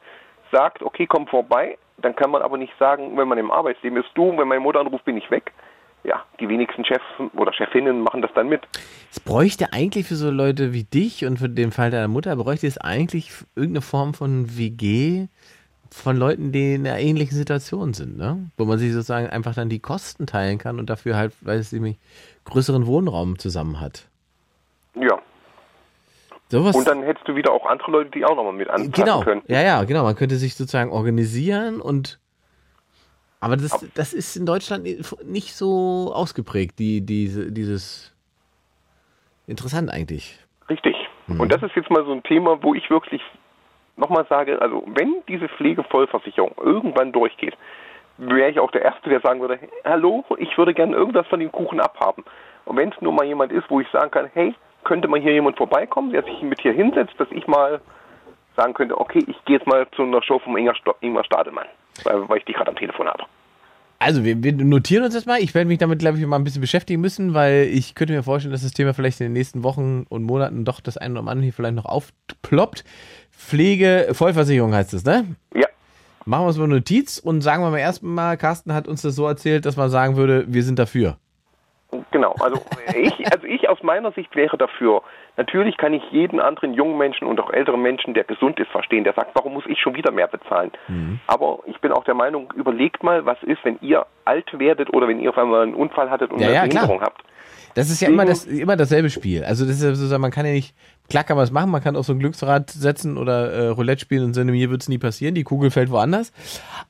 sagt, okay, komm vorbei, dann kann man aber nicht sagen, wenn man im Arbeitsleben ist, du, wenn meine Mutter anruft, bin ich weg. Ja, die wenigsten Chefs oder Chefinnen machen das dann mit. Es bräuchte eigentlich für so Leute wie dich und für den Fall deiner Mutter, bräuchte es eigentlich irgendeine Form von WG von Leuten, die in einer ähnlichen Situation sind, ne? Wo man sich sozusagen einfach dann die Kosten teilen kann und dafür halt, weil es nämlich größeren Wohnraum zusammen hat. Ja. Sowas. Und dann hättest du wieder auch andere Leute, die auch nochmal mit anpassen genau. können. Ja, ja, genau. Man könnte sich sozusagen organisieren und aber das, das ist in Deutschland nicht so ausgeprägt, die, diese, dieses interessant eigentlich. Richtig. Mhm. Und das ist jetzt mal so ein Thema, wo ich wirklich nochmal sage, also wenn diese Pflegevollversicherung irgendwann durchgeht, wäre ich auch der Erste, der sagen würde, hallo, ich würde gerne irgendwas von dem Kuchen abhaben. Und wenn es nur mal jemand ist, wo ich sagen kann, hey, könnte mal hier jemand vorbeikommen, der sich mit hier hinsetzt, dass ich mal sagen könnte, okay, ich gehe jetzt mal zu einer Show vom Ingmar, Sto Ingmar Stadelmann, weil, weil ich die gerade am Telefon habe. Also wir, wir notieren uns das mal. Ich werde mich damit, glaube ich, mal ein bisschen beschäftigen müssen, weil ich könnte mir vorstellen, dass das Thema vielleicht in den nächsten Wochen und Monaten doch das eine oder andere hier vielleicht noch aufploppt. Pflege, Vollversicherung heißt es, ne? Ja. Machen wir uns mal eine Notiz und sagen wir mal erstmal, Carsten hat uns das so erzählt, dass man sagen würde, wir sind dafür. Genau, also ich, also ich aus meiner Sicht wäre dafür. Natürlich kann ich jeden anderen jungen Menschen und auch älteren Menschen, der gesund ist, verstehen, der sagt, warum muss ich schon wieder mehr bezahlen? Mhm. Aber ich bin auch der Meinung, überlegt mal, was ist, wenn ihr alt werdet oder wenn ihr auf einmal einen Unfall hattet und Ja, eine ja, klar. Behinderung habt. Das ist ja immer, das, immer dasselbe Spiel. Also das ist ja sozusagen, man kann ja nicht, klar kann man es machen, man kann auf so ein Glücksrad setzen oder äh, Roulette spielen und sagen, mir wird es nie passieren, die Kugel fällt woanders.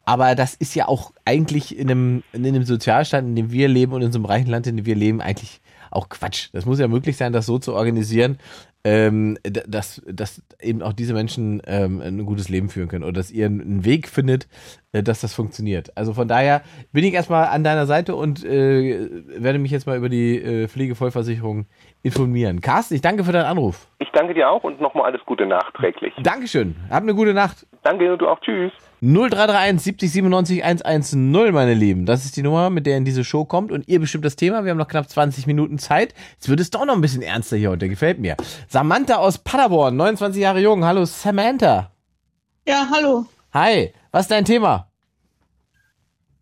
Aber das ist ja auch eigentlich in einem, in einem Sozialstaat, in dem wir leben und in so einem reichen Land, in dem wir leben, eigentlich auch Quatsch. Das muss ja möglich sein, das so zu organisieren, ähm, dass, dass eben auch diese Menschen ähm, ein gutes Leben führen können oder dass ihr einen Weg findet, äh, dass das funktioniert. Also von daher bin ich erstmal an deiner Seite und äh, werde mich jetzt mal über die äh, Pflegevollversicherung informieren. Carsten, ich danke für deinen Anruf. Ich danke dir auch und nochmal alles Gute nachträglich. Dankeschön. Hab eine gute Nacht. Danke, du auch. Tschüss. 0331 70 97 110, meine Lieben. Das ist die Nummer, mit der in diese Show kommt und ihr bestimmt das Thema. Wir haben noch knapp 20 Minuten Zeit. Jetzt wird es doch noch ein bisschen ernster hier heute. Gefällt mir. Samantha aus Paderborn, 29 Jahre jung. Hallo Samantha. Ja, hallo. Hi. Was ist dein Thema?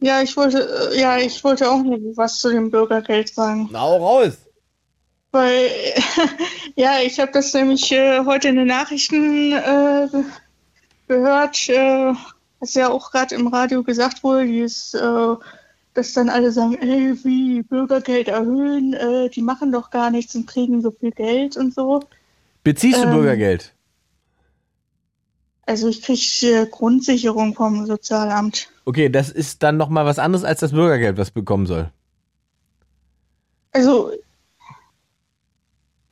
Ja, ich wollte, äh, ja, ich wollte auch noch was zu dem Bürgergeld sagen. Hau raus. Weil, *laughs* ja, ich habe das nämlich äh, heute in den Nachrichten äh, ge- gehört, äh, was ja auch gerade im Radio gesagt wurde, dieses, äh, dass dann alle sagen, ey, wie Bürgergeld erhöhen, äh, die machen doch gar nichts und kriegen so viel Geld und so. Beziehst du Ähm, Bürgergeld? Also ich kriege äh, Grundsicherung vom Sozialamt. Okay, das ist dann nochmal was anderes als das Bürgergeld, was bekommen soll. Also,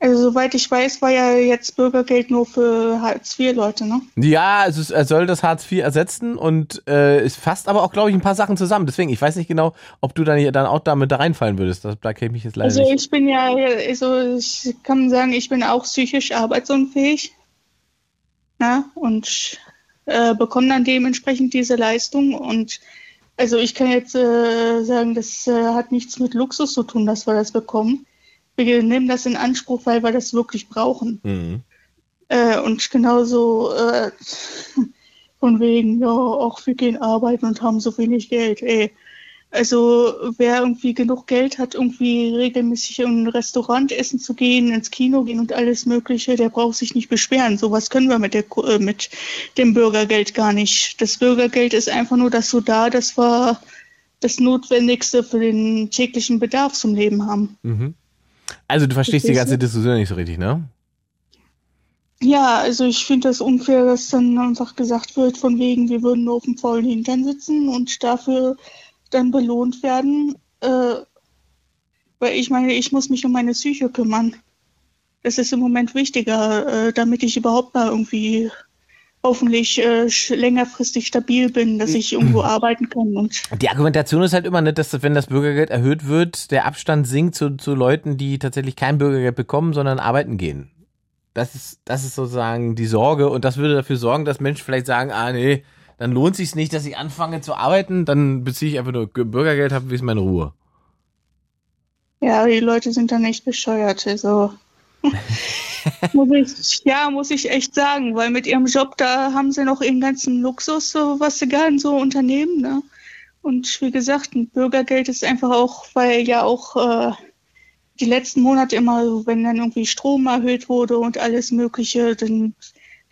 also soweit ich weiß, war ja jetzt Bürgergeld nur für Hartz-IV-Leute, ne? Ja, also er soll das Hartz IV ersetzen und äh, es fasst aber auch, glaube ich, ein paar Sachen zusammen. Deswegen, ich weiß nicht genau, ob du dann, dann auch damit da reinfallen würdest. Da, da kenne ich jetzt leider Also nicht. ich bin ja, also ich kann sagen, ich bin auch psychisch arbeitsunfähig. Ja, und äh, bekomme dann dementsprechend diese Leistung. Und also ich kann jetzt äh, sagen, das äh, hat nichts mit Luxus zu tun, dass wir das bekommen. Wir nehmen das in Anspruch, weil wir das wirklich brauchen. Mhm. Äh, und genauso äh, von wegen, ja, auch wir gehen arbeiten und haben so wenig Geld. Ey. Also wer irgendwie genug Geld hat, irgendwie regelmäßig in ein Restaurant essen zu gehen, ins Kino gehen und alles Mögliche, der braucht sich nicht beschweren. Sowas können wir mit, der, äh, mit dem Bürgergeld gar nicht. Das Bürgergeld ist einfach nur dazu da, dass wir das Notwendigste für den täglichen Bedarf zum Leben haben. Mhm. Also du verstehst die ganze? Diskussion nicht so richtig, ne? Ja, also ich finde das unfair, dass dann einfach gesagt wird, von wegen, wir würden nur auf dem faulen Hintern sitzen und dafür dann belohnt werden. Äh, weil ich meine, ich muss mich um meine Psyche kümmern. Das ist im Moment wichtiger, äh, damit ich überhaupt mal irgendwie hoffentlich äh, längerfristig stabil bin, dass ich irgendwo arbeiten kann und Die Argumentation ist halt immer nicht, dass wenn das Bürgergeld erhöht wird, der Abstand sinkt zu, zu Leuten, die tatsächlich kein Bürgergeld bekommen, sondern arbeiten gehen. Das ist, das ist sozusagen die Sorge und das würde dafür sorgen, dass Menschen vielleicht sagen, ah nee, dann lohnt sich's nicht, dass ich anfange zu arbeiten, dann beziehe ich einfach nur Ge- Bürgergeld, habe ich meine Ruhe. Ja, die Leute sind dann echt bescheuert. Also *laughs* muss ich, ja, muss ich echt sagen, weil mit ihrem Job, da haben sie noch ihren ganzen Luxus, so was sie gerne so unternehmen. Ne? Und wie gesagt, ein Bürgergeld ist einfach auch, weil ja auch äh, die letzten Monate immer, wenn dann irgendwie Strom erhöht wurde und alles Mögliche, dann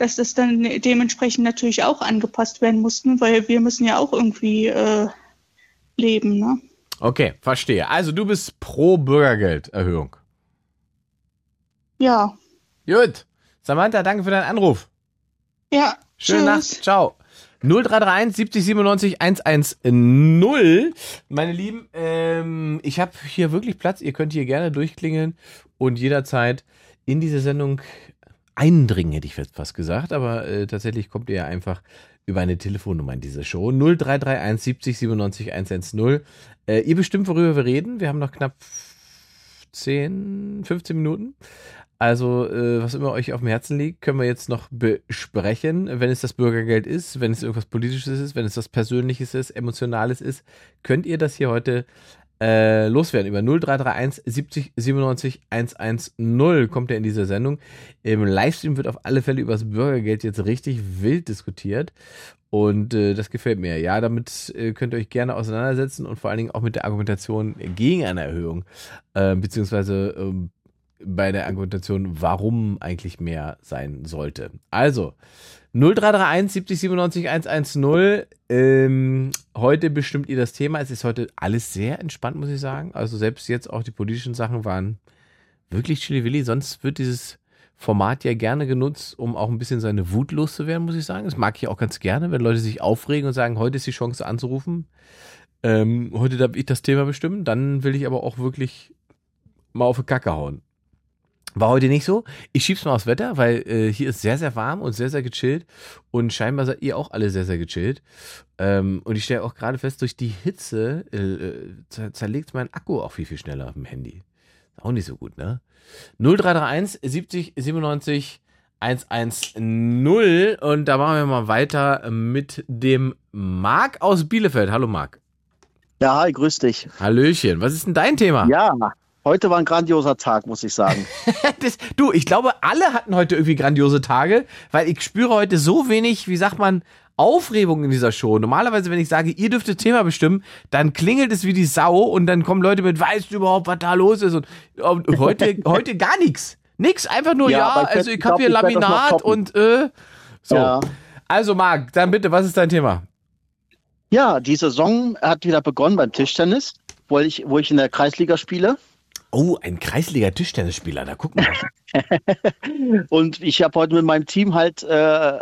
dass das dann dementsprechend natürlich auch angepasst werden mussten, weil wir müssen ja auch irgendwie äh, leben. Ne? Okay, verstehe. Also du bist pro Bürgergelderhöhung. Ja, Gut. Samantha, danke für deinen Anruf. ja. Schöne tschüss. Nacht. Ciao. 0331 70 97 110. Meine Lieben, ähm, ich habe hier wirklich Platz. Ihr könnt hier gerne durchklingeln und jederzeit in diese Sendung eindringen, hätte ich jetzt fast gesagt. Aber äh, tatsächlich kommt ihr ja einfach über eine Telefonnummer in diese Show. 0331 70 97 110. Äh, ihr bestimmt, worüber wir reden. Wir haben noch knapp 10, 15 Minuten. Also, äh, was immer euch auf dem Herzen liegt, können wir jetzt noch besprechen. Wenn es das Bürgergeld ist, wenn es irgendwas Politisches ist, wenn es was Persönliches ist, Emotionales ist, könnt ihr das hier heute äh, loswerden. Über 0331 70 97 110 kommt er in diese Sendung. Im Livestream wird auf alle Fälle über das Bürgergeld jetzt richtig wild diskutiert. Und äh, das gefällt mir. Ja, damit äh, könnt ihr euch gerne auseinandersetzen und vor allen Dingen auch mit der Argumentation gegen eine Erhöhung, äh, beziehungsweise ähm, bei der Argumentation, warum eigentlich mehr sein sollte. Also, 0331 70 97 110. Ähm, heute bestimmt ihr das Thema. Es ist heute alles sehr entspannt, muss ich sagen. Also selbst jetzt auch die politischen Sachen waren wirklich chilly-willy. Sonst wird dieses Format ja gerne genutzt, um auch ein bisschen seine Wut loszuwerden, muss ich sagen. Das mag ich auch ganz gerne, wenn Leute sich aufregen und sagen, heute ist die Chance anzurufen. Ähm, heute darf ich das Thema bestimmen. Dann will ich aber auch wirklich mal auf die Kacke hauen. War heute nicht so. Ich schieb's mal aufs Wetter, weil äh, hier ist sehr, sehr warm und sehr, sehr gechillt. Und scheinbar seid ihr auch alle sehr, sehr gechillt. Ähm, und ich stelle auch gerade fest, durch die Hitze äh, äh, zer zerlegt mein Akku auch viel, viel schneller auf dem Handy. Auch nicht so gut, ne? 0331 70 97 110. Und da machen wir mal weiter mit dem Marc aus Bielefeld. Hallo Marc. Ja, hi, grüß dich. Hallöchen. Was ist denn dein Thema? Ja, heute war ein grandioser Tag, muss ich sagen. *laughs* das, du, ich glaube, alle hatten heute irgendwie grandiose Tage, weil ich spüre heute so wenig, wie sagt man, Aufregung in dieser Show. Normalerweise, wenn ich sage, ihr dürft das Thema bestimmen, dann klingelt es wie die Sau und dann kommen Leute mit, weißt du überhaupt, was da los ist? Und, und heute, *laughs* heute gar nichts. Nix, einfach nur, ja, Ja, ich also werd- ich habe ich hier ich Laminat und äh, so. Ja. Also Marc, dann bitte, was ist dein Thema? Ja, die Saison hat wieder begonnen beim Tischtennis, wo ich, wo ich in der Kreisliga spiele. Oh, ein Kreisliga-Tischtennisspieler, da gucken wir. *laughs* Und ich habe heute mit meinem Team halt, äh,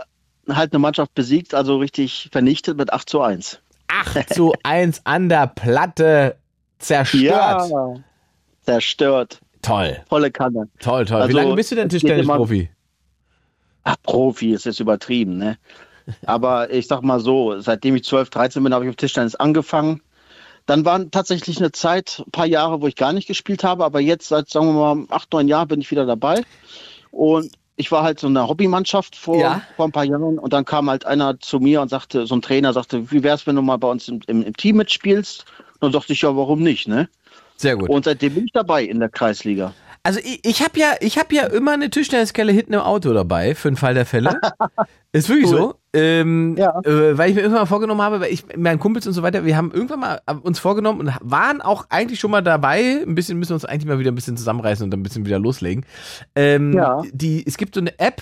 halt eine Mannschaft besiegt, also richtig vernichtet mit 8 zu 1. 8 zu 1 an der Platte zerstört. Ja, zerstört. Toll. Volle Kanne. Toll, toll. Wie Also, lange bist du denn Tischtennisprofi? Ach, Profi ist jetzt übertrieben, ne? *laughs* Aber ich sag mal so, seitdem ich 12, 13 bin, habe ich auf Tischtennis angefangen. Dann waren tatsächlich eine Zeit, ein paar Jahre, wo ich gar nicht gespielt habe, aber jetzt seit, sagen wir mal, acht, neun Jahren bin ich wieder dabei. Und ich war halt so eine Hobbymannschaft vor, Ja. vor ein paar Jahren und dann kam halt einer zu mir und sagte, so ein Trainer sagte, wie wär's, wenn du mal bei uns im, im, im Team mitspielst? Und dann dachte ich, ja, warum nicht, ne? Sehr gut. Und seitdem bin ich dabei in der Kreisliga. Also ich, ich habe ja, ich habe ja immer eine Tischtenniskelle hinten im Auto dabei für den Fall der Fälle. *laughs* Ist wirklich so. Ähm, äh, weil ich mir irgendwann mal vorgenommen habe, weil ich, meinen Kumpels und so weiter, wir haben irgendwann mal uns vorgenommen und waren auch eigentlich schon mal dabei. Ein bisschen müssen wir uns eigentlich mal wieder ein bisschen zusammenreißen und dann ein bisschen wieder loslegen. Ähm, Ja. die, es gibt so eine App,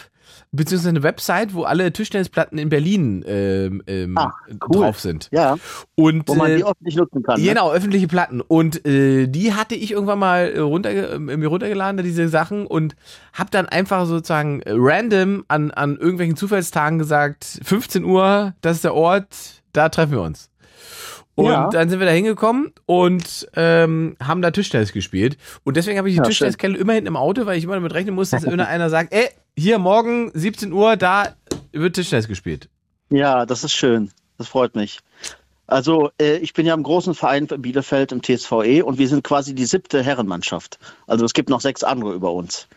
beziehungsweise eine Website, wo alle Tischtennisplatten in Berlin ähm, ähm, drauf sind. Ja. Und, Wo man äh, die öffentlich nutzen kann. Ne? Genau, öffentliche Platten. Und äh, die hatte ich irgendwann mal äh, runter, äh, mir runtergeladen, diese Sachen, und hab dann einfach sozusagen äh, random an, an irgendwelchen Zufallstagen gesagt, 15 Uhr, das ist der Ort, da treffen wir uns. Und Ja. dann sind wir da hingekommen und ähm, haben da Tischtennis gespielt. Und deswegen habe ich die Ja. Tischtenniskelle immer hinten im Auto, weil ich immer damit rechnen muss, dass irgendeiner sagt, ey, hier morgen 17 Uhr, da wird Tischtennis gespielt. Ja, das ist schön. Das freut mich. Also äh, ich bin ja im großen Verein in Bielefeld im TSVE und wir sind quasi die siebte Herrenmannschaft. Also es gibt noch sechs andere über uns.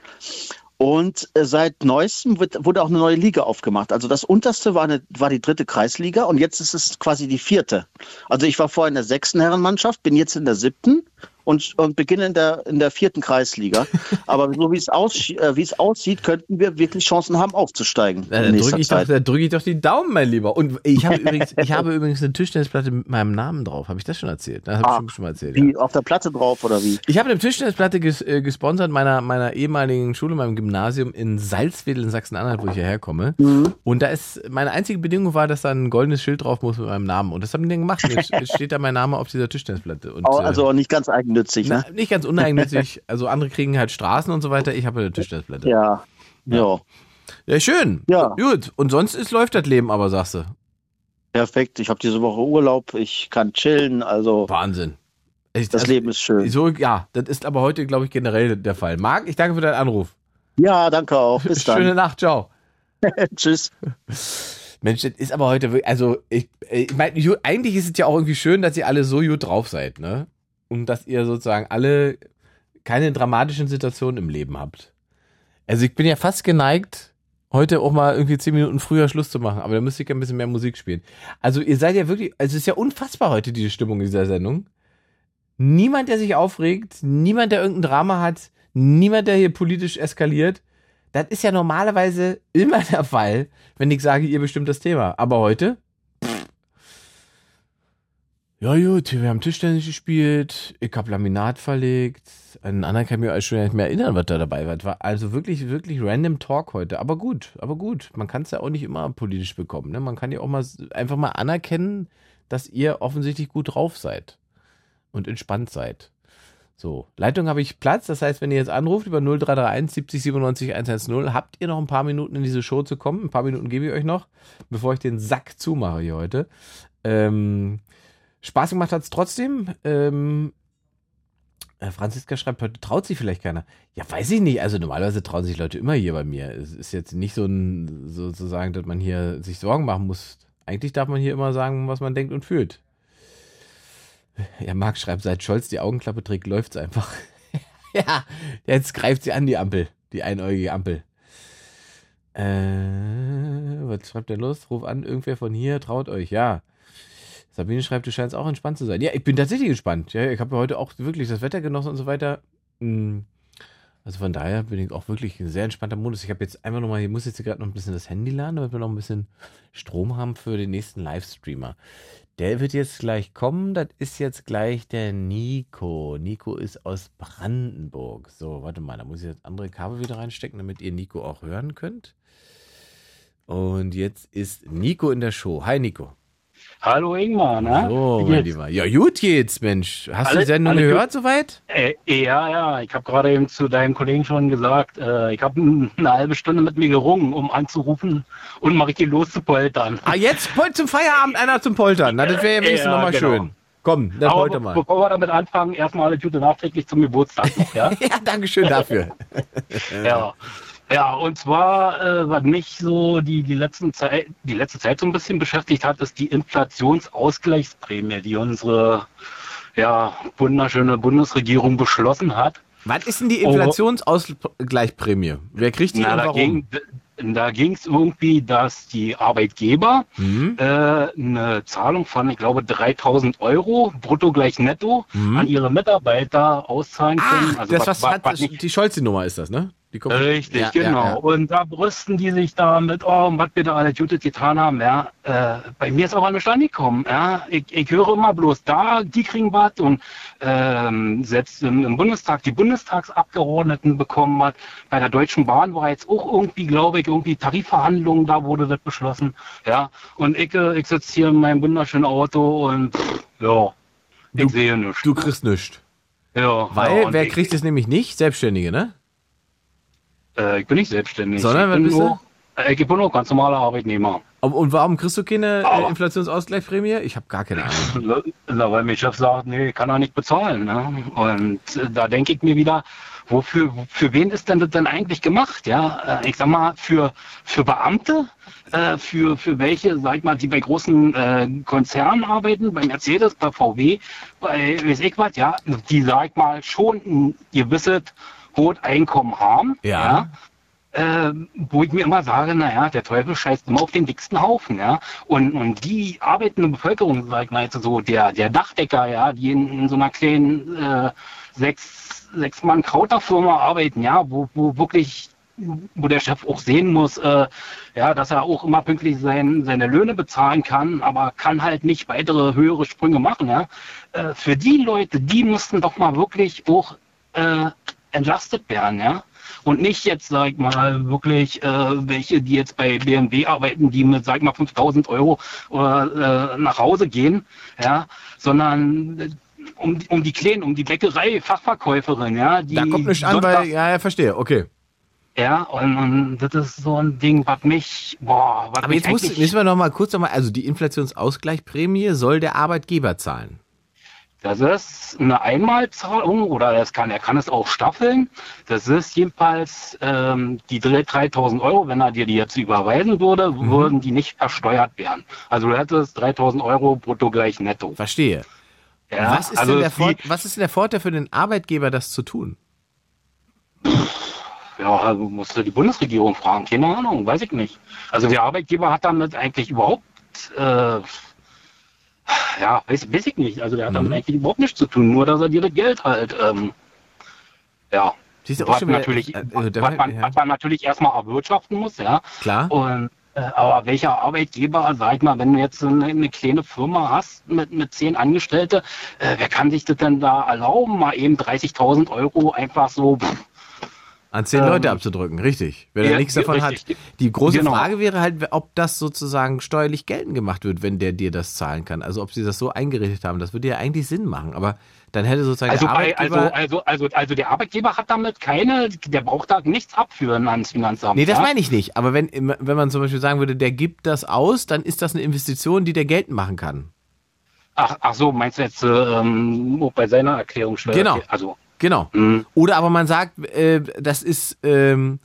Und äh, seit neuestem wird, wurde auch eine neue Liga aufgemacht. Also das unterste war, eine, war die dritte Kreisliga und jetzt ist es quasi die vierte. Also ich war vorher in der sechsten Herrenmannschaft, bin jetzt in der siebten und, und beginne in der, in der vierten Kreisliga. *laughs* Aber so wie es, aus, äh, wie es aussieht, könnten wir wirklich Chancen haben, aufzusteigen. Na, in da nächster drücke ich, doch, drück ich doch die Daumen, mein Lieber. Und ich habe *laughs* übrigens, ich habe übrigens eine Tischtennisplatte mit meinem Namen drauf. Habe ich das schon erzählt? Das habe ich Ah, schon, schon mal erzählt. Ja. Wie auf der Platte drauf oder wie? Ich habe eine Tischtennisplatte ges, äh, gesponsert meiner, meiner ehemaligen Schule, meinem Gymnasium in Salzwedel in Sachsen-Anhalt, wo ich hierher komme. Mhm. Und da ist, meine einzige Bedingung war, dass da ein goldenes Schild drauf muss mit meinem Namen. Und das haben die dann gemacht. Jetzt jetzt *laughs* steht da mein Name auf dieser Tischtennisplatte. Und, äh, Also auch nicht ganz eigennützig, ne? na, nicht ganz uneigennützig. *laughs* Also andere kriegen halt Straßen und so weiter. Ich habe eine Tischtennisplatte. Ja. Ja. Ja, schön. Ja. Gut. Und sonst ist, läuft das Leben aber, sagst du. Perfekt. Ich habe diese Woche Urlaub. Ich kann chillen. Also Wahnsinn. Ich, das also, Leben ist schön. So, ja, das ist aber heute, glaube ich, generell der Fall. Marc, ich danke für deinen Anruf. Ja, danke auch. Bis *laughs* dann. Schöne Nacht, ciao. *laughs* Tschüss. Mensch, das ist aber heute wirklich, also ich, ich meine, eigentlich ist es ja auch irgendwie schön, dass ihr alle so gut drauf seid, ne? Und dass ihr sozusagen alle keine dramatischen Situationen im Leben habt. Also ich bin ja fast geneigt, heute auch mal irgendwie zehn Minuten früher Schluss zu machen, aber da müsste ich ein bisschen mehr Musik spielen. Also ihr seid ja wirklich, also es ist ja unfassbar heute diese Stimmung in dieser Sendung. Niemand, der sich aufregt, niemand, der irgendein Drama hat, niemand, der hier politisch eskaliert. Das ist ja normalerweise immer der Fall, wenn ich sage, ihr bestimmt das Thema. Aber heute? Ja gut, wir haben Tischtennis gespielt, ich habe Laminat verlegt, einen anderen kann ich mir schon nicht mehr erinnern, was da dabei war. War also wirklich, wirklich random Talk heute. Aber gut, aber gut. Man kann es ja auch nicht immer politisch bekommen. Ne? Man kann ja auch mal einfach mal anerkennen, dass ihr offensichtlich gut drauf seid und entspannt seid. So, Leitung habe ich Platz. Das heißt, wenn ihr jetzt anruft über 0331 70 97 110, habt ihr noch ein paar Minuten in diese Show zu kommen. Ein paar Minuten gebe ich euch noch, bevor ich den Sack zumache hier heute. Ähm, Spaß gemacht hat es trotzdem. Ähm, äh, Franziska schreibt, heute traut sich vielleicht keiner. Ja, weiß ich nicht. Also normalerweise trauen sich Leute immer hier bei mir. Es ist jetzt nicht so ein, sozusagen, dass man hier sich Sorgen machen muss. Eigentlich darf man hier immer sagen, was man denkt und fühlt. Ja, Marc schreibt, seit Scholz die Augenklappe trägt, läuft's einfach. *laughs* ja, jetzt greift sie an, die Ampel. Die einäugige Ampel. Äh, was schreibt der los? Ruf an, irgendwer von hier, traut euch, ja. Sabine schreibt, du scheinst auch entspannt zu sein. Ja, ich bin tatsächlich gespannt. Ja, ich habe heute auch wirklich das Wetter genossen und so weiter. Hm, Also von daher bin ich auch wirklich ein sehr entspannter Modus. Ich habe jetzt einfach nochmal, ich muss jetzt gerade noch ein bisschen das Handy laden, damit wir noch ein bisschen Strom haben für den nächsten Livestreamer. Der wird jetzt gleich kommen. Das ist jetzt gleich der Nico. Nico ist aus Brandenburg. So, warte mal, da muss ich jetzt andere Kabel wieder reinstecken, damit ihr Nico auch hören könnt. Und jetzt ist Nico in der Show. Hi Nico. Hallo Ingmar, ne? So, mein? Lieber. Ja, gut geht's, Mensch. Hast du Alle- die Sendung gehört gut? soweit? Äh, ja, ja, ich habe gerade eben zu deinem Kollegen schon gesagt, äh, ich habe eine halbe Stunde mit mir gerungen, um anzurufen und mal richtig loszupoltern. Ah, jetzt zum Feierabend einer zum Poltern. Na, das wäre *laughs* ja wenigstens Ja, nochmal genau. schön. Komm, dann Aber be mal. bevor wir damit anfangen, erstmal alle Gute nachträglich zum Geburtstag noch, ja? *laughs* ja, danke schön dafür. *laughs* ja. Ja, und zwar, äh, was mich so die, die, letzten Zeit, die letzte Zeit so ein bisschen beschäftigt hat, ist die Inflationsausgleichsprämie, die unsere ja, wunderschöne Bundesregierung beschlossen hat. Was ist denn die. Inflationsausgleichsprämie? Wer kriegt die Na, und da warum? ging, da ging es irgendwie, dass die Arbeitgeber Mhm. äh, eine Zahlung von, ich glaube, 3000 Euro brutto gleich netto Mhm. an ihre Mitarbeiter auszahlen können. Ach, das was, hat, die Scholzi-Nummer ist das, ne? Richtig, Ja, genau. Ja, ja. Und da brüsten die sich damit, oh, was wir da alle Gutes getan haben. Ja. Äh, bei mir ist aber nicht angekommen. Ja. Ich, ich höre immer bloß da, die kriegen was und ähm, selbst im, im Bundestag die Bundestagsabgeordneten bekommen was. Bei der Deutschen Bahn war jetzt auch irgendwie, glaube ich, irgendwie Tarifverhandlungen, da wurde das beschlossen. Ja. Und ich, äh, ich sitze hier in meinem wunderschönen Auto und pff, ja, ich sehe nichts. Du kriegst nichts. Ja, Weil, wer ich- kriegt es nämlich nicht? Selbstständige, ne? Äh, ich bin nicht selbstständig. Sondern, ich bin nur, äh, ich bin nur ganz normaler Arbeitnehmer. Und, warum kriegst du keine äh, Inflationsausgleichsprämie? Ich habe gar keine Ahnung. *laughs* Na, weil mein Chef sagt, nee, kann er nicht bezahlen. Ne? Und äh, da denke ich mir wieder, wofür, für wen ist denn das denn eigentlich gemacht? Ja, äh, ich sag mal, für, für Beamte, äh, für, für welche, sag ich mal, die bei großen äh, Konzernen arbeiten, bei Mercedes, bei VW, bei weiß ich was, ja, die, sag ich mal, schon ein gewisses hohes Einkommen haben. Ja. Äh, wo ich mir immer sage, naja, der Teufel scheißt immer auf den dicksten Haufen, ja. Und, und die arbeitende Bevölkerung, sag ich mal jetzt so, der, der Dachdecker, ja, die in, in so einer kleinen äh, sechs, sechs Mann Krauterfirma arbeiten, ja, wo, wo wirklich wo der Chef auch sehen muss, äh, ja, dass er auch immer pünktlich sein, seine Löhne bezahlen kann, aber kann halt nicht weitere höhere Sprünge machen. Ja. Äh, für die Leute, die mussten doch mal wirklich auch äh, entlastet werden, ja. Und nicht jetzt, sag ich mal, wirklich äh, welche, die jetzt bei BMW arbeiten, die mit, sag ich mal, 5000 Euro äh, nach Hause gehen, ja, sondern äh, um, um die Kleinen, um die Bäckerei, Fachverkäuferin, ja. Die Da kommt nichts an, weil, ja, ja, verstehe, okay. Ja, und, und das ist so ein Ding, was mich, boah, was Aber mich jetzt muss, müssen wir noch mal kurz noch mal, also die Inflationsausgleichprämie soll der Arbeitgeber zahlen. Das ist eine Einmalzahlung oder es kann, er kann es auch staffeln. Das ist jedenfalls ähm, die 3000 Euro, wenn er dir die jetzt überweisen würde, Mhm. würden die nicht versteuert werden. Also du hättest 3000 Euro brutto gleich netto. Verstehe. Ja, was, ist also denn der die- was ist denn der Vorteil für den Arbeitgeber, das zu tun? Ja, also musst du die Bundesregierung fragen. Keine Ahnung, weiß ich nicht. Also der Arbeitgeber hat damit eigentlich überhaupt, äh, ja, weiß, weiß ich nicht. Also der hat Mhm. damit eigentlich überhaupt nichts zu tun, nur dass er dir das Geld halt, ähm, ja. Siehst du auch was, schon natürlich, äh, da- was, man, ja. was man natürlich erstmal erwirtschaften muss, ja. Klar. Und äh, aber welcher Arbeitgeber, sag ich mal, wenn du jetzt eine, eine kleine Firma hast mit, mit zehn Angestellte, äh, wer kann sich das denn da erlauben, mal eben 30.000 Euro einfach so pff, An zehn Ähm, Leute abzudrücken, richtig. Wenn er ja, nichts davon richtig. hat. Die große Genau. Frage wäre halt, ob das sozusagen steuerlich geltend gemacht wird, wenn der dir das zahlen kann. Also ob sie das so eingerichtet haben. Das würde ja eigentlich Sinn machen. Aber dann hätte sozusagen Also, der bei, also, Arbeitgeber... also, also, also der Arbeitgeber hat damit keine, der braucht da nichts abführen ans Finanzamt. Nee, das ja? meine ich nicht. Aber wenn, wenn man zum Beispiel sagen würde, der gibt das aus, dann ist das eine Investition, die der geltend machen kann. Ach, ach so, meinst du jetzt ähm, auch bei seiner Erklärung Steuer? Genau. Also, Genau. Oder aber man sagt, äh, das ist ähm,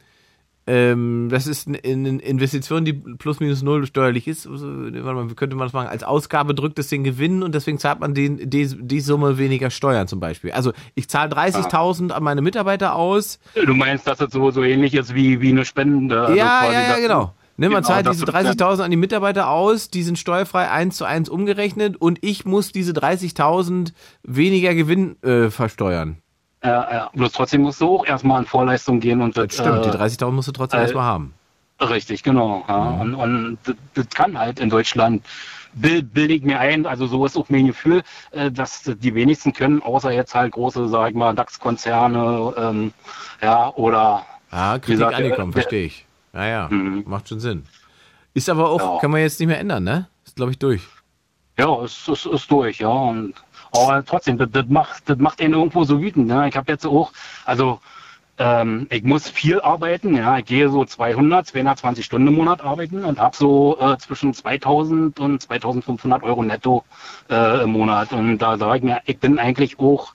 ähm, das ist eine Investition, die plus minus null steuerlich ist. Warte mal, wie könnte man das machen? Als Ausgabe drückt es den Gewinn und deswegen zahlt man den, die, die Summe weniger Steuern zum Beispiel. Also ich zahle 30.000 an meine Mitarbeiter aus. du meinst, dass es so, so ähnlich ist wie, wie eine Spende? also ja, ja, ja, das- genau. Ne, man Genau, zahlt das diese wird dann- 30.000 an die Mitarbeiter aus, die sind steuerfrei eins zu eins umgerechnet und ich muss diese 30.000 weniger Gewinn äh, versteuern. Ja, ja. Bloß trotzdem musst du auch erstmal in Vorleistung gehen und das, Stimmt, äh, die 30.000 musst du trotzdem äh, erstmal haben. Richtig, genau. Ja. Und, und das, das kann halt in Deutschland, bild, bilde ich mir ein, also so ist auch mein Gefühl, äh, dass die wenigsten können, außer jetzt halt große, sag ich mal, DAX-Konzerne, ähm, ja, oder... Ja, Kritik gesagt, angekommen, der- verstehe ich. Ja, ja, Mhm. macht schon Sinn. Ist aber auch, kann man jetzt nicht mehr ändern, ne? Ist, glaube ich, durch. Ja, es ist, ist durch, ja. Und, aber trotzdem, das, das, macht, das macht ihn irgendwo so wütend. Ne? Ich habe jetzt auch, also ähm, ich muss viel arbeiten, ja. Ich gehe so 200, 220 Stunden im Monat arbeiten und habe so äh, zwischen 2000 und 2500 Euro netto äh, im Monat. Und da sage ich mir, ich bin eigentlich auch,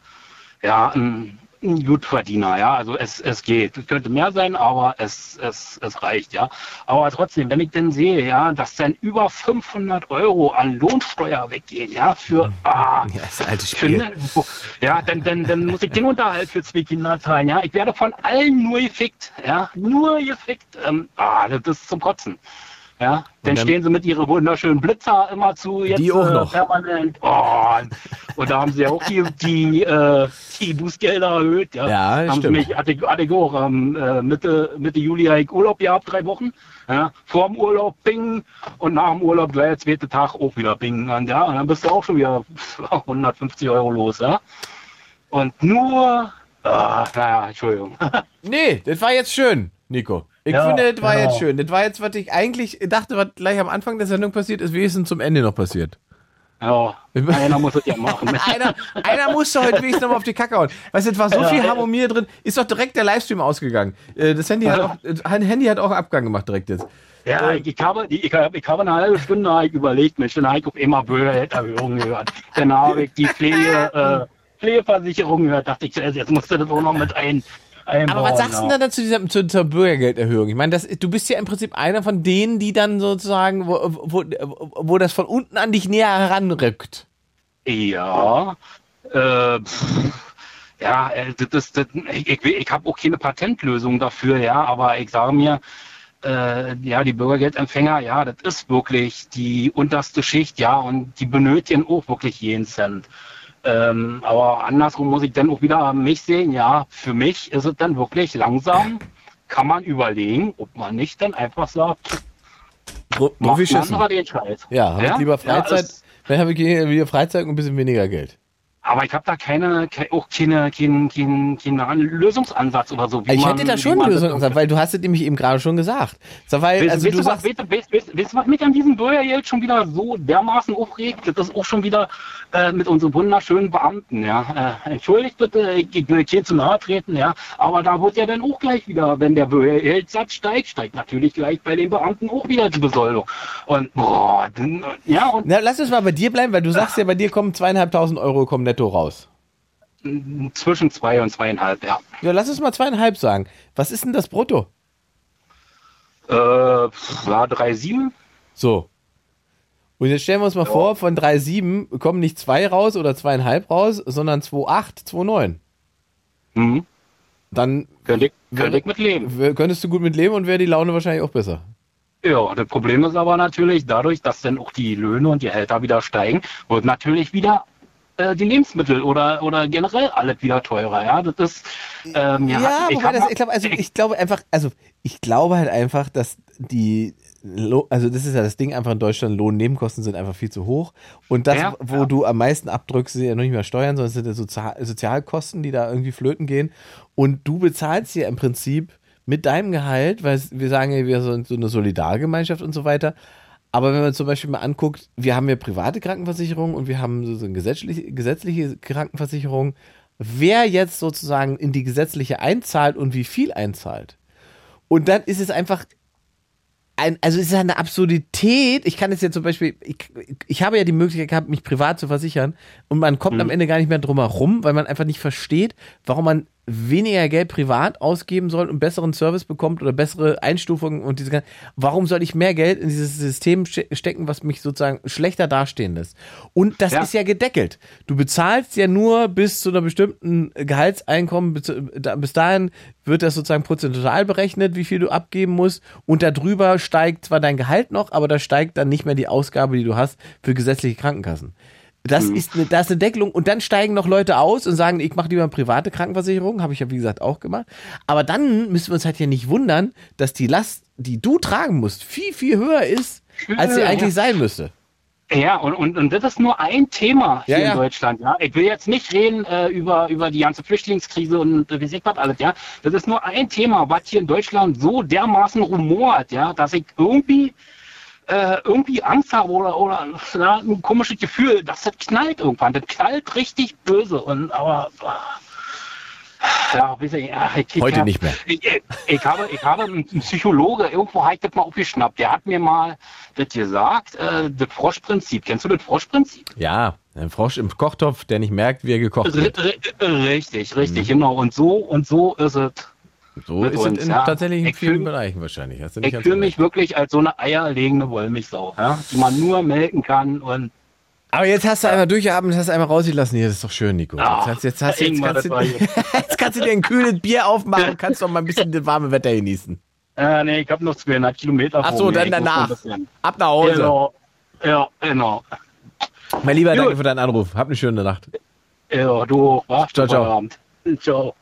ja, ein, ein Gutverdiener, ja. Also es, es geht. Es könnte mehr sein, aber es, es, es reicht, ja. Aber trotzdem, wenn ich dann sehe, ja, dass dann über 500 Euro an Lohnsteuer weggehen, ja, für, ah, Ja, das alte für, Spiel. ne, wo- ja, dann, dann, dann muss ich den Unterhalt für zwei Kinder zahlen, ja. Ich werde von allen nur gefickt, ja, nur gefickt. Ähm, ah, das ist zum Kotzen. Ja, dann, dann- stehen sie mit ihren wunderschönen Blitzer immer zu jetzt Die auch äh, noch. permanent. Oh, und da haben sie ja auch die, die, äh, die Bußgelder erhöht. Ja, Ja, haben stimmt. Sie mich, hatte, ich- hatte ich auch ähm, äh, Mitte, Mitte Juli habe ich Urlaub gehabt, drei Wochen. Ja, vor dem Urlaub Bing und nach dem Urlaub gleich der zweite Tag auch wieder Bing. Und, ja, und dann bist du auch schon wieder *laughs* 150 Euro los. Ja? Und nur, ah, naja, Entschuldigung. *laughs* Nee, das war jetzt schön, Nico. Ich Ja, finde, das war genau. jetzt schön. Das war jetzt, was ich eigentlich dachte, was gleich am Anfang der Sendung passiert ist, wenigstens zum Ende noch passiert. Ja, einer muss es ja machen. *laughs* einer, einer musste heute wenigstens noch mal auf die Kacke hauen. Weißt du, es war so Ja, viel. Harmonie drin, ist doch direkt der Livestream ausgegangen. Äh, Das Handy hat auch, ein Handy hat auch Abgang gemacht direkt jetzt. Ja, ich, ich, habe, ich, habe, ich habe eine halbe Stunde überlegt, Mensch, dann habe ich auf immer Bürgergelderhöhung gehört. Dann habe ich die Pflege, äh, Pflegeversicherung gehört, dachte ich, jetzt musst du das auch noch mit ein. Einbauen. Aber was sagst du denn da zu dieser zu, zur Bürgergelderhöhung? Ich meine, das, du bist ja im Prinzip einer von denen, die dann sozusagen, wo, wo, wo das von unten an dich näher heranrückt. Ja, äh, pff, ja, äh, das, das, ich, ich, ich habe auch keine Patentlösung dafür, ja, aber ich sage mir, äh, ja, die Bürgergeldempfänger, ja, das ist wirklich die unterste Schicht, ja, und die benötigen auch wirklich jeden Cent. Ähm, aber andersrum muss ich dann auch wieder mich sehen, ja, für mich ist es dann wirklich langsam, kann man überlegen, ob man nicht dann einfach sagt, Pro- macht ein Profischissen. anderer den Scheiß. Ja, habe ich lieber Freizeit, es- dann habe ich wieder Freizeit und ein bisschen weniger Geld. Aber ich habe da keine, ke- auch keine, keinen keinen keinen Lösungsansatz oder so. Ich man- hätte da schon man eine das Lösung, weil du hast es nämlich eben gerade schon gesagt. So, weil, Weißt, also weißt, du du, was, sagst, weißt, weißt, weißt, was mich an diesem Bürgergeld schon wieder so dermaßen aufregt? Das ist auch schon wieder äh, mit unseren wunderschönen Beamten. Ja. Äh, entschuldigt bitte, ich, ich will hier zu nahe treten, ja. aber da wird ja dann auch gleich wieder, wenn der Bürgergeldsatz steigt, steigt natürlich gleich bei den Beamten auch wieder die Besoldung. Und boah, dann, ja, und na, lass uns mal bei dir bleiben, weil du sagst ja, bei dir kommen zweieinhalbtausend Euro kommen netto raus. zwischen zwei und zweieinhalb, ja. Ja, lass uns mal zweieinhalb sagen. Was ist denn das Brutto? Äh, ja, 3,7. So. Und jetzt stellen wir uns mal vor, von 3,7 kommen nicht zwei raus oder zweieinhalb raus, sondern 2,8, 2,9. Mhm. Dann könnte ich, könnte ich mit leben. Könntest du gut mit leben und wäre die Laune wahrscheinlich auch besser. Ja, das Problem ist aber natürlich, dadurch, dass dann auch die Löhne und die Gehälter wieder steigen, wird natürlich wieder äh, die Lebensmittel oder, oder generell alles wieder teurer. Ja, das ist, ähm, ja, Ja, ich wobei das, ich glaube, also ich glaube einfach, also ich glaube halt einfach, dass die, also das ist ja das Ding einfach in Deutschland, Lohnnebenkosten sind einfach viel zu hoch. Und das, Ja, wo du am meisten abdrückst, sind ja noch nicht mehr Steuern, sondern es sind ja Sozial Sozialkosten, die da irgendwie flöten gehen. Und du bezahlst ja im Prinzip mit deinem Gehalt, weil wir sagen ja, wir sind so eine Solidargemeinschaft und so weiter, aber wenn man zum Beispiel mal anguckt, wir haben ja private Krankenversicherung und wir haben so, eine gesetzliche, gesetzliche Krankenversicherung. Wer jetzt sozusagen in die gesetzliche einzahlt und wie viel einzahlt. Und dann ist es einfach ein, also es ist eine Absurdität. Ich kann es jetzt zum Beispiel, ich, ich habe ja die Möglichkeit gehabt, mich privat zu versichern und man kommt am Ende gar nicht mehr drum herum, weil man einfach nicht versteht, warum man weniger Geld privat ausgeben soll und besseren Service bekommt oder bessere Einstufungen und diese ganzen, warum soll ich mehr Geld in dieses System ste- stecken, was mich sozusagen schlechter dastehen lässt? Und das Ja. ist ja gedeckelt. Du bezahlst ja nur bis zu einer bestimmten Gehaltseinkommen, bis dahin wird das sozusagen prozentual berechnet, wie viel du abgeben musst und darüber steigt zwar dein Gehalt noch, aber da steigt dann nicht mehr die Ausgabe, die du hast für gesetzliche Krankenkassen. Das ist eine, das ist eine Deckelung und dann steigen noch Leute aus und sagen, ich mache lieber eine private Krankenversicherung, habe ich ja wie gesagt auch gemacht. Aber dann müssen wir uns halt ja nicht wundern, dass die Last, die du tragen musst, viel, viel höher ist, als sie eigentlich ja. sein müsste. Ja, und, und, und das ist nur ein Thema hier Ja, ja. in Deutschland. Ja, ich will jetzt nicht reden äh, über über die ganze Flüchtlingskrise und äh, wie sich was alles. Ja, das ist nur ein Thema, was hier in Deutschland so dermaßen rumort, ja, dass ich irgendwie äh, irgendwie Angst habe oder oder ja, ein komisches Gefühl, dass das knallt irgendwann. Das knallt richtig böse und aber. äh, Ja, ich, ja, ich, Heute hab- nicht mehr. Ich, ich, habe, ich habe einen Psychologe, irgendwo habe ich das mal aufgeschnappt. Der hat mir mal das gesagt, äh, das Froschprinzip. Kennst du das Froschprinzip? Ja, ein Frosch im Kochtopf, der nicht merkt, wie er gekocht wird. richtig, richtig, genau. Und so und so ist es. So ist es uns, in ja. tatsächlich in Ich vielen fühl- Bereichen wahrscheinlich. Du Ich fühle mich wirklich als so eine eierlegende Wollmilchsau, ja, die man nur melken kann und Aber jetzt hast du einmal durchgeatmet, hast einmal rausgelassen. Hier, das ist doch schön, Nico. Ah, jetzt, hast, jetzt, hast, jetzt, Ingmar, kannst du, *laughs* jetzt- kannst du dir ein kühles Bier aufmachen und *laughs* kannst doch mal ein bisschen das warme Wetter genießen. äh, nee, ich habe noch 200 Kilometer Ach so, dann Ich noch danach. Ab nach Hause. Genau. Ja, genau. Mein Lieber, danke Gut. für deinen Anruf. Hab eine schöne Nacht. Ja, du auch? Ciao, ciao. Feierabend. Ciao.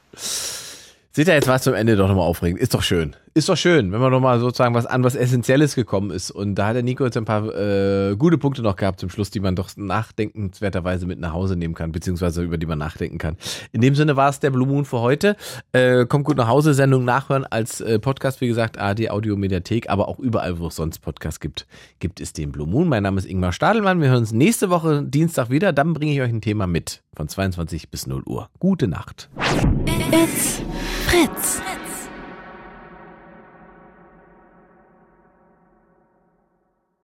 Seht ihr, jetzt war es zum Ende doch nochmal aufregend. Ist doch schön. Ist doch schön, wenn man nochmal sozusagen was an was Essentielles gekommen ist. Und da hat der Nico jetzt ein paar äh, gute Punkte noch gehabt zum Schluss, die man doch nachdenkenswerterweise mit nach Hause nehmen kann, beziehungsweise über die man nachdenken kann. In dem Sinne war es der Blue Moon für heute. Äh, kommt gut nach Hause, Sendung nachhören als äh, Podcast, wie gesagt, AD Audio Mediathek, aber auch überall, wo es sonst Podcasts gibt, gibt es den Blue Moon. Mein Name ist Ingmar Stadelmann. Wir hören uns nächste Woche Dienstag wieder. Dann bringe ich euch ein Thema mit von 22 bis 0 Uhr. Gute Nacht. It's Fritz.